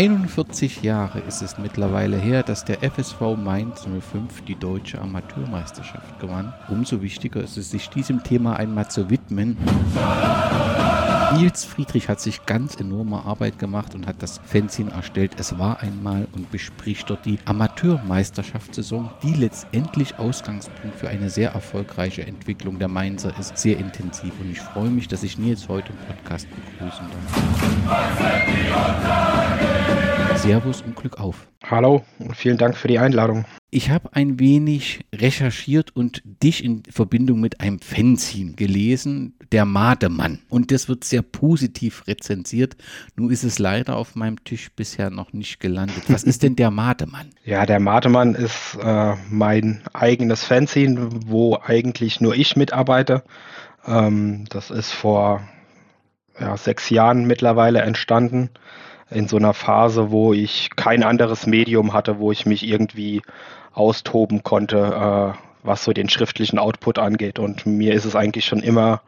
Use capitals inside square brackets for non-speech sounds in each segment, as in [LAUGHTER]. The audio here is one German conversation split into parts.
41 Jahre ist es mittlerweile her, dass der FSV Mainz 05 die deutsche Amateurmeisterschaft gewann. Umso wichtiger ist es, sich diesem Thema einmal zu widmen. Nils Friedrich hat sich ganz enorme Arbeit gemacht und hat das Fanzine erstellt. Es war einmal und bespricht dort die Amateurmeisterschaftssaison, die letztendlich Ausgangspunkt für eine sehr erfolgreiche Entwicklung der Mainzer ist. Sehr intensiv und ich freue mich, dass ich Nils heute im Podcast begrüßen darf. Servus und Glück auf. Hallo und vielen Dank für die Einladung. Ich habe ein wenig recherchiert und dich in Verbindung mit einem Fanzine gelesen, der Mademann. Und das wird sehr positiv rezensiert. Nun ist es leider auf meinem Tisch bisher noch nicht gelandet. Was ist denn der Mademann? [LAUGHS] Ja, der Mademann ist äh, mein eigenes Fanzine, wo eigentlich nur ich mitarbeite. Ähm, das ist vor ja, sechs Jahren mittlerweile entstanden in so einer Phase, wo ich kein anderes Medium hatte, wo ich mich irgendwie austoben konnte, äh, was so den schriftlichen Output angeht. Und mir ist es eigentlich schon immer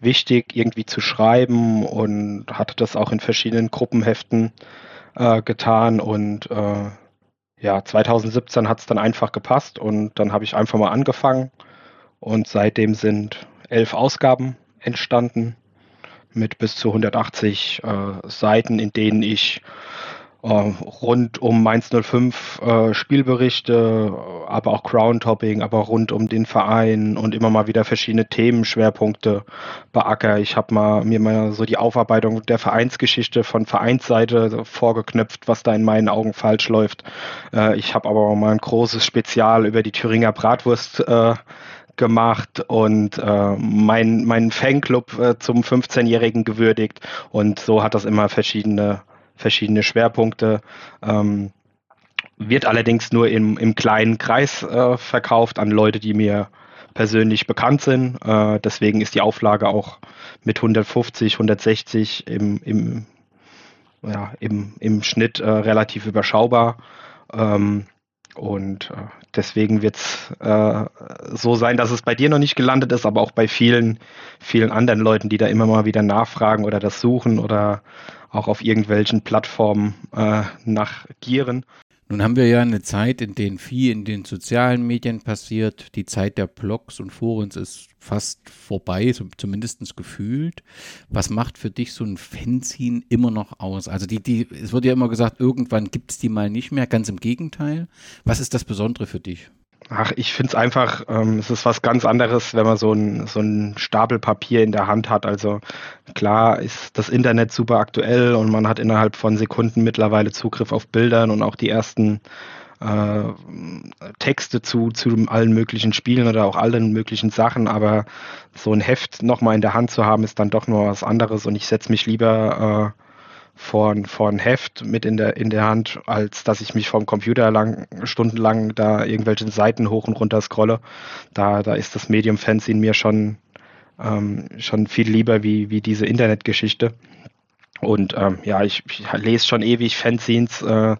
wichtig, irgendwie zu schreiben und hatte das auch in verschiedenen Gruppenheften äh, getan. Und äh, ja, 2017 hat es dann einfach gepasst und dann habe ich einfach mal angefangen. Und seitdem sind elf Ausgaben entstanden mit bis zu 180 äh, Seiten, in denen ich äh, rund um Mainz 05 äh, Spielberichte, aber auch Crown-Topping, aber rund um den Verein und immer mal wieder verschiedene Themenschwerpunkte beacker. Ich habe mal mir mal so die Aufarbeitung der Vereinsgeschichte von Vereinsseite vorgeknüpft, was da in meinen Augen falsch läuft. Äh, ich habe aber auch mal ein großes Spezial über die Thüringer Bratwurst äh, gemacht und äh, mein, meinen Fanclub äh, zum 15-Jährigen gewürdigt. Und so hat das immer verschiedene, verschiedene Schwerpunkte. Ähm, wird allerdings nur im, im kleinen Kreis äh, verkauft an Leute, die mir persönlich bekannt sind. Äh, deswegen ist die Auflage auch mit 150, 160 im, im, ja, im, im Schnitt äh, relativ überschaubar. Ähm, und äh, deswegen wird es äh, so sein, dass es bei dir noch nicht gelandet ist, aber auch bei vielen, vielen anderen Leuten, die da immer mal wieder nachfragen oder das suchen oder auch auf irgendwelchen Plattformen äh, nachgieren. Nun haben wir ja eine Zeit, in der viel in den sozialen Medien passiert. Die Zeit der Blogs und Forums ist fast vorbei, so zumindest gefühlt. Was macht für dich so ein Fanzine immer noch aus? Also die, die, es wird ja immer gesagt, irgendwann gibt es die mal nicht mehr. Ganz im Gegenteil. Was ist das Besondere für dich? Ach, ich finde es einfach, ähm, es ist was ganz anderes, wenn man so ein, so ein Stapel Papier in der Hand hat. Also klar ist das Internet super aktuell und man hat innerhalb von Sekunden mittlerweile Zugriff auf Bildern und auch die ersten äh, Texte zu, zu allen möglichen Spielen oder auch allen möglichen Sachen, aber so ein Heft nochmal in der Hand zu haben, ist dann doch nur was anderes und ich setze mich lieber äh, vor ein Heft mit in der, in der Hand, als dass ich mich vom Computer lang, stundenlang da irgendwelche Seiten hoch und runter scrolle. Da, da ist das Medium Fanzine mir schon, ähm, schon viel lieber wie, wie diese Internetgeschichte. Und ähm, ja, ich, ich, lese schon ewig Fanzines. Äh,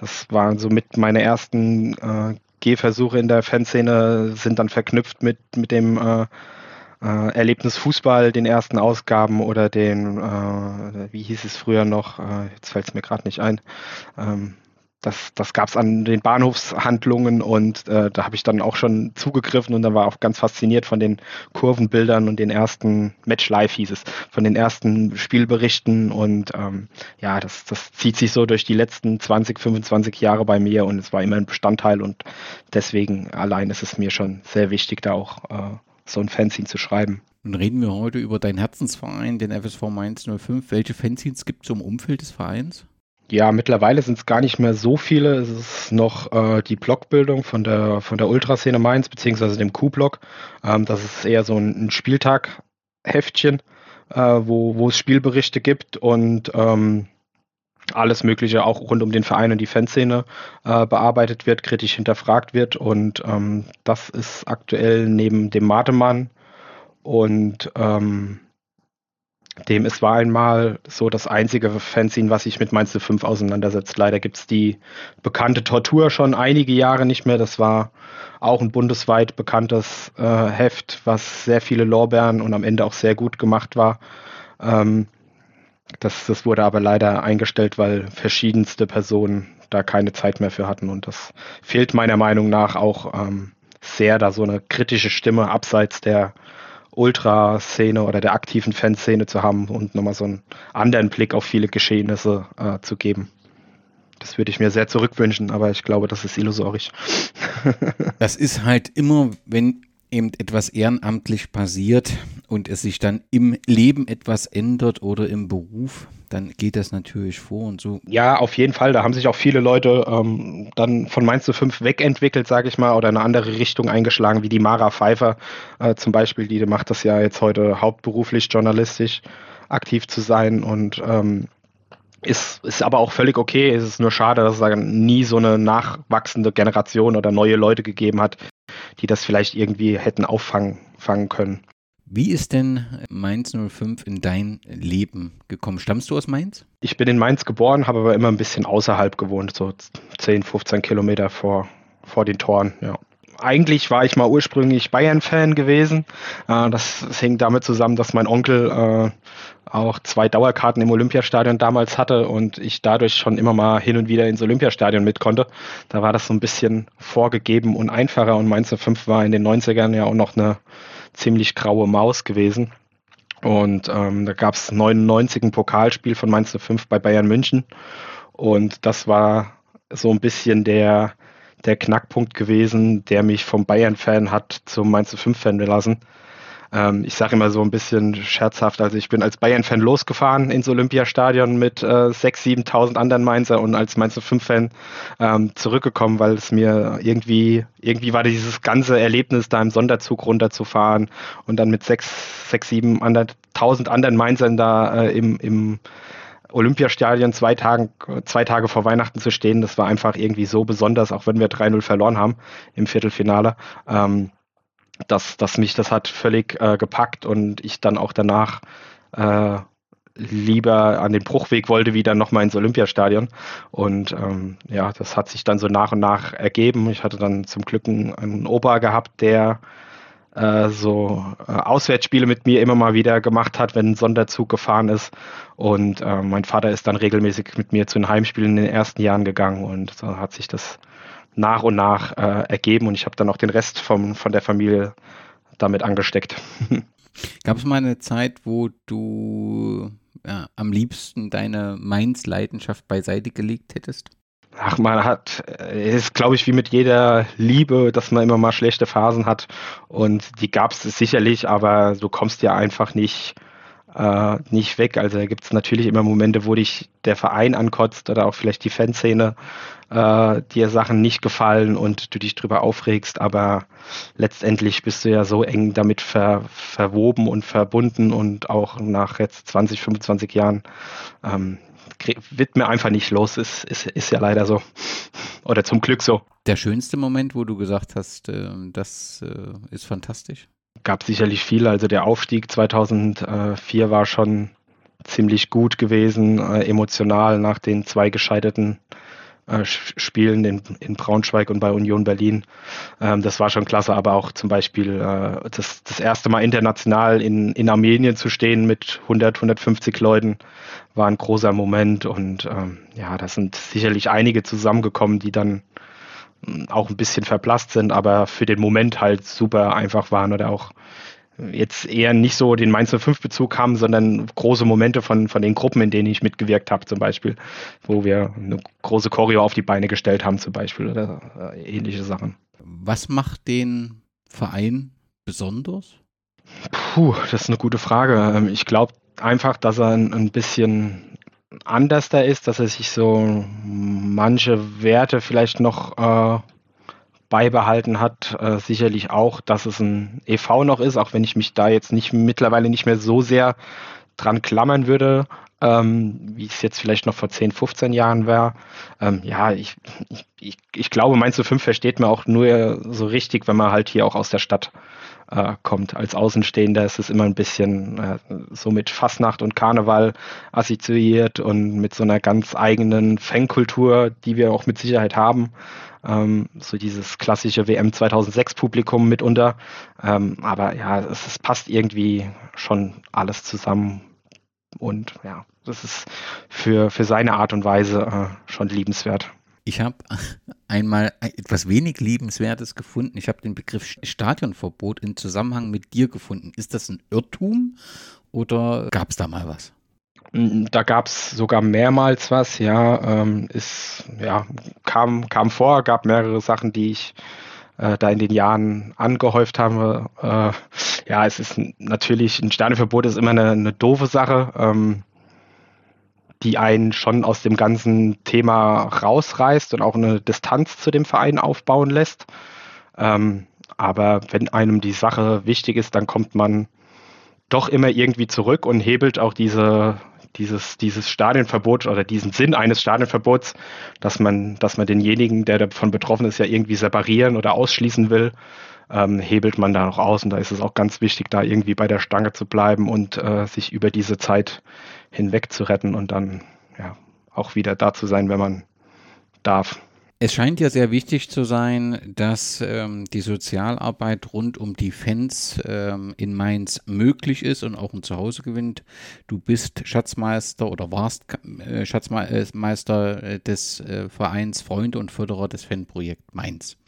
das waren so mit meine ersten äh, Gehversuche in der Fanszene, sind dann verknüpft mit, mit dem äh, äh, Erlebnis Fußball, den ersten Ausgaben oder den, äh, wie hieß es früher noch, äh, jetzt fällt es mir gerade nicht ein. Ähm, das, das gab es an den Bahnhofshandlungen und äh, da habe ich dann auch schon zugegriffen und da war auch ganz fasziniert von den Kurvenbildern und den ersten Match Live hieß es, von den ersten Spielberichten und ähm, ja, das, das zieht sich so durch die letzten 20, 25 Jahre bei mir und es war immer ein Bestandteil und deswegen allein ist es mir schon sehr wichtig, da auch äh, so ein Fanzine zu schreiben. Nun reden wir heute über deinen Herzensverein, den FSV Mainz 05. Welche Fanzines gibt es im Umfeld des Vereins? Ja, mittlerweile sind es gar nicht mehr so viele. Es ist noch äh, die Blockbildung von der, von der Ultraszene Mainz, beziehungsweise dem Q-Block. Ähm, das ist eher so ein, ein Spieltag-Heftchen, äh, wo, wo es Spielberichte gibt und ähm, alles Mögliche auch rund um den Verein und die Fanszene äh, bearbeitet wird, kritisch hinterfragt wird. Und ähm, das ist aktuell neben dem Matemann und ähm, dem es war einmal so das einzige Fanzine, was sich mit Mainz 5 auseinandersetzt. Leider gibt es die bekannte Tortur schon einige Jahre nicht mehr. Das war auch ein bundesweit bekanntes äh, Heft, was sehr viele Lorbeeren und am Ende auch sehr gut gemacht war. Ähm, Das, das wurde aber leider eingestellt, weil verschiedenste Personen da keine Zeit mehr für hatten. Und das fehlt meiner Meinung nach auch ähm, sehr, da so eine kritische Stimme abseits der Ultraszene oder der aktiven Fanszene zu haben und nochmal so einen anderen Blick auf viele Geschehnisse äh, zu geben. Das würde ich mir sehr zurückwünschen, aber ich glaube, das ist illusorisch. [LAUGHS] das ist halt immer, wenn eben etwas ehrenamtlich passiert und es sich dann im Leben etwas ändert oder im Beruf, dann geht das natürlich vor und so. Ja, auf jeden Fall. Da haben sich auch viele Leute ähm, dann von Mainz zu 5 wegentwickelt, sage ich mal, oder eine andere Richtung eingeschlagen, wie die Mara Pfeiffer äh, zum Beispiel. Die macht das ja jetzt heute hauptberuflich journalistisch aktiv zu sein und ähm, ist, ist aber auch völlig okay. Es ist nur schade, dass es dann nie so eine nachwachsende Generation oder neue Leute gegeben hat, die das vielleicht irgendwie hätten auffangen fangen können. Wie ist denn Mainz 05 in dein Leben gekommen? Stammst du aus Mainz? Ich bin in Mainz geboren, habe aber immer ein bisschen außerhalb gewohnt, so 10, 15 Kilometer vor, vor den Toren, ja. Eigentlich war ich mal ursprünglich Bayern-Fan gewesen. Äh, das, das hing damit zusammen, dass mein Onkel äh, auch zwei Dauerkarten im Olympiastadion damals hatte und ich dadurch schon immer mal hin und wieder ins Olympiastadion mit konnte. Da war das so ein bisschen vorgegeben und einfacher und Mainz 05 war in den 90ern ja auch noch eine ziemlich graue Maus gewesen. Und ähm, da gab es 99 ein Pokalspiel von Mainz 05 bei Bayern München. Und das war so ein bisschen der, der Knackpunkt gewesen, der mich vom Bayern-Fan hat zum Mainz 05-Fan gelassen. Ähm, ich sage immer so ein bisschen scherzhaft, also ich bin als Bayern-Fan losgefahren ins Olympiastadion mit äh, 6.000, 7.000 anderen Mainzer und als Mainz 05-Fan ähm, zurückgekommen, weil es mir irgendwie, irgendwie war dieses ganze Erlebnis, da im Sonderzug runterzufahren und dann mit 6, 6 7.000 anderen Mainzern da äh, im, im Olympiastadion zwei, Tagen, zwei Tage vor Weihnachten zu stehen, das war einfach irgendwie so besonders, auch wenn wir 3-0 verloren haben im Viertelfinale. Ähm, dass, dass mich das hat völlig äh, gepackt und ich dann auch danach äh, lieber an den Bruchweg wollte, wieder nochmal ins Olympiastadion. Und ähm, ja, das hat sich dann so nach und nach ergeben. Ich hatte dann zum Glück einen, einen Opa gehabt, der äh, so äh, Auswärtsspiele mit mir immer mal wieder gemacht hat, wenn ein Sonderzug gefahren ist. Und äh, mein Vater ist dann regelmäßig mit mir zu den Heimspielen in den ersten Jahren gegangen und so hat sich das nach und nach äh, ergeben und ich habe dann auch den Rest vom, von der Familie damit angesteckt. [LAUGHS] Gab es mal eine Zeit, wo du ja, am liebsten deine Mainz-Leidenschaft beiseite gelegt hättest? Ach, man hat, es ist glaube ich wie mit jeder Liebe, dass man immer mal schlechte Phasen hat und die gab es sicherlich, aber du kommst ja einfach nicht äh, nicht weg. Also da gibt es natürlich immer Momente, wo dich der Verein ankotzt oder auch vielleicht die Fanszene äh, dir Sachen nicht gefallen und du dich drüber aufregst, aber letztendlich bist du ja so eng damit ver, verwoben und verbunden und auch nach jetzt 20, 25 Jahren ähm, wird mir einfach nicht los, ist, ist, ist ja leider so. Oder zum Glück so. Der schönste Moment, wo du gesagt hast, äh, das äh, ist fantastisch? gab sicherlich viel. Also der Aufstieg 2004 war schon ziemlich gut gewesen, äh, emotional nach den zwei gescheiterten äh, Spielen in, in, Braunschweig und bei Union Berlin. Ähm, das war schon klasse, aber auch zum Beispiel äh, das, das erste Mal international in, in Armenien zu stehen mit 100, 150 Leuten war ein großer Moment und ähm, ja, da sind sicherlich einige zusammengekommen, die dann auch ein bisschen verblasst sind, aber für den Moment halt super einfach waren oder auch jetzt eher nicht so den Mainz 05 Bezug haben, sondern große Momente von, von den Gruppen, in denen ich mitgewirkt habe, zum Beispiel, wo wir eine große Choreo auf die Beine gestellt haben, zum Beispiel, oder äh, ähnliche Sachen. Was macht den Verein besonders? Puh, das ist eine gute Frage. Ähm, ich glaube einfach, dass er ein, ein bisschen anders da ist, dass er sich so manche Werte vielleicht noch äh, beibehalten hat. Äh, sicherlich auch, dass es ein EV noch ist, auch wenn ich mich da jetzt nicht mittlerweile nicht mehr so sehr dran klammern würde, ähm, wie es jetzt vielleicht noch vor 10, 15 Jahren war. Ähm, ja, ich, ich, ich, glaube, Mainz 05 versteht man auch nur so richtig, wenn man halt hier auch aus der Stadt äh, kommt. Als Außenstehender ist es immer ein bisschen äh, so mit Fastnacht und Karneval assoziiert und mit so einer ganz eigenen Fankultur, die wir auch mit Sicherheit haben. Ähm, so dieses klassische WM 2006 Publikum mitunter. Ähm, aber ja, es, es passt irgendwie schon alles zusammen und ja, das ist für, für seine Art und Weise äh, schon liebenswert. Ich habe einmal etwas wenig Liebenswertes gefunden. Ich habe den Begriff Stadionverbot in Zusammenhang mit dir gefunden. Ist das ein Irrtum oder gab es da mal was? Da gab es sogar mehrmals was, ja. Ähm, ist, ja, kam, kam vor, gab mehrere Sachen, die ich äh, da in den Jahren angehäuft habe. Äh, ja, es ist natürlich, ein Sterneverbot ist immer eine, eine doofe Sache, ähm, die einen schon aus dem ganzen Thema rausreißt und auch eine Distanz zu dem Verein aufbauen lässt. Ähm, aber wenn einem die Sache wichtig ist, dann kommt man doch immer irgendwie zurück und hebelt auch diese, dieses, dieses Stadionverbot oder diesen Sinn eines Stadionverbots, dass man, dass man denjenigen, der davon betroffen ist, ja irgendwie separieren oder ausschließen will, ähm, hebelt man da noch aus. Und da ist es auch ganz wichtig, da irgendwie bei der Stange zu bleiben und äh, sich über diese Zeit hinweg zu retten und dann ja auch wieder da zu sein, wenn man darf. Es scheint ja sehr wichtig zu sein, dass ähm, die Sozialarbeit rund um die Fans ähm, in Mainz möglich ist und auch ein Zuhause gewinnt. Du bist Schatzmeister oder warst äh, Schatzmeister äh, des äh, Vereins Freunde und Förderer des Fanprojekt Mainz.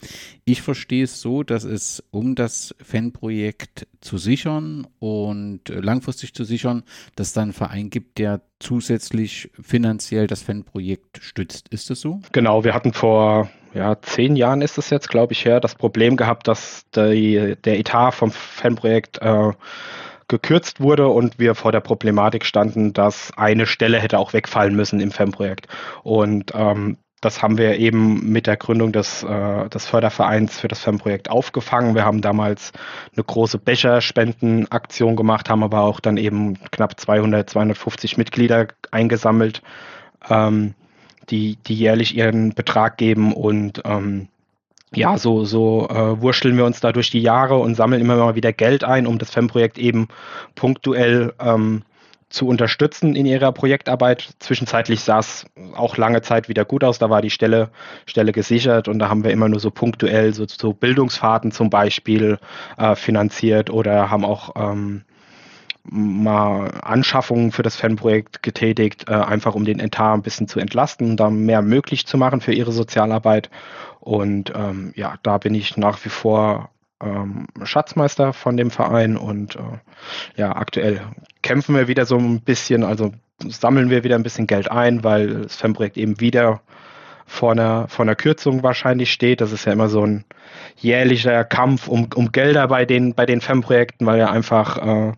Ich verstehe es so, dass es um das Fanprojekt zu sichern und langfristig zu sichern, dass es da einen Verein gibt, der zusätzlich finanziell das Fanprojekt stützt. Ist das so? Genau, wir hatten vor ja, zehn Jahren ist es jetzt, glaube ich, her, das Problem gehabt, dass die, der Etat vom Fanprojekt äh, gekürzt wurde und wir vor der Problematik standen, dass eine Stelle hätte auch wegfallen müssen im Fanprojekt. Und ähm, das haben wir eben mit der Gründung des, äh, des Fördervereins für das FEM-Projekt aufgefangen. Wir haben damals eine große Becherspendenaktion gemacht, haben aber auch dann eben knapp 200, 250 Mitglieder eingesammelt, ähm, die, die jährlich ihren Betrag geben und ähm, ja, so, so äh, wurschteln wir uns da durch die Jahre und sammeln immer mal wieder Geld ein, um das FEM-Projekt eben punktuell ähm, zu unterstützen in ihrer Projektarbeit. Zwischenzeitlich sah es auch lange Zeit wieder gut aus. Da war die Stelle, Stelle gesichert und da haben wir immer nur so punktuell so, so Bildungsfahrten zum Beispiel äh, finanziert oder haben auch ähm, mal Anschaffungen für das Fanprojekt getätigt, äh, einfach um den Etat ein bisschen zu entlasten, da mehr möglich zu machen für ihre Sozialarbeit. Und ähm, ja, da bin ich nach wie vor ähm, Schatzmeister von dem Verein und äh, ja, aktuell kämpfen wir wieder so ein bisschen, also sammeln wir wieder ein bisschen Geld ein, weil das FEM-Projekt eben wieder vor einer, vor einer Kürzung wahrscheinlich steht. Das ist ja immer so ein jährlicher Kampf um, um Gelder bei den, bei den FEM-Projekten, weil ja einfach äh,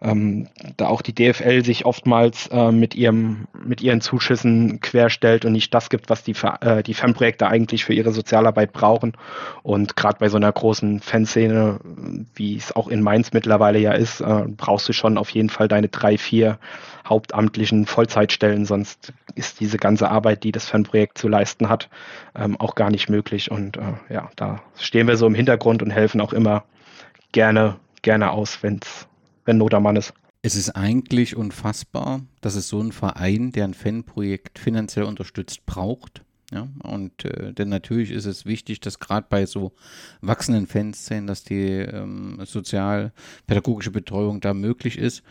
ähm, da auch die DFL sich oftmals äh, mit, ihrem, mit ihren Zuschüssen querstellt und nicht das gibt, was die, äh, die Fanprojekte eigentlich für ihre Sozialarbeit brauchen. Und gerade bei so einer großen Fanszene, wie es auch in Mainz mittlerweile ja ist, äh, brauchst du schon auf jeden Fall deine drei, vier hauptamtlichen Vollzeitstellen, sonst ist diese ganze Arbeit, die das Fanprojekt zu leisten hat, ähm, auch gar nicht möglich. Und äh, ja, da stehen wir so im Hintergrund und helfen auch immer gerne, gerne aus, wenn es wenn Not am Mann ist. Es ist eigentlich unfassbar, dass es so einen Verein, der ein Fanprojekt finanziell unterstützt, braucht. Ja, und äh, denn natürlich ist es wichtig, dass gerade bei so wachsenden Fanszenen, dass die ähm, sozial-pädagogische Betreuung da möglich ist.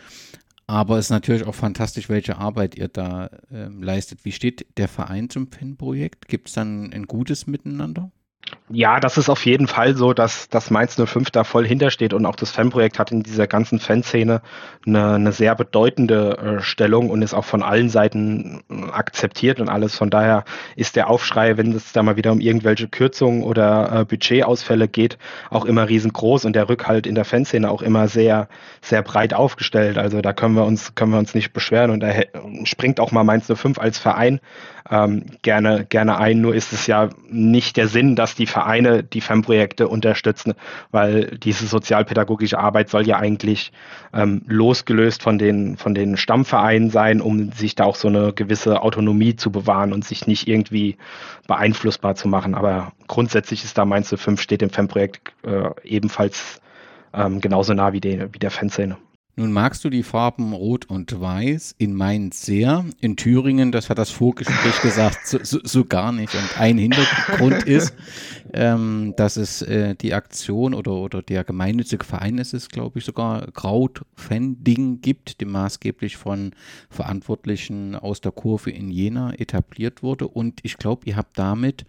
Aber es ist natürlich auch fantastisch, welche Arbeit ihr da ähm, leistet. Wie steht der Verein zum Fanprojekt? Gibt es dann ein gutes Miteinander? Ja, das ist auf jeden Fall so, dass, dass Mainz 05 da voll hintersteht und auch das Fanprojekt hat in dieser ganzen Fanszene eine, eine sehr bedeutende äh, Stellung und ist auch von allen Seiten äh, akzeptiert und alles. Von daher ist der Aufschrei, wenn es da mal wieder um irgendwelche Kürzungen oder äh, Budgetausfälle geht, auch immer riesengroß und der Rückhalt in der Fanszene auch immer sehr, sehr breit aufgestellt. Also da können wir uns, können wir uns nicht beschweren und da springt auch mal Mainz 05 als Verein ähm, gerne, gerne ein. Nur ist es ja nicht der Sinn, dass die Vereine die FEM-Projekte unterstützen, weil diese sozialpädagogische Arbeit soll ja eigentlich ähm, losgelöst von den, von den Stammvereinen sein, um sich da auch so eine gewisse Autonomie zu bewahren und sich nicht irgendwie beeinflussbar zu machen. Aber grundsätzlich ist da Mainz 5 steht dem FEM-Projekt äh, ebenfalls ähm, genauso nah wie, die, wie der Fanszene. Nun magst du die Farben Rot und Weiß in Mainz sehr. In Thüringen, das hat das Vorgespräch gesagt, so, so, so, gar nicht. Und ein Hintergrund ist, ähm, dass es äh, die Aktion oder, oder der gemeinnützige Verein ist es, glaube ich, sogar Krautfending gibt, die maßgeblich von Verantwortlichen aus der Kurve in Jena etabliert wurde. Und ich glaube, ihr habt damit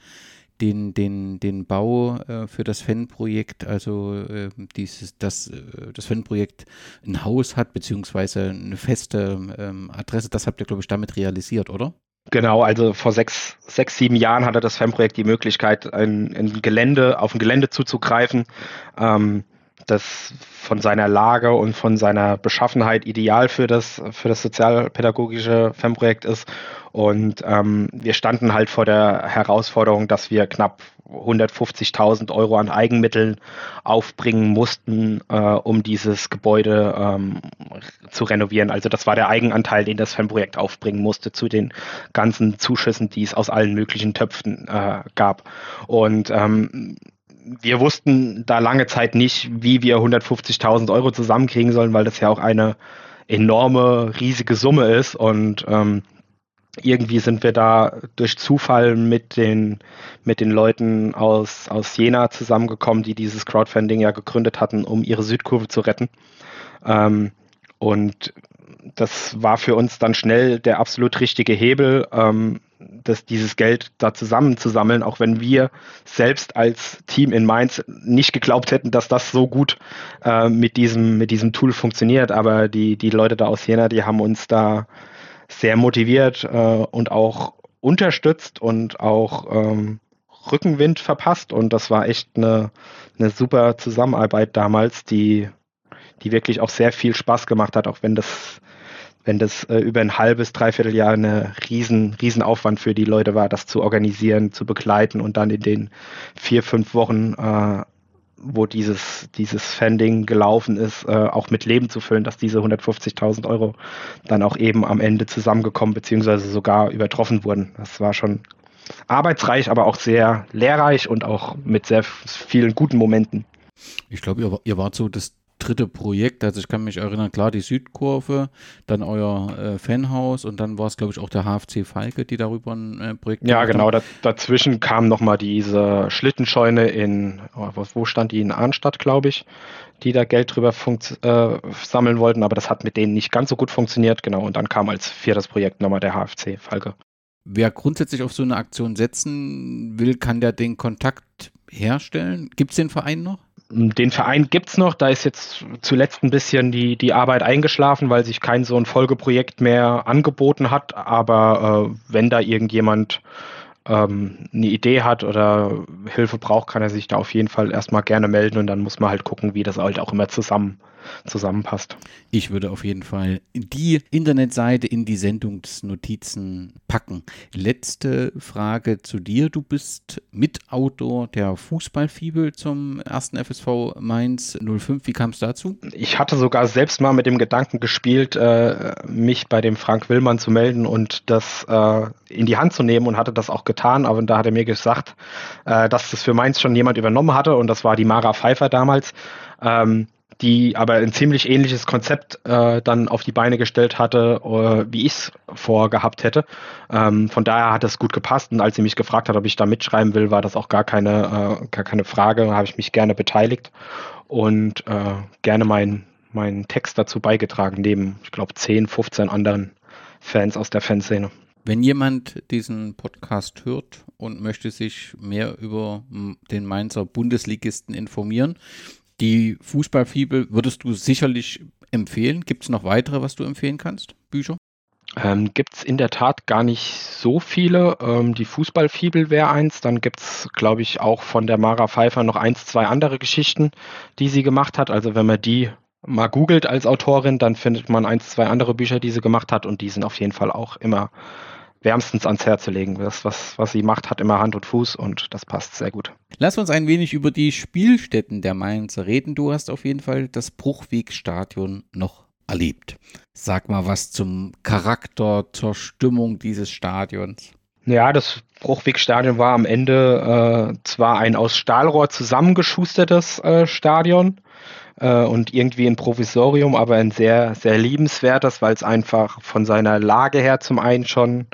den, den, den Bau äh, für das Fanprojekt, also äh, dieses, dass das Fanprojekt ein Haus hat, beziehungsweise eine feste ähm, Adresse, das habt ihr, glaube ich, damit realisiert, oder? Genau, also vor sechs, sechs, sieben Jahren hatte das Fanprojekt die Möglichkeit, ein, ein Gelände, auf ein Gelände zuzugreifen. Ähm, das von seiner Lage und von seiner Beschaffenheit ideal für das, für das sozialpädagogische FEM-Projekt ist. Und ähm, wir standen halt vor der Herausforderung, dass wir knapp 150.000 Euro an Eigenmitteln aufbringen mussten, äh, um dieses Gebäude ähm, zu renovieren. Also das war der Eigenanteil, den das FEM-Projekt aufbringen musste zu den ganzen Zuschüssen, die es aus allen möglichen Töpfen äh, gab. Und ähm, wir wussten da lange Zeit nicht, wie wir 150.000 Euro zusammenkriegen sollen, weil das ja auch eine enorme, riesige Summe ist. Und ähm, irgendwie sind wir da durch Zufall mit den, mit den Leuten aus, aus Jena zusammengekommen, die dieses Crowdfunding ja gegründet hatten, um ihre Südkurve zu retten. Ähm, und das war für uns dann schnell der absolut richtige Hebel. Ähm, das, dieses Geld da zusammenzusammeln, auch wenn wir selbst als Team in Mainz nicht geglaubt hätten, dass das so gut äh, mit, diesem, mit diesem Tool funktioniert. Aber die, die Leute da aus Jena, die haben uns da sehr motiviert äh, und auch unterstützt und auch ähm, Rückenwind verpasst. Und das war echt eine, eine super Zusammenarbeit damals, die, die wirklich auch sehr viel Spaß gemacht hat, auch wenn das wenn das äh, über ein halbes, dreiviertel Jahr eine riesen, riesen Aufwand für die Leute war, das zu organisieren, zu begleiten und dann in den vier, fünf Wochen, äh, wo dieses, dieses Funding gelaufen ist, äh, auch mit Leben zu füllen, dass diese 150.000 Euro dann auch eben am Ende zusammengekommen beziehungsweise sogar übertroffen wurden. Das war schon arbeitsreich, aber auch sehr lehrreich und auch mit sehr vielen guten Momenten. Ich glaube, ihr, ihr wart so das dritte Projekt. Also ich kann mich erinnern, klar, die Südkurve, dann euer äh, Fanhaus und dann war es, glaube ich, auch der HFC Falke, die darüber ein äh, Projekt Ja, genau. Da, dazwischen kam nochmal diese Schlittenscheune in, oh, wo stand die? In Arnstadt, glaube ich, die da Geld drüber äh, sammeln wollten, aber das hat mit denen nicht ganz so gut funktioniert. Genau. Und dann kam als viertes Projekt nochmal der HFC Falke. Wer grundsätzlich auf so eine Aktion setzen will, kann der den Kontakt herstellen. Gibt es den Verein noch? Den Verein gibt es noch, da ist jetzt zuletzt ein bisschen die, die Arbeit eingeschlafen, weil sich kein so ein Folgeprojekt mehr angeboten hat. Aber äh, wenn da irgendjemand ähm, eine Idee hat oder Hilfe braucht, kann er sich da auf jeden Fall erstmal gerne melden und dann muss man halt gucken, wie das halt auch immer zusammen zusammenpasst. Ich würde auf jeden Fall die Internetseite in die Sendungsnotizen packen. Letzte Frage zu dir. Du bist Mitautor der Fußballfibel zum ersten FSV Mainz 05. Wie kam es dazu? Ich hatte sogar selbst mal mit dem Gedanken gespielt, äh, mich bei dem Frank Willmann zu melden und das äh, in die Hand zu nehmen und hatte das auch getan. Aber da hat er mir gesagt, äh, dass das für Mainz schon jemand übernommen hatte und das war die Mara Pfeiffer damals. Ähm, die aber ein ziemlich ähnliches Konzept äh, dann auf die Beine gestellt hatte, äh, wie ich es vorgehabt hätte. Ähm, von daher hat es gut gepasst und als sie mich gefragt hat, ob ich da mitschreiben will, war das auch gar keine, äh, gar keine Frage. Habe ich mich gerne beteiligt und äh, gerne meinen mein Text dazu beigetragen, neben, ich glaube, 10, 15 anderen Fans aus der Fanszene. Wenn jemand diesen Podcast hört und möchte sich mehr über den Mainzer Bundesligisten informieren, die Fußballfibel würdest du sicherlich empfehlen. Gibt es noch weitere, was du empfehlen kannst? Bücher? Ähm, gibt es in der Tat gar nicht so viele. Ähm, die Fußballfibel wäre eins. Dann gibt es, glaube ich, auch von der Mara Pfeiffer noch eins, zwei andere Geschichten, die sie gemacht hat. Also wenn man die mal googelt als Autorin, dann findet man eins, zwei andere Bücher, die sie gemacht hat und die sind auf jeden Fall auch immer wärmstens ans Herz zu legen. Das, was, was sie macht, hat immer Hand und Fuß und das passt sehr gut. Lass uns ein wenig über die Spielstätten der Mainzer reden. Du hast auf jeden Fall das Bruchwegstadion noch erlebt. Sag mal was zum Charakter, zur Stimmung dieses Stadions. Ja, das Bruchwegstadion war am Ende äh, zwar ein aus Stahlrohr zusammengeschustertes äh, Stadion, äh, und irgendwie ein Provisorium, aber ein sehr, sehr liebenswertes, weil es einfach von seiner Lage her zum einen schon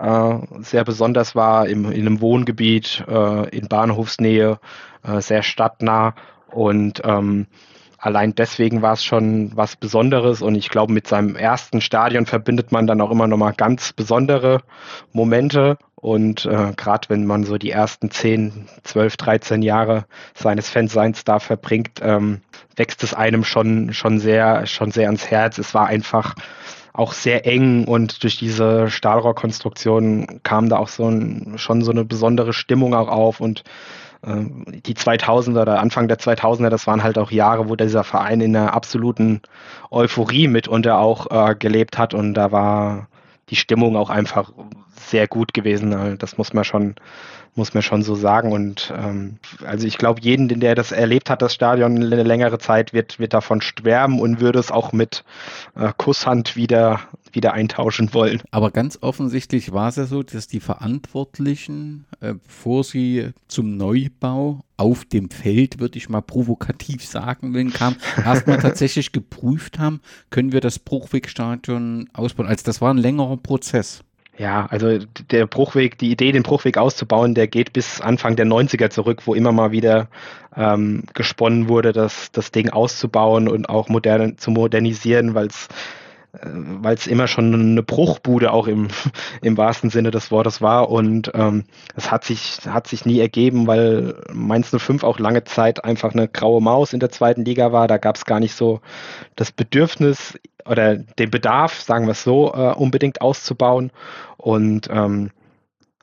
äh, sehr besonders war, im, in einem Wohngebiet, äh, in Bahnhofsnähe, äh, sehr stadtnah. Und ähm, allein deswegen war es schon was Besonderes. Und ich glaube, mit seinem ersten Stadion verbindet man dann auch immer nochmal ganz besondere Momente. Und äh, gerade wenn man so die ersten 10, 12, 13 Jahre seines Fanseins da verbringt, ähm, wächst es einem schon, schon sehr, schon sehr ans Herz. Es war einfach auch sehr eng und durch diese Stahlrohrkonstruktion kam da auch so ein, schon so eine besondere Stimmung auch auf und äh, die 2000er oder Anfang der 2000er, das waren halt auch Jahre, wo dieser Verein in einer absoluten Euphorie mitunter auch äh, gelebt hat und da war die Stimmung auch einfach sehr gut gewesen. Das muss man schon, muss man schon so sagen. Und ähm, also ich glaube, jeden, der das erlebt hat, das Stadion eine längere Zeit, wird, wird davon schwärmen und würde es auch mit äh, Kusshand wieder, wieder eintauschen wollen. Aber ganz offensichtlich war es ja so, dass die Verantwortlichen, äh, bevor sie zum Neubau auf dem Feld, würde ich mal provokativ sagen, wenn kam, [LAUGHS] erstmal tatsächlich geprüft haben, können wir das Bruchwegstadion ausbauen. Also das war ein längerer Prozess. Ja, also der Bruchweg, die Idee, den Bruchweg auszubauen, der geht bis Anfang der 90er zurück, wo immer mal wieder ähm, gesponnen wurde, das, das Ding auszubauen und auch modern, zu modernisieren, weil es weil es immer schon eine Bruchbude auch im, [LAUGHS] im wahrsten Sinne des Wortes war und ähm, es hat sich, hat sich nie ergeben, weil Mainz 05 auch lange Zeit einfach eine graue Maus in der zweiten Liga war. Da gab es gar nicht so das Bedürfnis oder den Bedarf, sagen wir es so, äh, unbedingt auszubauen und ähm,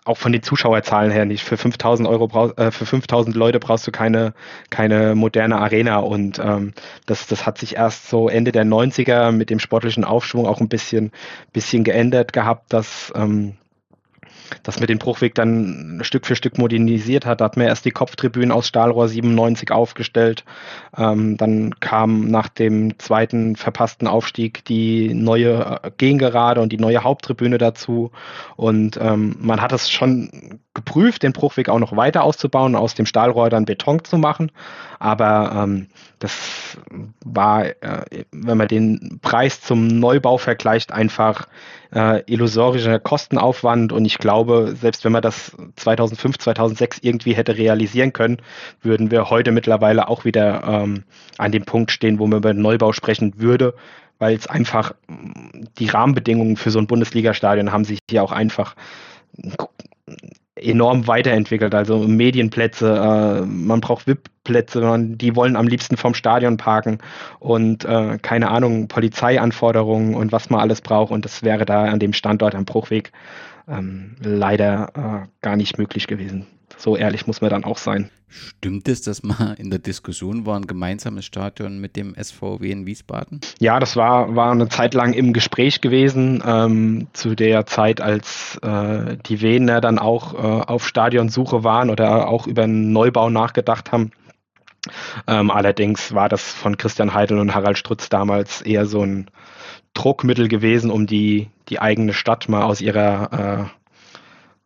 auch von den Zuschauerzahlen her nicht. Für 5000 Euro brauch, äh, für 5000 Leute brauchst du keine, keine moderne Arena und ähm, das, das hat sich erst so Ende der 90er mit dem sportlichen Aufschwung auch ein bisschen, bisschen geändert gehabt, dass ähm, das mit dem Bruchweg dann Stück für Stück modernisiert hat. Da hat man erst die Kopftribünen aus Stahlrohr 97 aufgestellt. Ähm, dann kam nach dem zweiten verpassten Aufstieg die neue äh, Gegengerade und die neue Haupttribüne dazu. Und ähm, man hat es schon geprüft, den Bruchweg auch noch weiter auszubauen, aus dem Stahlrohr dann Beton zu machen. Aber ähm, das war, äh, wenn man den Preis zum Neubau vergleicht, einfach äh, illusorischer Kostenaufwand. Und ich glaube, selbst wenn man das 2005, 2006 irgendwie hätte realisieren können, würden wir heute mittlerweile auch wieder ähm, an dem Punkt stehen, wo man über Neubau sprechen würde, weil es einfach die Rahmenbedingungen für so ein Bundesligastadion haben sich hier auch einfach enorm weiterentwickelt. Also Medienplätze, äh, man braucht VIP-Plätze, die wollen am liebsten vom Stadion parken und äh, keine Ahnung, Polizeianforderungen und was man alles braucht. Und das wäre da an dem Standort am Bruchweg ähm, leider äh, gar nicht möglich gewesen. So ehrlich muss man dann auch sein. Stimmt es, dass mal in der Diskussion war, ein gemeinsames Stadion mit dem SVW in Wiesbaden? Ja, das war, war eine Zeit lang im Gespräch gewesen, ähm, zu der Zeit, als äh, die Wiener dann auch äh, auf Stadionsuche waren oder auch über einen Neubau nachgedacht haben. Ähm, allerdings war das von Christian Heidel und Harald Strutz damals eher so ein Druckmittel gewesen, um die, die eigene Stadt mal aus ihrer äh,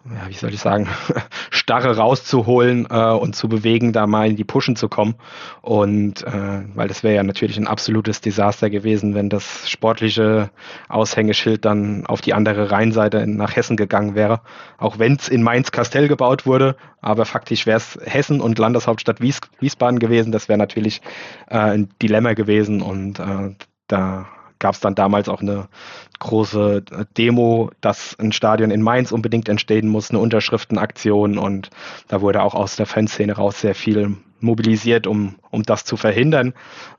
ja, wie soll ich sagen, [LAUGHS] Starre rauszuholen äh, und zu bewegen, da mal in die Pushen zu kommen. Und äh, weil das wäre ja natürlich ein absolutes Desaster gewesen, wenn das sportliche Aushängeschild dann auf die andere Rheinseite nach Hessen gegangen wäre. Auch wenn es in Mainz-Kastell gebaut wurde, aber faktisch wäre es Hessen und Landeshauptstadt Wies Wiesbaden gewesen. Das wäre natürlich äh, ein Dilemma gewesen und äh, da gab es dann damals auch eine große Demo, dass ein Stadion in Mainz unbedingt entstehen muss, eine Unterschriftenaktion. Und da wurde auch aus der Fanszene raus sehr viel mobilisiert, um, um das zu verhindern,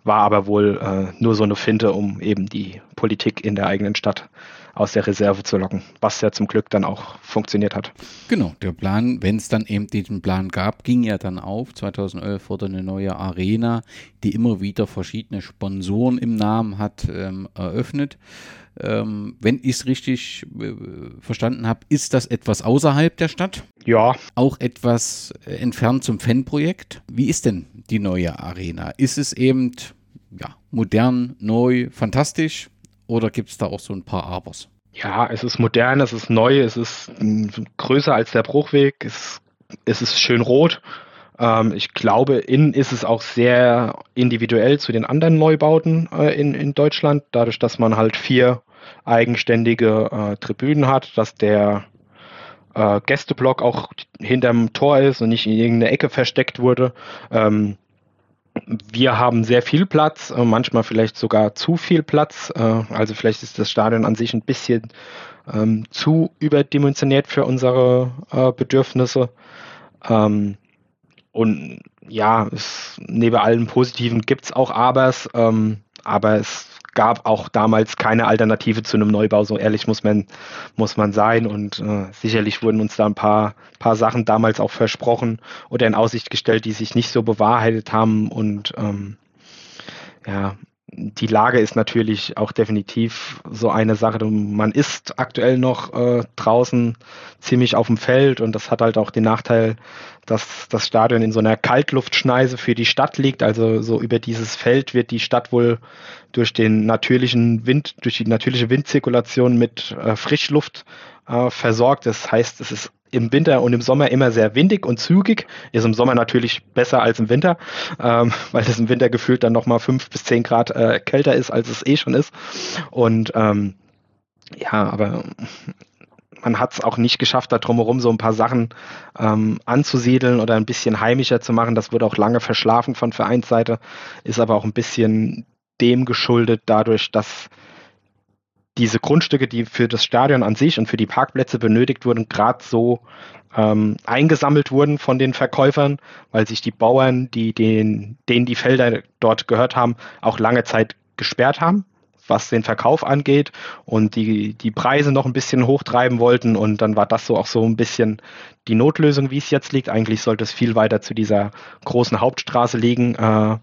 war aber wohl äh, nur so eine Finte, um eben die Politik in der eigenen Stadt aus der Reserve zu locken, was ja zum Glück dann auch funktioniert hat. Genau, der Plan, wenn es dann eben diesen Plan gab, ging ja dann auf. 2011 wurde eine neue Arena, die immer wieder verschiedene Sponsoren im Namen hat, ähm, eröffnet. Ähm, wenn ich es richtig äh, verstanden habe, ist das etwas außerhalb der Stadt? Ja. Auch etwas äh, entfernt zum Fanprojekt. Wie ist denn die neue Arena? Ist es eben ja, modern, neu, fantastisch? Oder gibt es da auch so ein paar Abers? Ja, es ist modern, es ist neu, es ist größer als der Bruchweg, es, es ist schön rot. Ähm, ich glaube, innen ist es auch sehr individuell zu den anderen Neubauten äh, in, in Deutschland, dadurch, dass man halt vier eigenständige äh, Tribünen hat, dass der äh, Gästeblock auch hinterm Tor ist und nicht in irgendeine Ecke versteckt wurde. Ähm, wir haben sehr viel Platz, äh, manchmal vielleicht sogar zu viel Platz. Äh, also vielleicht ist das Stadion an sich ein bisschen ähm, zu überdimensioniert für unsere äh, Bedürfnisse. Ähm, und ja, es, neben allem Positiven gibt es auch Abers, ähm, aber es gab auch damals keine Alternative zu einem Neubau, so ehrlich muss man, muss man sein. Und äh, sicherlich wurden uns da ein paar, paar Sachen damals auch versprochen oder in Aussicht gestellt, die sich nicht so bewahrheitet haben. Und ähm, ja, die Lage ist natürlich auch definitiv so eine Sache. Man ist aktuell noch äh, draußen ziemlich auf dem Feld und das hat halt auch den Nachteil, dass das Stadion in so einer Kaltluftschneise für die Stadt liegt. Also so über dieses Feld wird die Stadt wohl durch den natürlichen Wind, durch die natürliche Windzirkulation mit äh, Frischluft äh, versorgt. Das heißt, es ist im Winter und im Sommer immer sehr windig und zügig. Ist im Sommer natürlich besser als im Winter, ähm, [LAUGHS] weil es im Winter gefühlt dann nochmal fünf bis zehn Grad äh, kälter ist, als es eh schon ist. Und ähm, ja, aber man hat es auch nicht geschafft, da drumherum so ein paar Sachen ähm, anzusiedeln oder ein bisschen heimischer zu machen. Das wurde auch lange verschlafen von Vereinsseite, ist aber auch ein bisschen dem geschuldet, dadurch, dass diese Grundstücke, die für das Stadion an sich und für die Parkplätze benötigt wurden, gerade so ähm, eingesammelt wurden von den Verkäufern, weil sich die Bauern, die den, denen die Felder dort gehört haben, auch lange Zeit gesperrt haben, was den Verkauf angeht und die, die Preise noch ein bisschen hochtreiben wollten und dann war das so auch so ein bisschen die Notlösung, wie es jetzt liegt. Eigentlich sollte es viel weiter zu dieser großen Hauptstraße liegen, äh,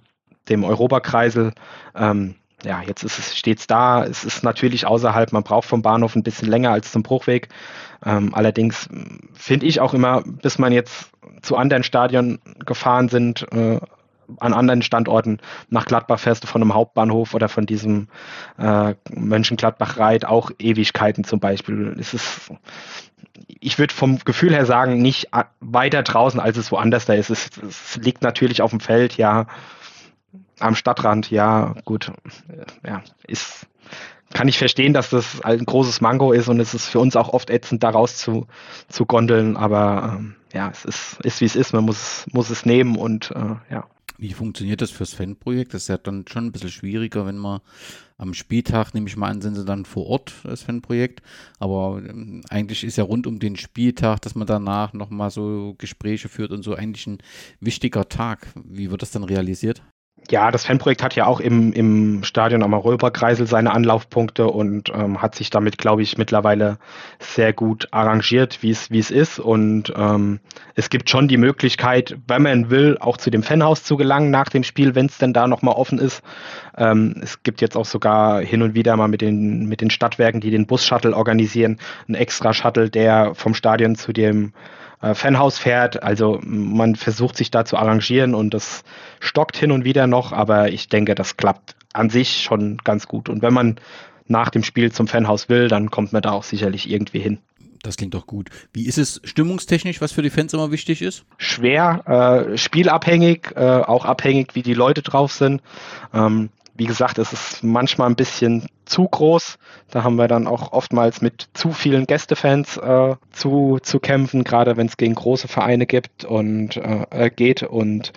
dem Europakreisel. Ähm, ja, jetzt ist es, steht's da. Es ist natürlich außerhalb, man braucht vom Bahnhof ein bisschen länger als zum Bruchweg. Ähm, allerdings hm, finde ich auch immer, bis man jetzt zu anderen Stadien gefahren sind, äh, an anderen Standorten nach Gladbach fährst du von einem Hauptbahnhof oder von diesem äh, Mönchengladbach-Reit auch Ewigkeiten zum Beispiel. Es ist, ich würde vom Gefühl her sagen, nicht weiter draußen, als es woanders da ist. Es, es liegt natürlich auf dem Feld, ja, am Stadtrand, ja, gut, ja, ist, kann ich verstehen, dass das ein großes Mango ist und es ist für uns auch oft ätzend, daraus zu, zu gondeln, aber ähm, ja, es ist, ist wie es ist, man muss, muss es nehmen und äh, ja. Wie funktioniert das fürs Fanprojekt? Das ist ja dann schon ein bisschen schwieriger, wenn man am Spieltag, nehme ich mal an, sind sie dann vor Ort, das Fanprojekt. Aber ähm, eigentlich ist ja rund um den Spieltag, dass man danach nochmal so Gespräche führt und so eigentlich ein wichtiger Tag. Wie wird das dann realisiert? Ja, das Fanprojekt hat ja auch im, im Stadion am Europakreisel seine Anlaufpunkte und ähm, hat sich damit, glaube ich, mittlerweile sehr gut arrangiert, wie es wie es ist. Und ähm, es gibt schon die Möglichkeit, wenn man will, auch zu dem Fanhaus zu gelangen nach dem Spiel, wenn es denn da nochmal offen ist. Ähm, es gibt jetzt auch sogar hin und wieder mal mit den, mit den Stadtwerken, die den Bus-Shuttle organisieren, einen extra Shuttle, der vom Stadion zu dem äh, Fanhaus fährt. Also man versucht sich da zu arrangieren und das stockt hin und wieder noch, aber ich denke, das klappt an sich schon ganz gut. Und wenn man nach dem Spiel zum Fanhaus will, dann kommt man da auch sicherlich irgendwie hin. Das klingt doch gut. Wie ist es stimmungstechnisch, was für die Fans immer wichtig ist? Schwer, äh, spielabhängig, äh, auch abhängig, wie die Leute drauf sind. Ähm, wie gesagt, es ist manchmal ein bisschen zu groß. Da haben wir dann auch oftmals mit zu vielen Gästefans äh, zu, zu kämpfen, gerade wenn es gegen große Vereine gibt und äh, äh, geht. Und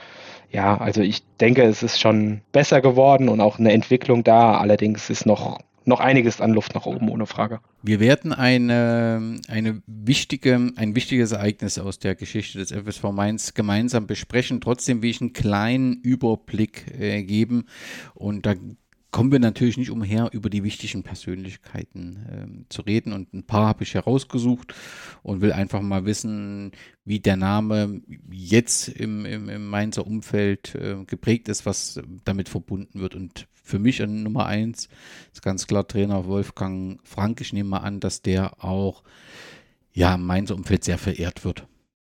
ja, also ich denke, es ist schon besser geworden und auch eine Entwicklung da. Allerdings ist noch noch einiges an Luft nach oben, ohne Frage. Wir werden eine, eine wichtige, ein wichtiges Ereignis aus der Geschichte des FSV Mainz gemeinsam besprechen. Trotzdem will ich einen kleinen Überblick äh, geben. Und da kommen wir natürlich nicht umher, über die wichtigen Persönlichkeiten ähm, zu reden. Und ein paar habe ich herausgesucht und will einfach mal wissen, wie der Name jetzt im, im, im Mainzer Umfeld äh, geprägt ist, was damit verbunden wird. Und für mich an Nummer eins ist ganz klar Trainer Wolfgang Frank. Ich nehme mal an, dass der auch ja, im Mainzer Umfeld sehr verehrt wird.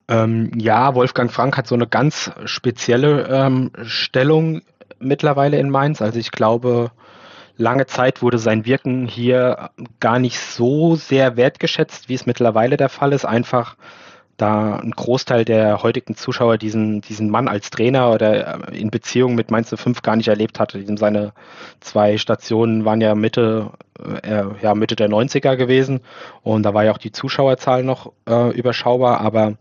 Ähm, ja, Wolfgang Frank hat so eine ganz spezielle ähm, Stellung mittlerweile in Mainz. Also ich glaube, lange Zeit wurde sein Wirken hier gar nicht so sehr wertgeschätzt, wie es mittlerweile der Fall ist. Einfach da ein Großteil der heutigen Zuschauer diesen, diesen Mann als Trainer oder äh, in Beziehung mit Mainz 05 gar nicht erlebt hatte. Seine zwei Stationen waren ja Mitte, äh, ja, Mitte der 90er gewesen und da war ja auch die Zuschauerzahl noch äh, überschaubar, aber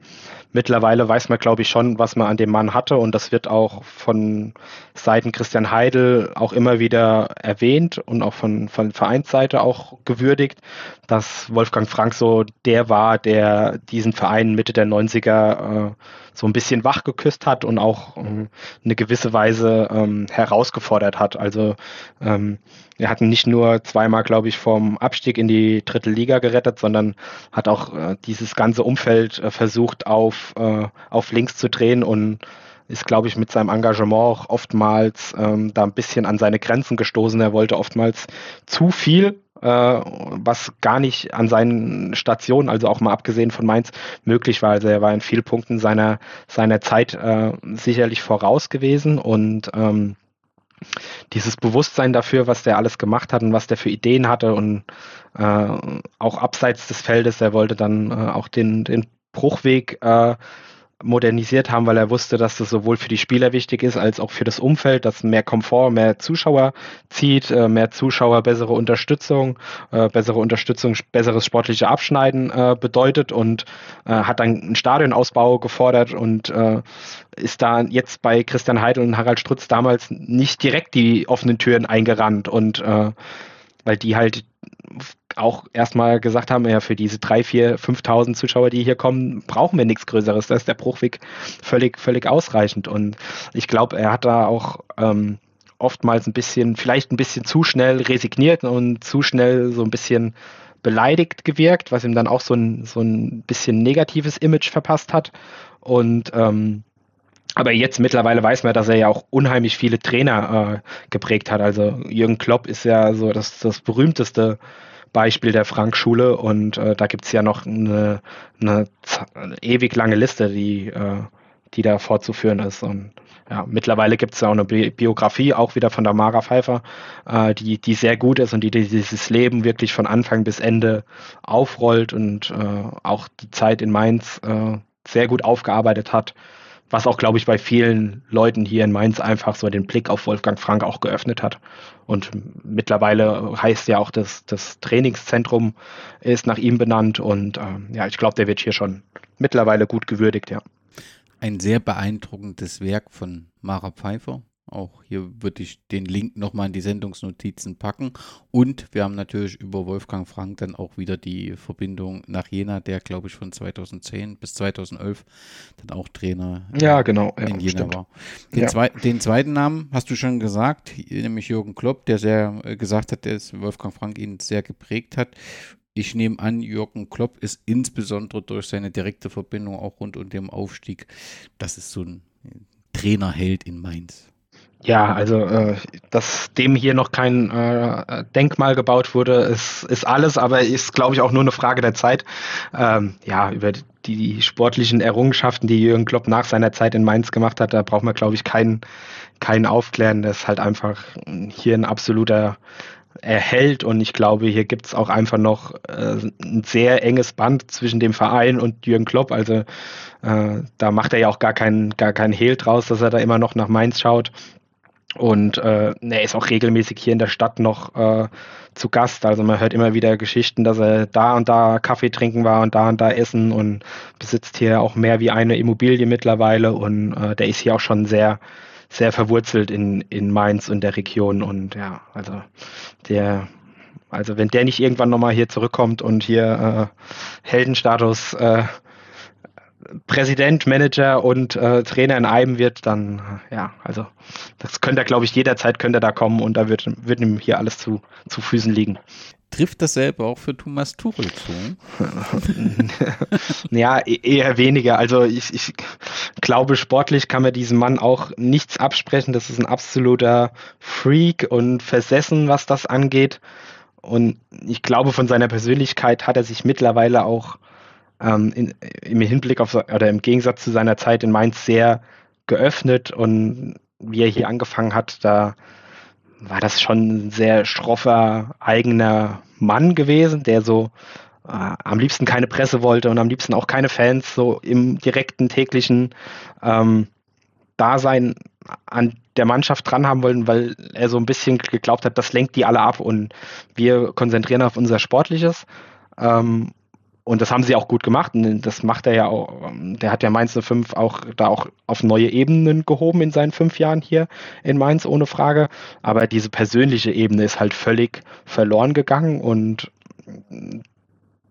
mittlerweile weiß man, glaube ich, schon, was man an dem Mann hatte und das wird auch von Seiten Christian Heidel auch immer wieder erwähnt und auch von, von Vereinsseite auch gewürdigt, dass Wolfgang Frank so der war, der diesen Verein Mitte der 90er äh, so ein bisschen wach geküsst hat und auch ähm, eine gewisse Weise ähm, herausgefordert hat. Also ähm, er hat nicht nur zweimal, glaube ich, vom Abstieg in die dritte Liga gerettet, sondern hat auch äh, dieses ganze Umfeld äh, versucht auf, äh, auf links zu drehen und ist, glaube ich, mit seinem Engagement auch oftmals ähm, da ein bisschen an seine Grenzen gestoßen. Er wollte oftmals zu viel äh, was gar nicht an seinen Stationen, also auch mal abgesehen von Mainz, möglich war. Also er war in vielen Punkten seiner, seiner Zeit äh, sicherlich voraus gewesen und ähm, dieses Bewusstsein dafür, was der alles gemacht hat und was der für Ideen hatte und äh, auch abseits des Feldes, er wollte dann äh, auch den, den Bruchweg äh, modernisiert haben, weil er wusste, dass das sowohl für die Spieler wichtig ist, als auch für das Umfeld, dass mehr Komfort, mehr Zuschauer zieht, äh, mehr Zuschauer, bessere Unterstützung, äh, bessere Unterstützung, besseres sportliche Abschneiden äh, bedeutet und hat dann einen Stadionausbau gefordert und ist da jetzt bei Christian Heidel und Harald Strutz damals nicht direkt die offenen Türen eingerannt und weil die halt auch erstmal gesagt haben, ja, für diese drei, vier, 5.000 Zuschauer, die hier kommen, brauchen wir nichts Größeres. Da ist der Bruchweg völlig, völlig ausreichend. Und ich glaube, er hat da auch ähm, oftmals ein bisschen, vielleicht ein bisschen zu schnell resigniert und zu schnell so ein bisschen beleidigt gewirkt, was ihm dann auch so ein, so ein bisschen negatives Image verpasst hat. Und ähm, aber jetzt mittlerweile weiß man, dass er ja auch unheimlich viele Trainer äh, geprägt hat. Also Jürgen Klopp ist ja so das, das berühmteste Beispiel der Frank-Schule und äh, da gibt's ja noch eine, eine, ewig lange Liste, die, äh, die da fortzuführen ist. Und ja, mittlerweile gibt's ja auch eine Bi Biografie, auch wieder von der Mara Pfeiffer, äh, die, die sehr gut ist und die dieses Leben wirklich von Anfang bis Ende aufrollt und äh, auch die Zeit in Mainz äh, sehr gut aufgearbeitet hat was auch, glaube ich, bei vielen Leuten hier in Mainz einfach so den Blick auf Wolfgang Frank auch geöffnet hat. Und mittlerweile heißt ja auch, dass das Trainingszentrum ist nach ihm benannt und ähm, ja, ich glaube, der wird hier schon mittlerweile gut gewürdigt, ja. Ein sehr beeindruckendes Werk von Mara Pfeiffer. Auch hier würde ich den Link nochmal in die Sendungsnotizen packen. Und wir haben natürlich über Wolfgang Frank dann auch wieder die Verbindung nach Jena, der glaube ich von 2010 bis 2011 dann auch Trainer ja, genau, ja, in Jena stimmt. war. Den, ja. zwei, den, zweiten Namen hast du schon gesagt, nämlich Jürgen Klopp, der sehr äh, gesagt hat, dass Wolfgang Frank ihn sehr geprägt hat. Ich nehme an, Jürgen Klopp ist insbesondere durch seine direkte Verbindung auch rund um den Aufstieg, das ist so ein Trainerheld in Mainz. Ja, also äh, dass dem hier noch kein äh, Denkmal gebaut wurde, ist, ist alles, aber ist, glaube ich, auch nur eine Frage der Zeit. Ähm, ja, über die, die sportlichen Errungenschaften, die Jürgen Klopp nach seiner Zeit in Mainz gemacht hat, da braucht man, glaube ich, keinen, keinen aufklären. Das ist halt einfach hier ein absoluter erhält und ich glaube, hier gibt es auch einfach noch äh, ein sehr enges Band zwischen dem Verein und Jürgen Klopp. Also äh, da macht er ja auch gar keinen gar keinen Hehl draus, dass er da immer noch nach Mainz schaut. Und äh, er ist auch regelmäßig hier in der Stadt noch äh, zu Gast. Also man hört immer wieder Geschichten, dass er da und da Kaffee trinken war und da und da essen und besitzt hier auch mehr wie eine Immobilie mittlerweile. Und äh, der ist hier auch schon sehr, sehr verwurzelt in, in Mainz und der Region. Und ja, also der, also wenn der nicht irgendwann nochmal hier zurückkommt und hier äh, Heldenstatus äh, Präsident, Manager und äh, Trainer in einem wird, dann ja, also das könnte er, glaube ich, jederzeit könnte er da kommen und da wird, wird ihm hier alles zu, zu Füßen liegen. Trifft dasselbe auch für Thomas Tuchel zu? [LAUGHS] ja, e-, eher weniger. Also ich, ich glaube, sportlich kann man diesem Mann auch nichts absprechen. Das ist ein absoluter Freak und versessen, was das angeht. Und ich glaube, von seiner Persönlichkeit hat er sich mittlerweile auch ähm, in, im Hinblick auf oder im Gegensatz zu seiner Zeit in Mainz sehr geöffnet und wie er hier angefangen hat, da war das schon ein sehr schroffer eigener Mann gewesen, der so äh, am liebsten keine Presse wollte und am liebsten auch keine Fans so im direkten täglichen ähm, Dasein an der Mannschaft dran haben wollen, weil er so ein bisschen geglaubt hat, das lenkt die alle ab und wir konzentrieren auf unser Sportliches. Ähm, und das haben sie auch gut gemacht. Und das macht er ja auch. Ähm, der hat ja Mainz 05 auch da auch auf neue Ebenen gehoben in seinen fünf Jahren hier in Mainz, ohne Frage. Aber diese persönliche Ebene ist halt völlig verloren gegangen und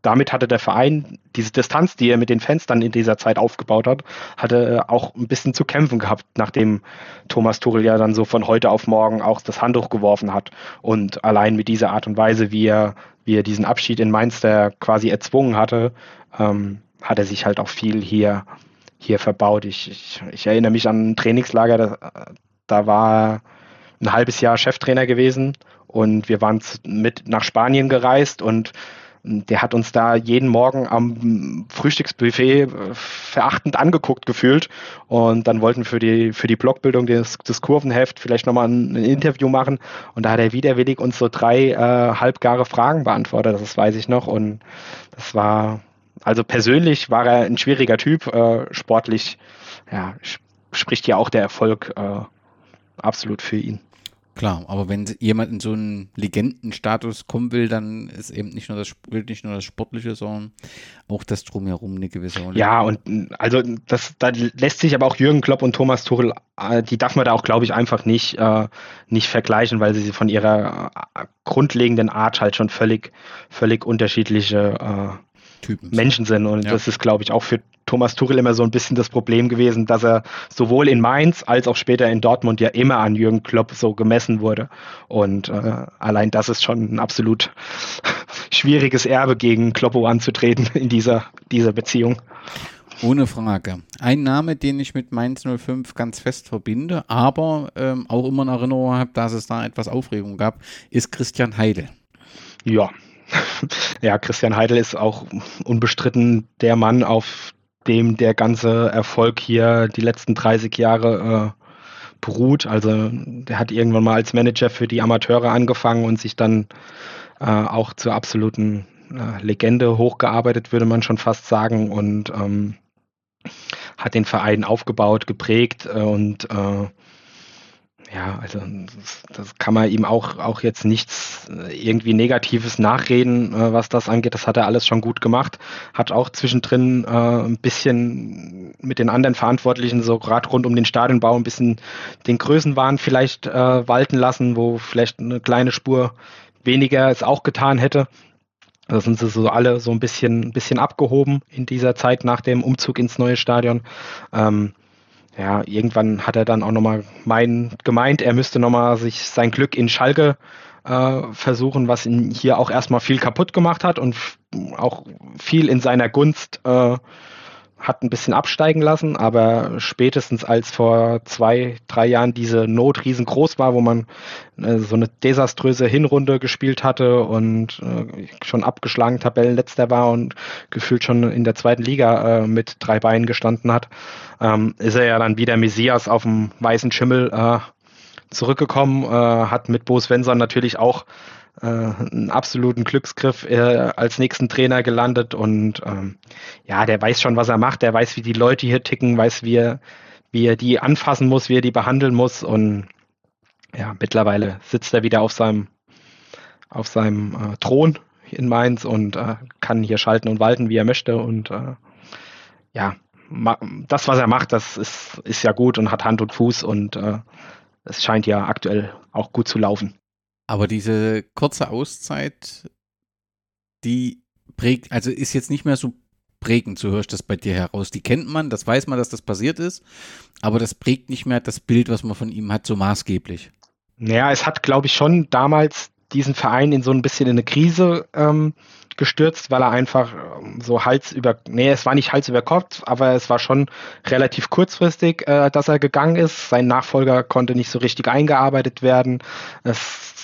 damit hatte der Verein diese Distanz, die er mit den Fans dann in dieser Zeit aufgebaut hat, hatte auch ein bisschen zu kämpfen gehabt, nachdem Thomas Tuchel ja dann so von heute auf morgen auch das Handtuch geworfen hat. Und allein mit dieser Art und Weise, wie er, wie er diesen Abschied in Mainz der quasi erzwungen hatte, ähm, hat er sich halt auch viel hier, hier verbaut. Ich, ich, ich erinnere mich an ein Trainingslager, da, da war ein halbes Jahr Cheftrainer gewesen und wir waren mit nach Spanien gereist und der hat uns da jeden Morgen am Frühstücksbuffet äh, verachtend angeguckt gefühlt. Und dann wollten für die, für die Blockbildung des, des Kurvenheft vielleicht nochmal ein, ein Interview machen. Und da hat er widerwillig uns so drei äh, halbgare Fragen beantwortet, das weiß ich noch. Und das war, also persönlich war er ein schwieriger Typ, äh, sportlich, ja, spricht ja auch der Erfolg äh, absolut für ihn. Klar, aber wenn jemand in so einen Legendenstatus kommen will, dann ist eben nicht nur das, nicht nur das Sportliche, sondern auch das Drumherum eine gewisse Rolle. Ja, und also das, da lässt sich aber auch Jürgen Klopp und Thomas Tuchel, äh, die darf man da auch, glaube ich, einfach nicht, äh, nicht vergleichen, weil sie von ihrer äh, grundlegenden Art halt schon völlig, völlig unterschiedliche äh, Typen Menschen sind. Und ja. das ist, glaube ich, auch für Thomas Tuchel immer so ein bisschen das Problem gewesen, dass er sowohl in Mainz als auch später in Dortmund ja immer an Jürgen Klopp so gemessen wurde. Und äh, allein das ist schon ein absolut [LAUGHS] schwieriges Erbe gegen Kloppo anzutreten in dieser, dieser Beziehung. Ohne Frage. Ein Name, den ich mit Mainz 05 ganz fest verbinde, aber ähm, auch immer in Erinnerung habe, dass es da etwas Aufregung gab, ist Christian Heidel. Ja. [LAUGHS] Ja, Christian Heidel ist auch unbestritten der Mann, auf dem der ganze Erfolg hier die letzten 30 Jahre äh, beruht. Also der hat irgendwann mal als Manager für die Amateure angefangen und sich dann äh, auch zur absoluten äh, Legende hochgearbeitet, würde man schon fast sagen. Und ähm, hat den Verein aufgebaut, geprägt äh, und äh, ja, also das, kann man ihm auch, auch jetzt nichts äh, irgendwie Negatives nachreden, äh, was das angeht. Das hat er alles schon gut gemacht. Hat auch zwischendrin äh, ein bisschen mit den anderen Verantwortlichen, so gerade rund um den Stadionbau, ein bisschen den Größenwahn vielleicht äh, walten lassen, wo vielleicht eine kleine Spur weniger es auch getan hätte. Da sind sie so alle so ein bisschen, ein bisschen abgehoben in dieser Zeit nach dem Umzug ins neue Stadion. Ähm, ja, irgendwann hat er dann auch nochmal mein, gemeint, er müsste nochmal sich sein Glück in Schalke äh, versuchen, was ihn hier auch erstmal viel kaputt gemacht hat und auch viel in seiner Gunst äh, hat ein bisschen absteigen lassen, aber spätestens als vor zwei, drei Jahren diese Not riesengroß war, wo man äh, so eine desaströse Hinrunde gespielt hatte und äh, schon abgeschlagen Tabellenletzter war und gefühlt schon in der zweiten Liga äh, mit drei Beinen gestanden hat, ähm, ist er ja dann wieder Messias auf dem weißen Schimmel äh, zurückgekommen, äh, hat mit Bo Svensson natürlich auch äh, einen absoluten Glücksgriff äh, als nächsten Trainer gelandet und ähm, ja, der weiß schon, was er macht, der weiß, wie die Leute hier ticken, weiß, wie er, wie er die anfassen muss, wie er die behandeln muss und ja, mittlerweile sitzt er wieder auf seinem auf seinem äh, Thron in Mainz und äh, kann hier schalten und walten, wie er möchte und äh, ja, das, was er macht, das ist, ist ja gut und hat Hand und Fuß und äh, es scheint ja aktuell auch gut zu laufen. Aber diese kurze Auszeit, die prägt, also ist jetzt nicht mehr so prägend, so höre ich das bei dir heraus. Die kennt man, das weiß man, dass das passiert ist, aber das prägt nicht mehr das Bild, was man von ihm hat, so maßgeblich. Naja, es hat, glaube ich, schon damals diesen Verein in so ein bisschen in eine Krise ähm, gestürzt, weil er einfach ähm, so Hals über, nee, es war nicht Hals über Kopf, aber es war schon relativ kurzfristig, äh, dass er gegangen ist. Sein Nachfolger konnte nicht so richtig eingearbeitet werden. Es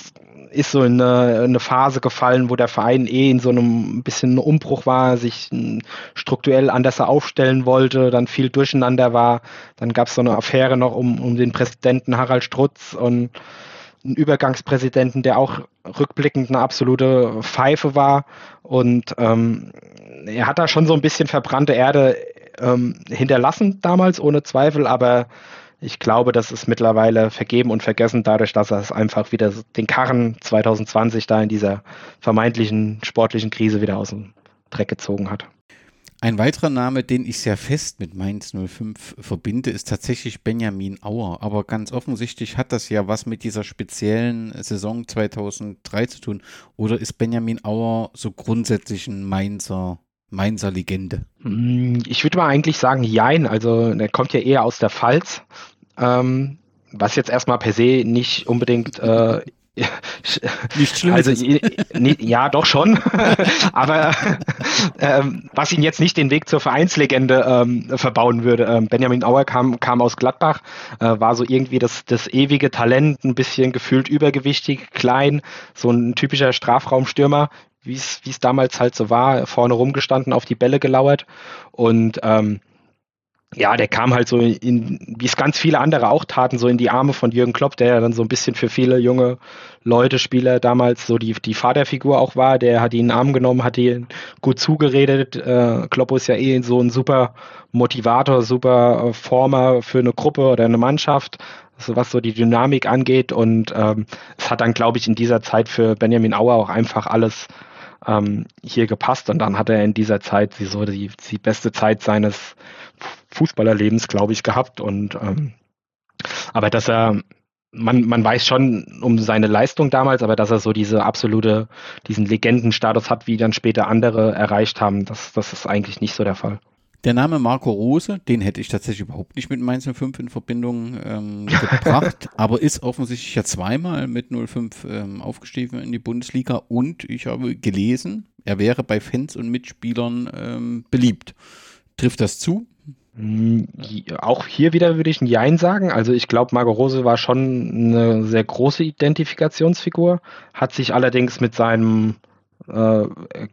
ist so in eine, eine, Phase gefallen, wo der Verein eh in so einem bisschen Umbruch war, sich strukturell anders aufstellen wollte, dann viel Durcheinander war. Dann gab es so eine Affäre noch um, um den Präsidenten Harald Strutz und einen Übergangspräsidenten, der auch rückblickend eine absolute Pfeife war. Und ähm, er hat da schon so ein bisschen verbrannte Erde ähm, hinterlassen damals, ohne Zweifel, aber ich glaube, das ist mittlerweile vergeben und vergessen, dadurch, dass er es einfach wieder den Karren 2020 da in dieser vermeintlichen sportlichen Krise wieder aus dem Dreck gezogen hat. Ein weiterer Name, den ich sehr fest mit Mainz 05 verbinde, ist tatsächlich Benjamin Auer. Aber ganz offensichtlich hat das ja was mit dieser speziellen Saison 2003 zu tun. Oder ist Benjamin Auer so grundsätzlich ein Mainzer, Mainzer Legende? Hm, ich würde mal eigentlich sagen, jein. Also der kommt ja eher aus der Pfalz. Ähm, was jetzt erstmal per se nicht unbedingt äh, [LAUGHS] nicht schlimm. Also ja, doch schon. [LAUGHS] Aber ähm, was ihn jetzt nicht den Weg zur Vereinslegende ähm, verbauen würde. Ähm, Benjamin Auer kam, kam aus Gladbach, äh, war so irgendwie das, das ewige Talent, ein bisschen gefühlt übergewichtig, klein, so ein typischer Strafraumstürmer, wie es damals halt so war, vorne rumgestanden, auf die Bälle gelauert und ähm, ja, der kam halt so in, wie es ganz viele andere auch taten, so in die Arme von Jürgen Klopp, der ja dann so ein bisschen für viele junge Leute, Spieler damals so die, die Vaterfigur auch war. Der hat ihn in den Arm genommen, hat ihn gut zugeredet. Äh, Klopp ist ja eh so ein super Motivator, super Former für eine Gruppe oder eine Mannschaft, also was so die Dynamik angeht. Und ähm, es hat dann, glaube ich, in dieser Zeit für Benjamin Auer auch einfach alles ähm, hier gepasst. Und dann hat er in dieser Zeit so die, die beste Zeit seines Fußballerlebens, glaube ich, gehabt. Und ähm, aber dass er man, man weiß schon um seine Leistung damals, aber dass er so diese absolute, diesen Legendenstatus hat, wie dann später andere erreicht haben, das, das ist eigentlich nicht so der Fall. Der Name Marco Rose, den hätte ich tatsächlich überhaupt nicht mit Mainz 05 in Verbindung ähm, gebracht, [LAUGHS] aber ist offensichtlich ja zweimal mit 05 ähm, aufgestiegen in die Bundesliga und ich habe gelesen, er wäre bei Fans und Mitspielern ähm, beliebt. Trifft das zu? Hm, auch hier wieder würde ich ein Jein sagen. Also ich glaube, Margot Rose war schon eine sehr große Identifikationsfigur, hat sich allerdings mit seinem äh,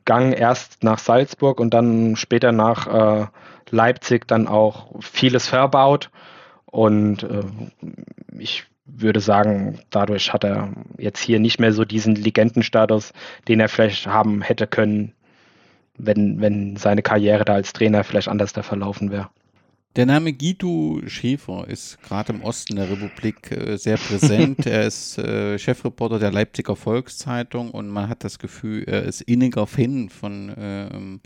Gang erst nach Salzburg und dann später nach äh, Leipzig dann auch vieles verbaut. Und äh, ich würde sagen, dadurch hat er jetzt hier nicht mehr so diesen Legendenstatus, den er vielleicht haben hätte können, wenn, wenn seine Karriere da als Trainer vielleicht anders da verlaufen wäre. Der Name Guido Schäfer ist gerade im Osten der Republik äh, sehr präsent. [LAUGHS] er ist äh, Chefreporter der Leipziger Volkszeitung und man hat das Gefühl, er ist inniger Fan von ähm,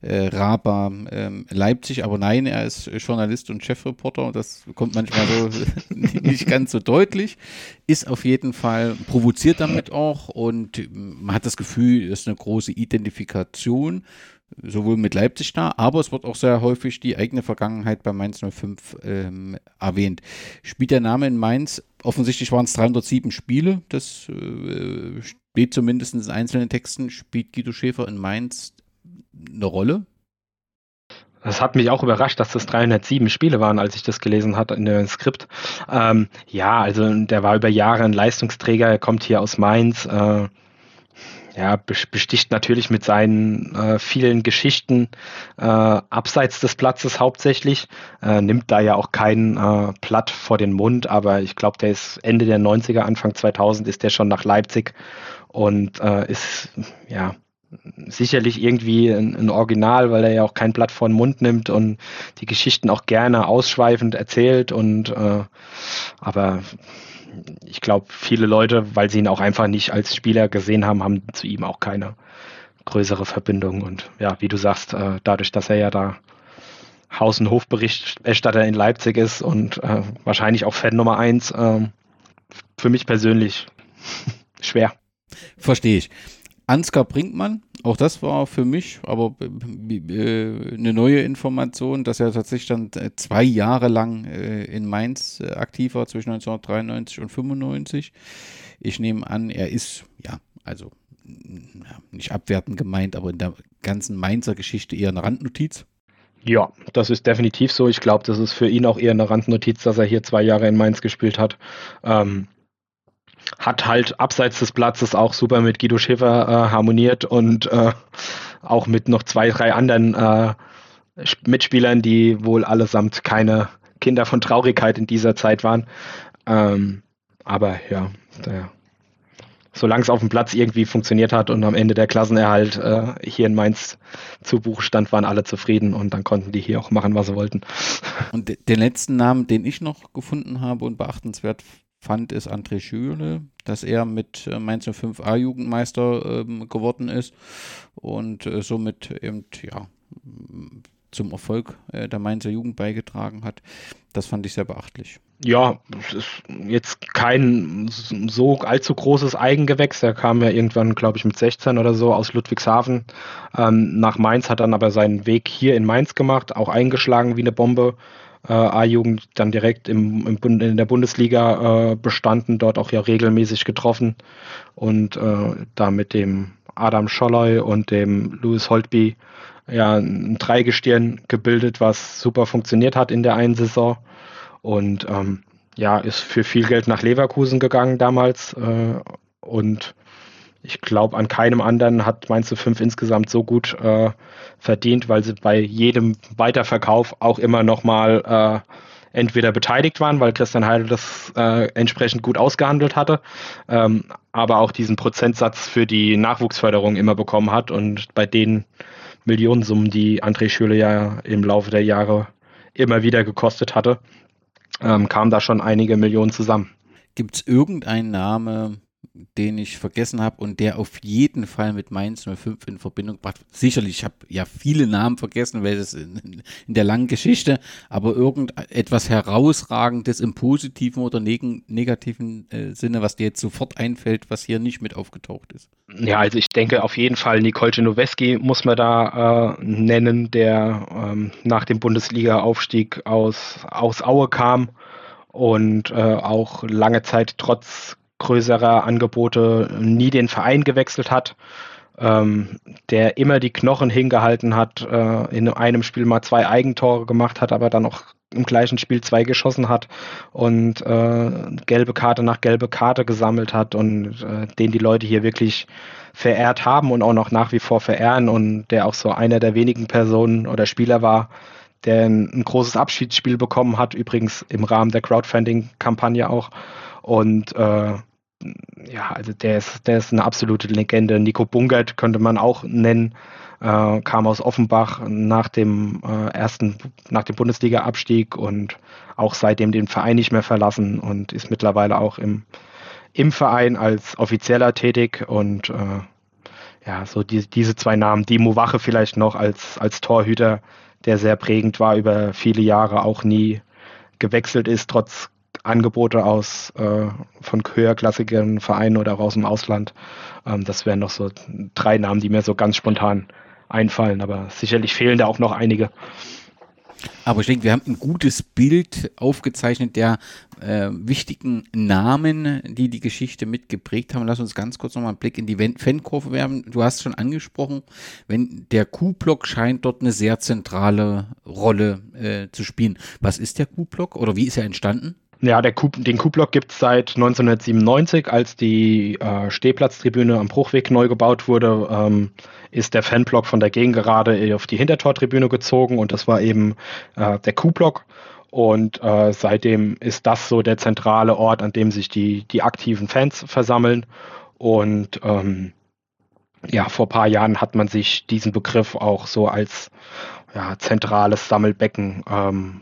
äh, Raba ähm, Leipzig. Aber nein, er ist Journalist und Chefreporter. Das kommt manchmal so [LAUGHS] nicht ganz so deutlich. Ist auf jeden Fall provoziert damit auch und man hat das Gefühl, es ist eine große Identifikation sowohl mit Leipzig da, aber es wird auch sehr häufig die eigene Vergangenheit bei Mainz 05 ähm, erwähnt. Spielt der Name in Mainz, offensichtlich waren es 307 Spiele, das äh, steht zumindest in einzelnen Texten, spielt Guido Schäfer in Mainz eine Rolle? Das hat mich auch überrascht, dass das 307 Spiele waren, als ich das gelesen hatte in dem Skript. Ähm, ja, also der war über Jahre ein Leistungsträger, er kommt hier aus Mainz. Äh, ja, besticht natürlich mit seinen äh, vielen Geschichten äh, abseits des Platzes hauptsächlich, äh, nimmt da ja auch kein äh, Platt vor den Mund, aber ich glaube, der ist Ende der 90er, Anfang 2000 ist der schon nach Leipzig und äh, ist ja sicherlich irgendwie ein, ein, Original, weil er ja auch kein Blatt vor den Mund nimmt und die Geschichten auch gerne ausschweifend erzählt und äh, aber ich glaube, viele Leute, weil sie ihn auch einfach nicht als Spieler gesehen haben, haben zu ihm auch keine größere Verbindung. Und ja, wie du sagst, äh, dadurch, dass er ja da Haus- und Hofberichterstatter in Leipzig ist und äh, wahrscheinlich auch Fan Nummer eins, äh, für mich persönlich [LAUGHS] schwer. Verstehe ich. Ansgar Brinkmann, auch das war für mich aber äh, eine neue Information, dass er tatsächlich dann äh, zwei Jahre lang äh, in Mainz äh, aktiv war, zwischen 1993 und 95. Ich nehme an, er ist, ja, also ja, nicht abwertend gemeint, aber in der ganzen Mainzer Geschichte eher eine Randnotiz. Ja, das ist definitiv so. Ich glaube, das ist für ihn auch eher eine Randnotiz, dass er hier zwei Jahre in Mainz gespielt hat. Ähm, hat halt abseits des Platzes auch super mit Guido Schäfer äh, harmoniert und äh, auch mit noch zwei, drei anderen äh, Mitspielern, die wohl allesamt keine Kinder von Traurigkeit in dieser Zeit waren. Ähm, aber ja, der, solange es auf dem Platz irgendwie funktioniert hat und am Ende der Klassenerhalt äh, hier in Mainz zu Buch stand, waren alle zufrieden und dann konnten die hier auch machen, was sie wollten. Und den letzten Namen, den ich noch gefunden habe und beachtenswert fand, ist André Schüle, dass er mit äh, Mainz 05 A-Jugendmeister ähm, geworden ist und äh, somit eben, ja, zum Erfolg äh, der Mainzer Jugend beigetragen hat. Das fand ich sehr beachtlich. Ja, es ist jetzt kein so allzu großes Eigengewächs. Er kam ja irgendwann, glaube ich, mit 16 oder so aus Ludwigshafen ähm, nach Mainz, hat dann aber seinen Weg hier in Mainz gemacht, auch eingeschlagen wie eine Bombe. Äh, A-Jugend dann direkt im, im Bund, in der Bundesliga äh, bestanden, dort auch ja regelmäßig getroffen und äh, da mit dem Adam Scholloy und dem Louis Holtby ja ein Dreigestirn gebildet, was super funktioniert hat in der einen Saison. Und ähm, ja, ist für viel Geld nach Leverkusen gegangen damals. Äh, und ich glaube, an keinem anderen hat Mainz 5 insgesamt so gut äh, verdient, weil sie bei jedem Weiterverkauf auch immer nochmal äh, entweder beteiligt waren, weil Christian Heidel das äh, entsprechend gut ausgehandelt hatte, ähm, aber auch diesen Prozentsatz für die Nachwuchsförderung immer bekommen hat und bei den Millionensummen, die André Schüle ja im Laufe der Jahre immer wieder gekostet hatte, ähm, kamen da schon einige Millionen zusammen. Gibt es irgendeinen Namen, den ich vergessen habe und der auf jeden Fall mit Mainz 05 in Verbindung brachte. Sicherlich, ich habe ja viele Namen vergessen, weil das in, in, der langen Geschichte, aber irgendetwas herausragendes im positiven oder neg negativen äh, Sinne, was dir jetzt sofort einfällt, was hier nicht mit aufgetaucht ist. Ja, also ich denke auf jeden Fall Nicole Genoweski muss man da äh, nennen, der ähm, nach dem Bundesliga-Aufstieg aus, aus Aue kam und äh, auch lange Zeit trotz größerer Angebote nie den Verein gewechselt hat, ähm, der immer die Knochen hingehalten hat, äh, in einem Spiel mal zwei Eigentore gemacht hat, aber dann auch im gleichen Spiel zwei geschossen hat und äh, gelbe Karte nach gelbe Karte gesammelt hat und äh, den die Leute hier wirklich verehrt haben und auch noch nach wie vor verehren und der auch so einer der wenigen Personen oder Spieler war, der ein, ein großes Abschiedsspiel bekommen hat, übrigens im Rahmen der Crowdfunding-Kampagne auch. Und äh, ja, also der ist, der ist eine absolute Legende. Nico Bungert könnte man auch nennen, äh, kam aus Offenbach nach dem äh, ersten, nach dem Bundesliga-Abstieg und auch seitdem den Verein nicht mehr verlassen und ist mittlerweile auch im, im Verein als Offizieller tätig und äh, ja, so die, diese zwei Namen, Dimo Wache vielleicht noch als, als Torhüter, der sehr prägend war über viele Jahre, auch nie gewechselt ist, trotz Angebote aus äh, von höherklassigen Vereinen oder auch aus dem Ausland. Ähm, das wären noch so drei Namen, die mir so ganz spontan einfallen, aber sicherlich fehlen da auch noch einige. Aber ich denke, wir haben ein gutes Bild aufgezeichnet der äh, wichtigen Namen, die die Geschichte mitgeprägt haben. Lass uns ganz kurz nochmal einen Blick in die Fankurve werfen. Du hast schon angesprochen, wenn der Q-Block scheint dort eine sehr zentrale Rolle äh, zu spielen. Was ist der Q-Block oder wie ist er entstanden? Ja, Kuh, den Kuhblock gibt es seit 1997, als die äh, Stehplatztribüne am Bruchweg neu gebaut wurde, ähm, ist der Fanblock von der Gegengerade auf die Hintertortribüne gezogen und das war eben äh, der Kuhblock. Und äh, seitdem ist das so der zentrale Ort, an dem sich die, die aktiven Fans versammeln. Und ähm, ja, vor ein paar Jahren hat man sich diesen Begriff auch so als ja, zentrales Sammelbecken ähm,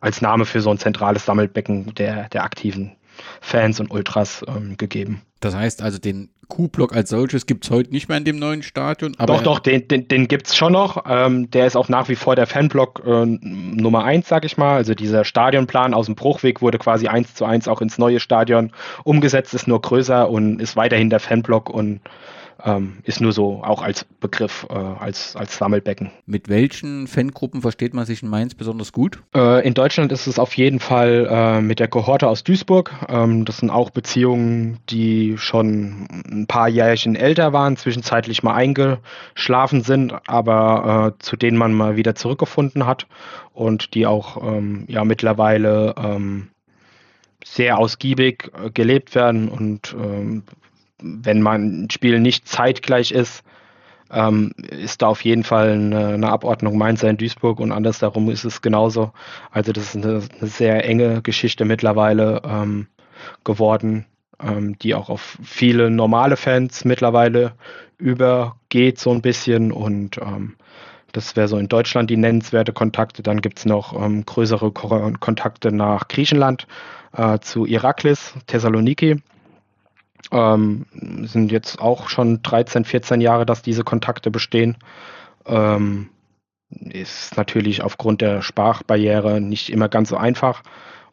als Name für so ein zentrales Sammelbecken der, der aktiven Fans und Ultras ähm, gegeben. Das heißt also, den Q-Block als solches gibt es heute nicht mehr in dem neuen Stadion. doch, doch, den, den, den gibt es schon noch. Ähm, der ist auch nach wie vor der Fanblock äh, Nummer eins, sag ich mal. Also dieser Stadionplan aus dem Bruchweg wurde quasi eins zu eins auch ins neue Stadion umgesetzt, ist nur größer und ist weiterhin der Fanblock und ähm, ist nur so auch als Begriff, äh, als, als Sammelbecken. Mit welchen Fangruppen versteht man sich in Mainz besonders gut? Äh, in Deutschland ist es auf jeden Fall äh, mit der Kohorte aus Duisburg. Ähm, das sind auch Beziehungen, die schon ein paar Jährchen älter waren, zwischenzeitlich mal eingeschlafen sind, aber äh, zu denen man mal wieder zurückgefunden hat und die auch ähm, ja mittlerweile ähm, sehr ausgiebig äh, gelebt werden und ähm, wenn man ein Spiel nicht zeitgleich ist, ähm, ist da auf jeden Fall eine, eine, Abordnung Mainzer in Duisburg und andersherum ist es genauso. Also das ist eine, eine sehr enge Geschichte mittlerweile ähm, geworden. ähm, die auch auf viele normale Fans mittlerweile übergeht so ein bisschen und ähm, das wäre so in Deutschland die nennenswerte Kontakte. Dann gibt es noch ähm, größere Ko Kontakte nach Griechenland, äh, zu Iraklis, Thessaloniki. Ähm, sind jetzt auch schon 13, 14 Jahre, dass diese Kontakte bestehen. Ähm, ist natürlich aufgrund der Sprachbarriere nicht immer ganz so einfach.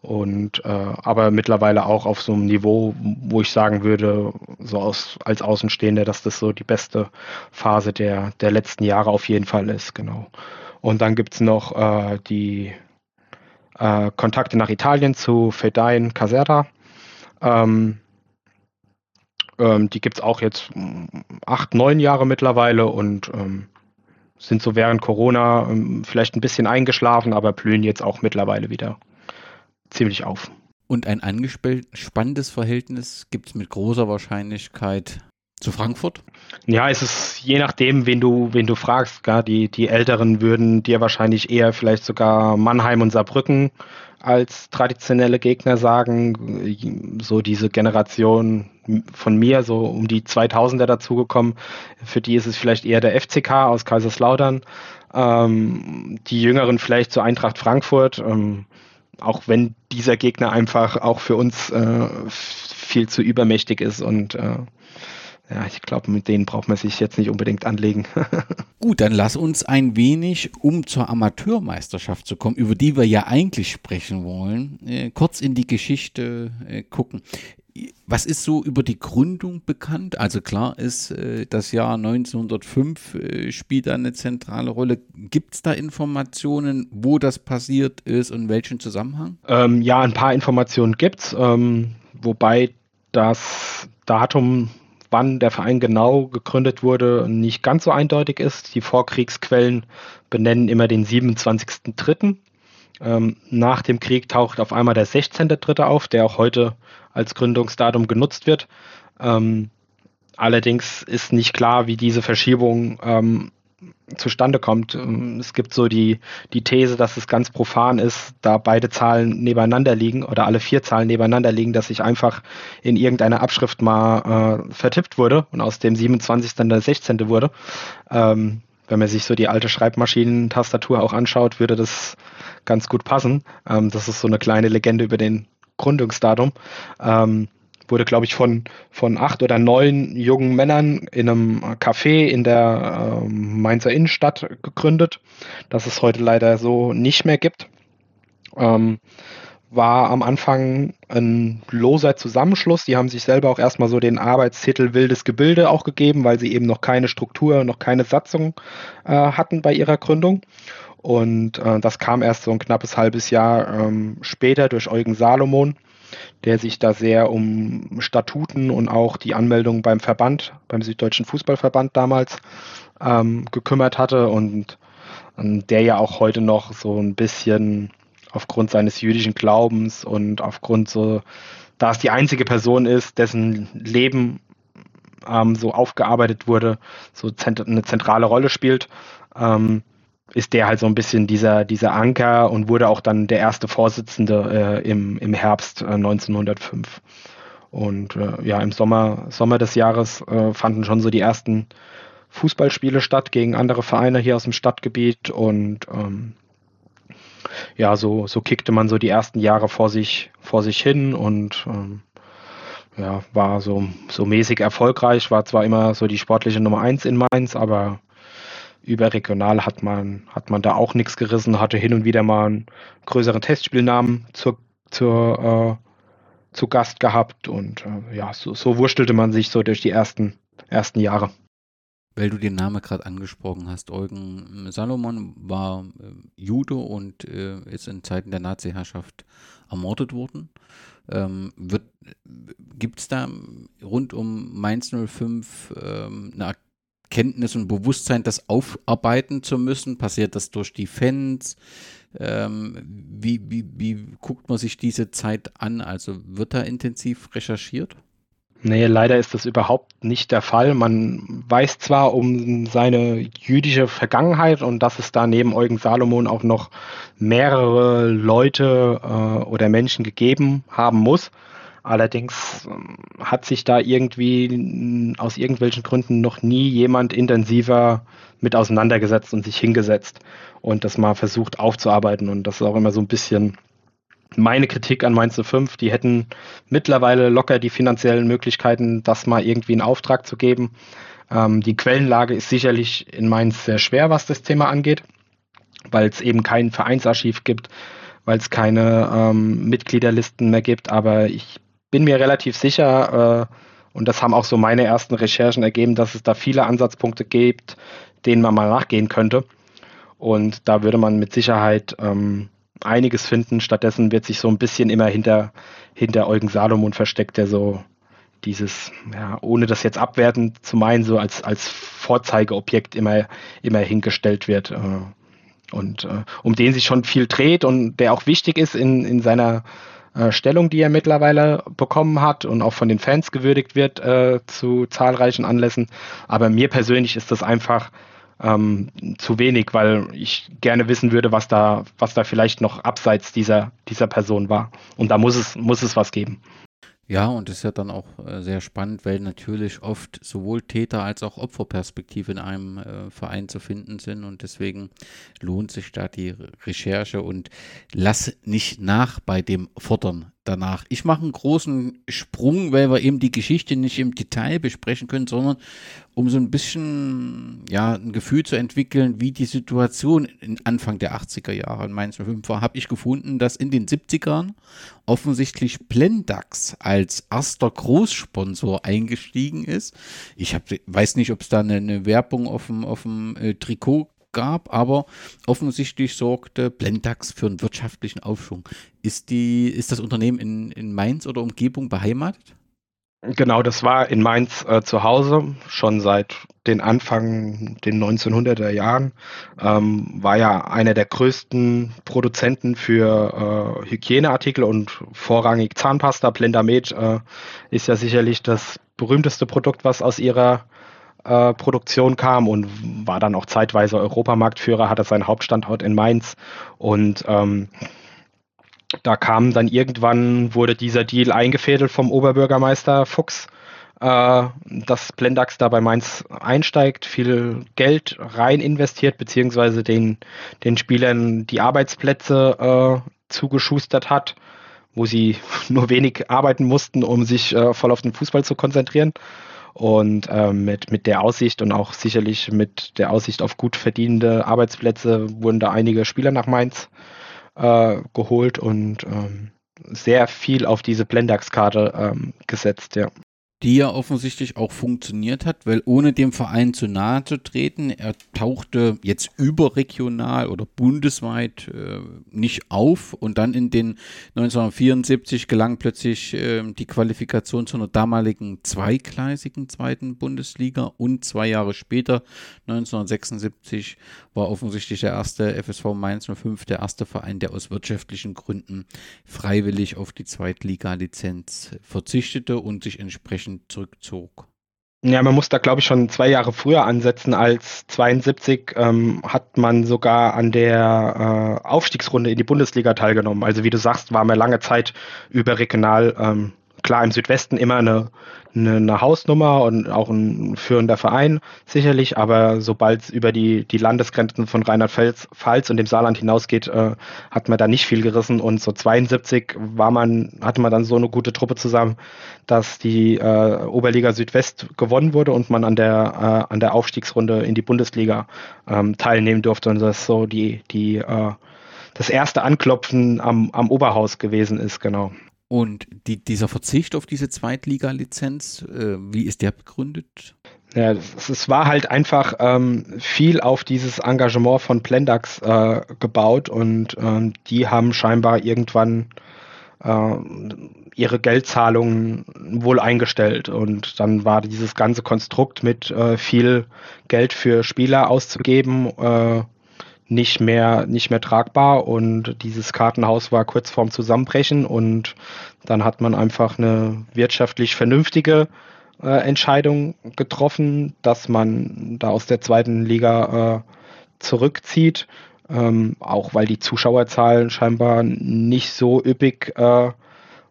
Und äh, aber mittlerweile auch auf so einem Niveau, wo ich sagen würde, so aus, als Außenstehender, dass das so die beste Phase der, der letzten Jahre auf jeden Fall ist, genau. Und dann gibt es noch äh, die äh, Kontakte nach Italien zu Fedain Caserta. Ähm, ähm, die gibt es auch jetzt acht, neun Jahre mittlerweile und ähm, sind so während Corona ähm, vielleicht ein bisschen eingeschlafen, aber blühen jetzt auch mittlerweile wieder ziemlich auf. Und ein angespanntes Verhältnis gibt es mit großer Wahrscheinlichkeit zu Frankfurt? Ja, es ist je nachdem, wen du, wen du fragst. Gar die, die Älteren würden dir wahrscheinlich eher vielleicht sogar Mannheim und Saarbrücken als traditionelle Gegner sagen. So diese Generation von mir, so um die 2000er dazugekommen. Für die ist es vielleicht eher der FCK aus Kaiserslautern. Ähm, die Jüngeren vielleicht zur Eintracht Frankfurt. Ähm, auch wenn dieser Gegner einfach auch für uns äh, viel zu übermächtig ist und äh, ja, ich glaube, mit denen braucht man sich jetzt nicht unbedingt anlegen. [LAUGHS] Gut, dann lass uns ein wenig, um zur Amateurmeisterschaft zu kommen, über die wir ja eigentlich sprechen wollen, äh, kurz in die Geschichte äh, gucken. Was ist so über die Gründung bekannt? Also klar ist, äh, das Jahr 1905 äh, spielt da eine zentrale Rolle. Gibt es da Informationen, wo das passiert ist und welchen Zusammenhang? Ähm, ja, ein paar Informationen gibt es, ähm, wobei das Datum, wann der Verein genau gegründet wurde, nicht ganz so eindeutig ist. Die Vorkriegsquellen benennen immer den 27.03. Ähm, nach dem Krieg taucht auf einmal der 16.3. auf, der auch heute als Gründungsdatum genutzt wird. Ähm, allerdings ist nicht klar, wie diese Verschiebung ähm, zustande kommt. Ähm, es gibt so die, die These, dass es ganz profan ist, da beide Zahlen nebeneinander liegen oder alle vier Zahlen nebeneinander liegen, dass sich einfach in irgendeiner Abschrift mal äh, vertippt wurde und aus dem 27. dann der 16. wurde. Ähm, wenn man sich so die alte Schreibmaschinentastatur auch anschaut, würde das ganz gut passen. Ähm, das ist so eine kleine Legende über den Gründungsdatum. Ähm, wurde, glaube ich, von, von acht oder neun jungen Männern in einem Café in der äh, Mainzer Innenstadt gegründet, das es heute leider so nicht mehr gibt. Ähm, war am Anfang ein loser Zusammenschluss. Die haben sich selber auch erstmal so den Arbeitstitel Wildes Gebilde auch gegeben, weil sie eben noch keine Struktur, noch keine Satzung äh, hatten bei ihrer Gründung. Und äh, das kam erst so ein knappes halbes Jahr ähm, später durch Eugen Salomon, der sich da sehr um Statuten und auch die Anmeldung beim Verband, beim Süddeutschen Fußballverband damals ähm, gekümmert hatte und ähm, der ja auch heute noch so ein bisschen aufgrund seines jüdischen Glaubens und aufgrund so, da es die einzige Person ist, dessen Leben ähm, so aufgearbeitet wurde, so zent eine zentrale Rolle spielt. Ähm, ist der halt so ein bisschen dieser, dieser Anker und wurde auch dann der erste Vorsitzende äh, im, im Herbst äh, 1905. Und äh, ja, im Sommer, Sommer des Jahres äh, fanden schon so die ersten Fußballspiele statt gegen andere Vereine hier aus dem Stadtgebiet und ähm, ja, so, so kickte man so die ersten Jahre vor sich, vor sich hin und ähm, ja, war so, so mäßig erfolgreich, war zwar immer so die sportliche Nummer eins in Mainz, aber überregional hat man, hat man da auch nichts gerissen, hatte hin und wieder mal einen größeren Testspielnamen zur, zur, äh, zu Gast gehabt und äh, ja, so, so wurstelte man sich so durch die ersten, ersten Jahre. Weil du den Namen gerade angesprochen hast, Eugen Salomon war äh, Jude und äh, ist in Zeiten der Nazi-Herrschaft ermordet worden. Ähm, Gibt es da rund um Mainz 05 ähm, eine Kenntnis und Bewusstsein, das aufarbeiten zu müssen? Passiert das durch die Fans? Ähm, wie, wie, wie guckt man sich diese Zeit an? Also wird da intensiv recherchiert? Nee, leider ist das überhaupt nicht der Fall. Man weiß zwar um seine jüdische Vergangenheit und dass es da neben Eugen Salomon auch noch mehrere Leute äh, oder Menschen gegeben haben muss, Allerdings ähm, hat sich da irgendwie aus irgendwelchen Gründen noch nie jemand intensiver mit auseinandergesetzt und sich hingesetzt und das mal versucht aufzuarbeiten. Und das ist auch immer so ein bisschen meine Kritik an Mainz 05. Die hätten mittlerweile locker die finanziellen Möglichkeiten, das mal irgendwie in Auftrag zu geben. Ähm, die Quellenlage ist sicherlich in Mainz sehr schwer, was das Thema angeht, weil es eben kein Vereinsarchiv gibt, weil es keine ähm, Mitgliederlisten mehr gibt. Aber ich bin mir relativ sicher, äh, und das haben auch so meine ersten Recherchen ergeben, dass es da viele Ansatzpunkte gibt, denen man mal nachgehen könnte. Und da würde man mit Sicherheit ähm, einiges finden. Stattdessen wird sich so ein bisschen immer hinter, hinter Eugen Salomon versteckt, der so dieses, ja, ohne das jetzt abwertend zu meinen, so als, als Vorzeigeobjekt immer, immer hingestellt wird. Äh, und äh, um den sich schon viel dreht und der auch wichtig ist in, in seiner äh, Stellung, die er mittlerweile bekommen hat und auch von den Fans gewürdigt wird äh, zu zahlreichen Anlässen. Aber mir persönlich ist das einfach ähm, zu wenig, weil ich gerne wissen würde, was da, was da vielleicht noch abseits dieser, dieser Person war. Und da muss es, muss es was geben. Ja, und das ist ja dann auch äh, sehr spannend, weil natürlich oft sowohl Täter als auch Opferperspektive in einem äh, Verein zu finden sind. Und deswegen lohnt sich da die Recherche und lass nicht nach bei dem Fordern danach. Ich mache einen großen Sprung, weil wir eben die Geschichte nicht im Detail besprechen können, sondern um so ein bisschen ja, ein Gefühl zu entwickeln, wie die Situation in Anfang der 80er Jahre in Mainz 05 war, habe ich gefunden, dass in den 70ern offensichtlich Plendax als erster Großsponsor eingestiegen ist. Ich hab, weiß nicht, ob es da eine, Werbung auf dem, auf dem äh, Trikot gab, aber offensichtlich sorgte Blendax für einen wirtschaftlichen Aufschwung. Ist, die, ist das Unternehmen in, in Mainz oder Umgebung beheimatet? Genau, das war in Mainz äh, zu Hause, schon seit den Anfang, den 1900er Jahren. Ähm, war ja einer der größten Produzenten für äh, Hygieneartikel und vorrangig Zahnpasta. Blendamed äh, ist ja sicherlich das berühmteste Produkt, was aus ihrer äh, Produktion kam und war dann auch zeitweise Europamarktführer, hatte seinen Hauptstandort in Mainz und ähm, da kam dann irgendwann, wurde dieser Deal eingefädelt vom Oberbürgermeister Fuchs, äh, dass Blendax da bei Mainz einsteigt, viel Geld rein investiert, beziehungsweise den, den Spielern die Arbeitsplätze äh, zugeschustert hat, wo sie [LAUGHS] nur wenig arbeiten mussten, um sich äh, voll auf den Fußball zu konzentrieren. Und ähm, mit, mit der Aussicht und auch sicherlich mit der Aussicht auf gut verdienende Arbeitsplätze wurden da einige Spieler nach Mainz äh, geholt und ähm, sehr viel auf diese Blendax-Karte ähm, gesetzt, ja die ja offensichtlich auch funktioniert hat, weil ohne dem Verein zu nahe zu treten, er tauchte jetzt überregional oder bundesweit äh, nicht auf. Und dann in den 1974 gelang plötzlich äh, die Qualifikation zu einer damaligen zweigleisigen zweiten Bundesliga. Und zwei Jahre später, 1976, war offensichtlich der erste FSV Mainz 05 der erste Verein, der aus wirtschaftlichen Gründen freiwillig auf die Zweitliga-Lizenz verzichtete und sich entsprechend München zurückzog. Ja, man muss da, glaube ich, schon zwei Jahre früher ansetzen. Als 72 ähm, hat man sogar an der äh, Aufstiegsrunde in die Bundesliga teilgenommen. Also wie du sagst, war man lange Zeit überregional ähm, klar im Südwesten immer eine, eine, eine, Hausnummer und auch ein führender Verein sicherlich, aber sobald es über die, die Landesgrenzen von Rheinland-Pfalz und dem Saarland hinausgeht, äh, hat man da nicht viel gerissen und so 72 war man, hatte man dann so eine gute Truppe zusammen, dass die äh, Oberliga Südwest gewonnen wurde und man an der, äh, an der Aufstiegsrunde in die Bundesliga ähm, teilnehmen durfte und das so die, die, äh, das erste Anklopfen am, am Oberhaus gewesen ist, genau. Und die, dieser Verzicht auf diese Zweitliga-Lizenz, äh, wie ist der begründet? Ja, es, war halt einfach ähm, viel auf dieses Engagement von Plendax äh, gebaut und ähm, die haben scheinbar irgendwann äh, ihre Geldzahlungen wohl eingestellt und dann war dieses ganze Konstrukt mit äh, viel Geld für Spieler auszugeben äh, nicht mehr, nicht mehr tragbar und dieses Kartenhaus war kurz vorm Zusammenbrechen und dann hat man einfach eine wirtschaftlich vernünftige äh, Entscheidung getroffen, dass man da aus der zweiten Liga äh, zurückzieht, ähm, auch weil die Zuschauerzahlen scheinbar nicht so üppig äh,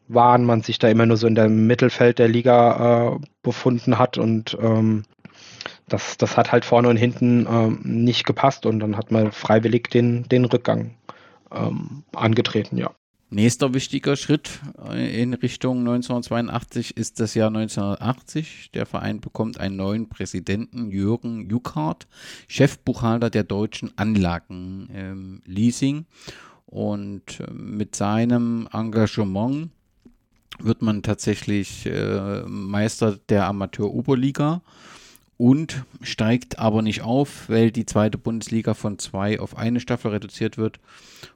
waren, man sich da immer nur so in dem Mittelfeld der Liga äh, befunden hat und ähm, das, das hat halt vorne und hinten ähm, nicht gepasst und dann hat man freiwillig den, den Rückgang ähm, angetreten, ja. Nächster wichtiger Schritt äh, in Richtung 1982 ist das Jahr 1980. Der Verein bekommt einen neuen Präsidenten, Jürgen Juckhardt, Chefbuchhalter der deutschen Anlagenleasing. Ähm, und äh, mit seinem Engagement wird man tatsächlich äh, Meister der Amateur-Oberliga und steigt aber nicht auf, weil die zweite Bundesliga von zwei auf eine Staffel reduziert wird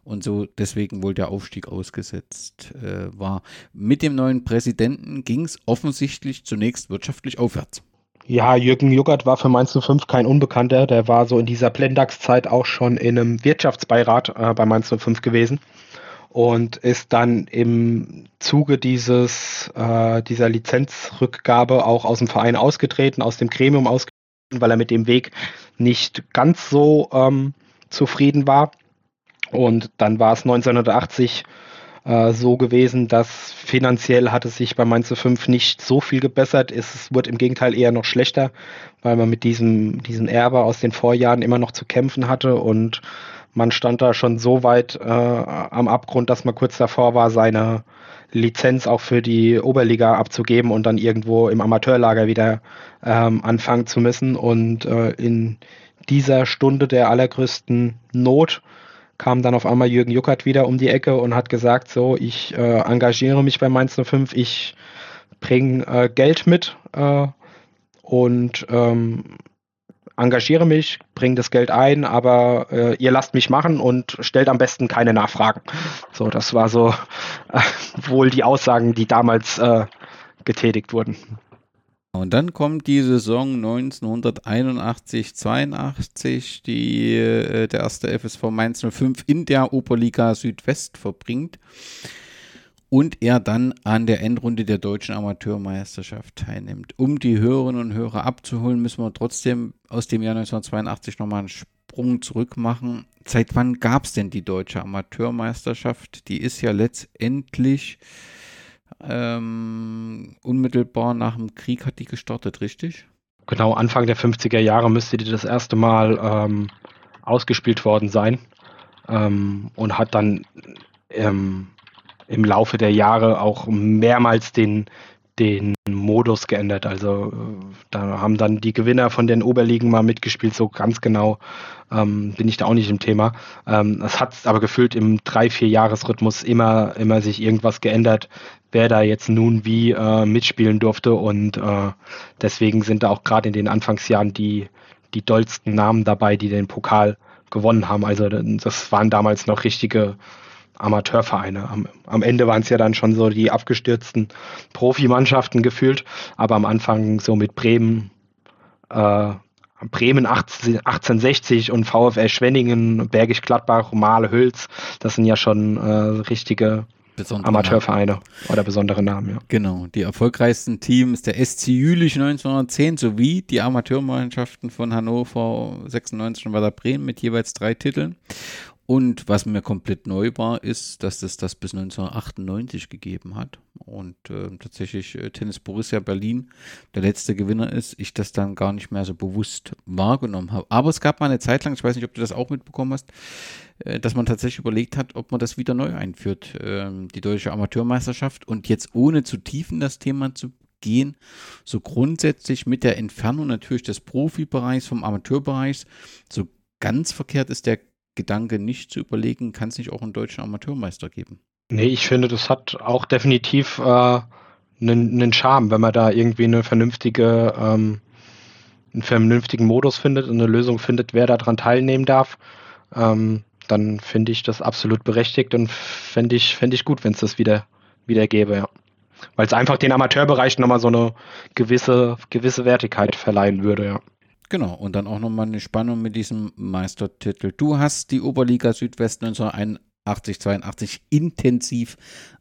und so deswegen wohl der Aufstieg ausgesetzt äh, war. Mit dem neuen Präsidenten ging es offensichtlich zunächst wirtschaftlich aufwärts. Ja, Jürgen Juckert war für Mainz 05 kein Unbekannter. Der war so in dieser Plendax-Zeit auch schon in einem Wirtschaftsbeirat äh, bei Mainz 05 gewesen und ist dann im Zuge dieses, äh, dieser Lizenzrückgabe auch aus dem Verein ausgetreten, aus dem Gremium ausgetreten, weil er mit dem Weg nicht ganz so ähm, zufrieden war. Und dann war es 1980 äh, so gewesen, dass finanziell hat es sich bei Mainz 5 nicht so viel gebessert. Es wurde im Gegenteil eher noch schlechter, weil man mit diesem, diesem Erbe aus den Vorjahren immer noch zu kämpfen hatte und man stand da schon so weit äh, am Abgrund, dass man kurz davor war, seine Lizenz auch für die Oberliga abzugeben und dann irgendwo im Amateurlager wieder ähm, anfangen zu müssen. Und äh, in dieser Stunde der allergrößten Not kam dann auf einmal Jürgen Juckert wieder um die Ecke und hat gesagt, so, ich äh, engagiere mich bei Mainz 05, ich bringe äh, Geld mit äh, und ähm, engagiere mich, bringe das Geld ein, aber äh, ihr lasst mich machen und stellt am besten keine Nachfragen. So, das war so [LAUGHS] äh, wohl die Aussagen, die damals äh, getätigt wurden. Und dann kommt die Saison 1981-82, die äh, der erste FSV Mainz 05 in der Oberliga Südwest verbringt und er dann an der Endrunde der deutschen Amateurmeisterschaft teilnimmt. Um die Hörerinnen und Hörer abzuholen, müssen wir trotzdem aus dem Jahr 1982 nochmal einen Sprung zurück machen. Seit wann gab es denn die deutsche Amateurmeisterschaft? Die ist ja letztendlich ähm, unmittelbar nach dem Krieg hat die gestartet, richtig? Genau, Anfang der 50er Jahre müsste die das erste Mal ähm, ausgespielt worden sein ähm, und hat dann ähm, im Laufe der Jahre auch mehrmals den, den Modus geändert. Also da haben dann die Gewinner von den Oberligen mal mitgespielt, so ganz genau ähm, bin ich da auch nicht im Thema. Ähm, es hat aber gefühlt im drei, vier Jahresrhythmus immer, immer sich irgendwas geändert, wer da jetzt nun wie äh, mitspielen durfte und äh, deswegen sind da auch gerade in den Anfangsjahren die, die dollsten Namen dabei, die den Pokal gewonnen haben. Also das waren damals noch richtige Amateurvereine. Am, am Ende waren es ja dann schon so die abgestürzten Profimannschaften gefühlt, aber am Anfang so mit Bremen, äh, Bremen 18, 1860 und VfL Schwenningen, Bergisch Gladbach, Male Hülz, das sind ja schon äh, richtige besondere Amateurvereine Namen. oder besondere Namen, ja. Genau. Die erfolgreichsten Teams der SC Jülich 1910 sowie die Amateurmannschaften von Hannover 96 und Werder Bremen mit jeweils drei Titeln. Und was mir komplett neu war, ist, dass es das bis 1998 gegeben hat. Und äh, tatsächlich äh, Tennis Borussia Berlin der letzte Gewinner ist, ich das dann gar nicht mehr so bewusst wahrgenommen habe. Aber es gab mal eine Zeit lang, ich weiß nicht, ob du das auch mitbekommen hast, äh, dass man tatsächlich überlegt hat, ob man das wieder neu einführt, ähm, die deutsche Amateurmeisterschaft. Und jetzt ohne zu tief in das Thema zu gehen, so grundsätzlich mit der Entfernung natürlich des Profibereichs vom Amateurbereich, so ganz verkehrt ist der Gedanke nicht zu überlegen, kann es nicht auch einen deutschen Amateurmeister geben? Nee, ich finde, das hat auch definitiv äh, einen, einen Charme, wenn man da irgendwie eine vernünftige, ähm, einen vernünftigen Modus findet und eine Lösung findet, wer daran teilnehmen darf. Ähm, dann finde ich das absolut berechtigt und fände ich, fänd ich gut, wenn es das wieder, wieder gäbe, ja. Weil es einfach den Amateurbereich nochmal so eine gewisse, gewisse Wertigkeit verleihen würde, ja. Genau, und dann auch nochmal eine Spannung mit diesem Meistertitel. Du hast die Oberliga Südwest 1981, 82 intensiv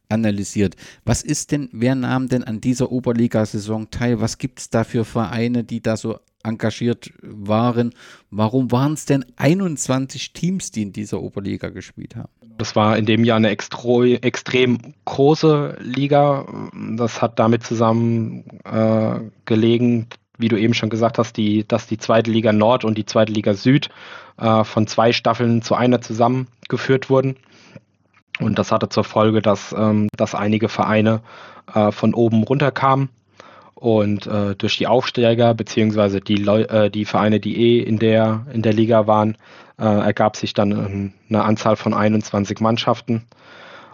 analysiert. Was ist denn, wer nahm denn an dieser Oberliga-Saison teil? Was gibt es da für Vereine, die da so engagiert waren? Warum waren es denn 21 Teams, die in dieser Oberliga gespielt haben? Das war in dem Jahr eine extrem große Liga. Das hat damit zusammen äh, gelegen, wie du eben schon gesagt hast, die, dass die zweite Liga Nord und die zweite Liga Süd äh, von zwei Staffeln zu einer zusammengeführt wurden. Und das hatte zur Folge, dass, ähm, dass einige Vereine äh, von oben runterkamen und äh, durch die Aufsteiger beziehungsweise die, äh, die Vereine, die eh in der, in der Liga waren, äh, ergab sich dann ähm, eine Anzahl von 21 Mannschaften.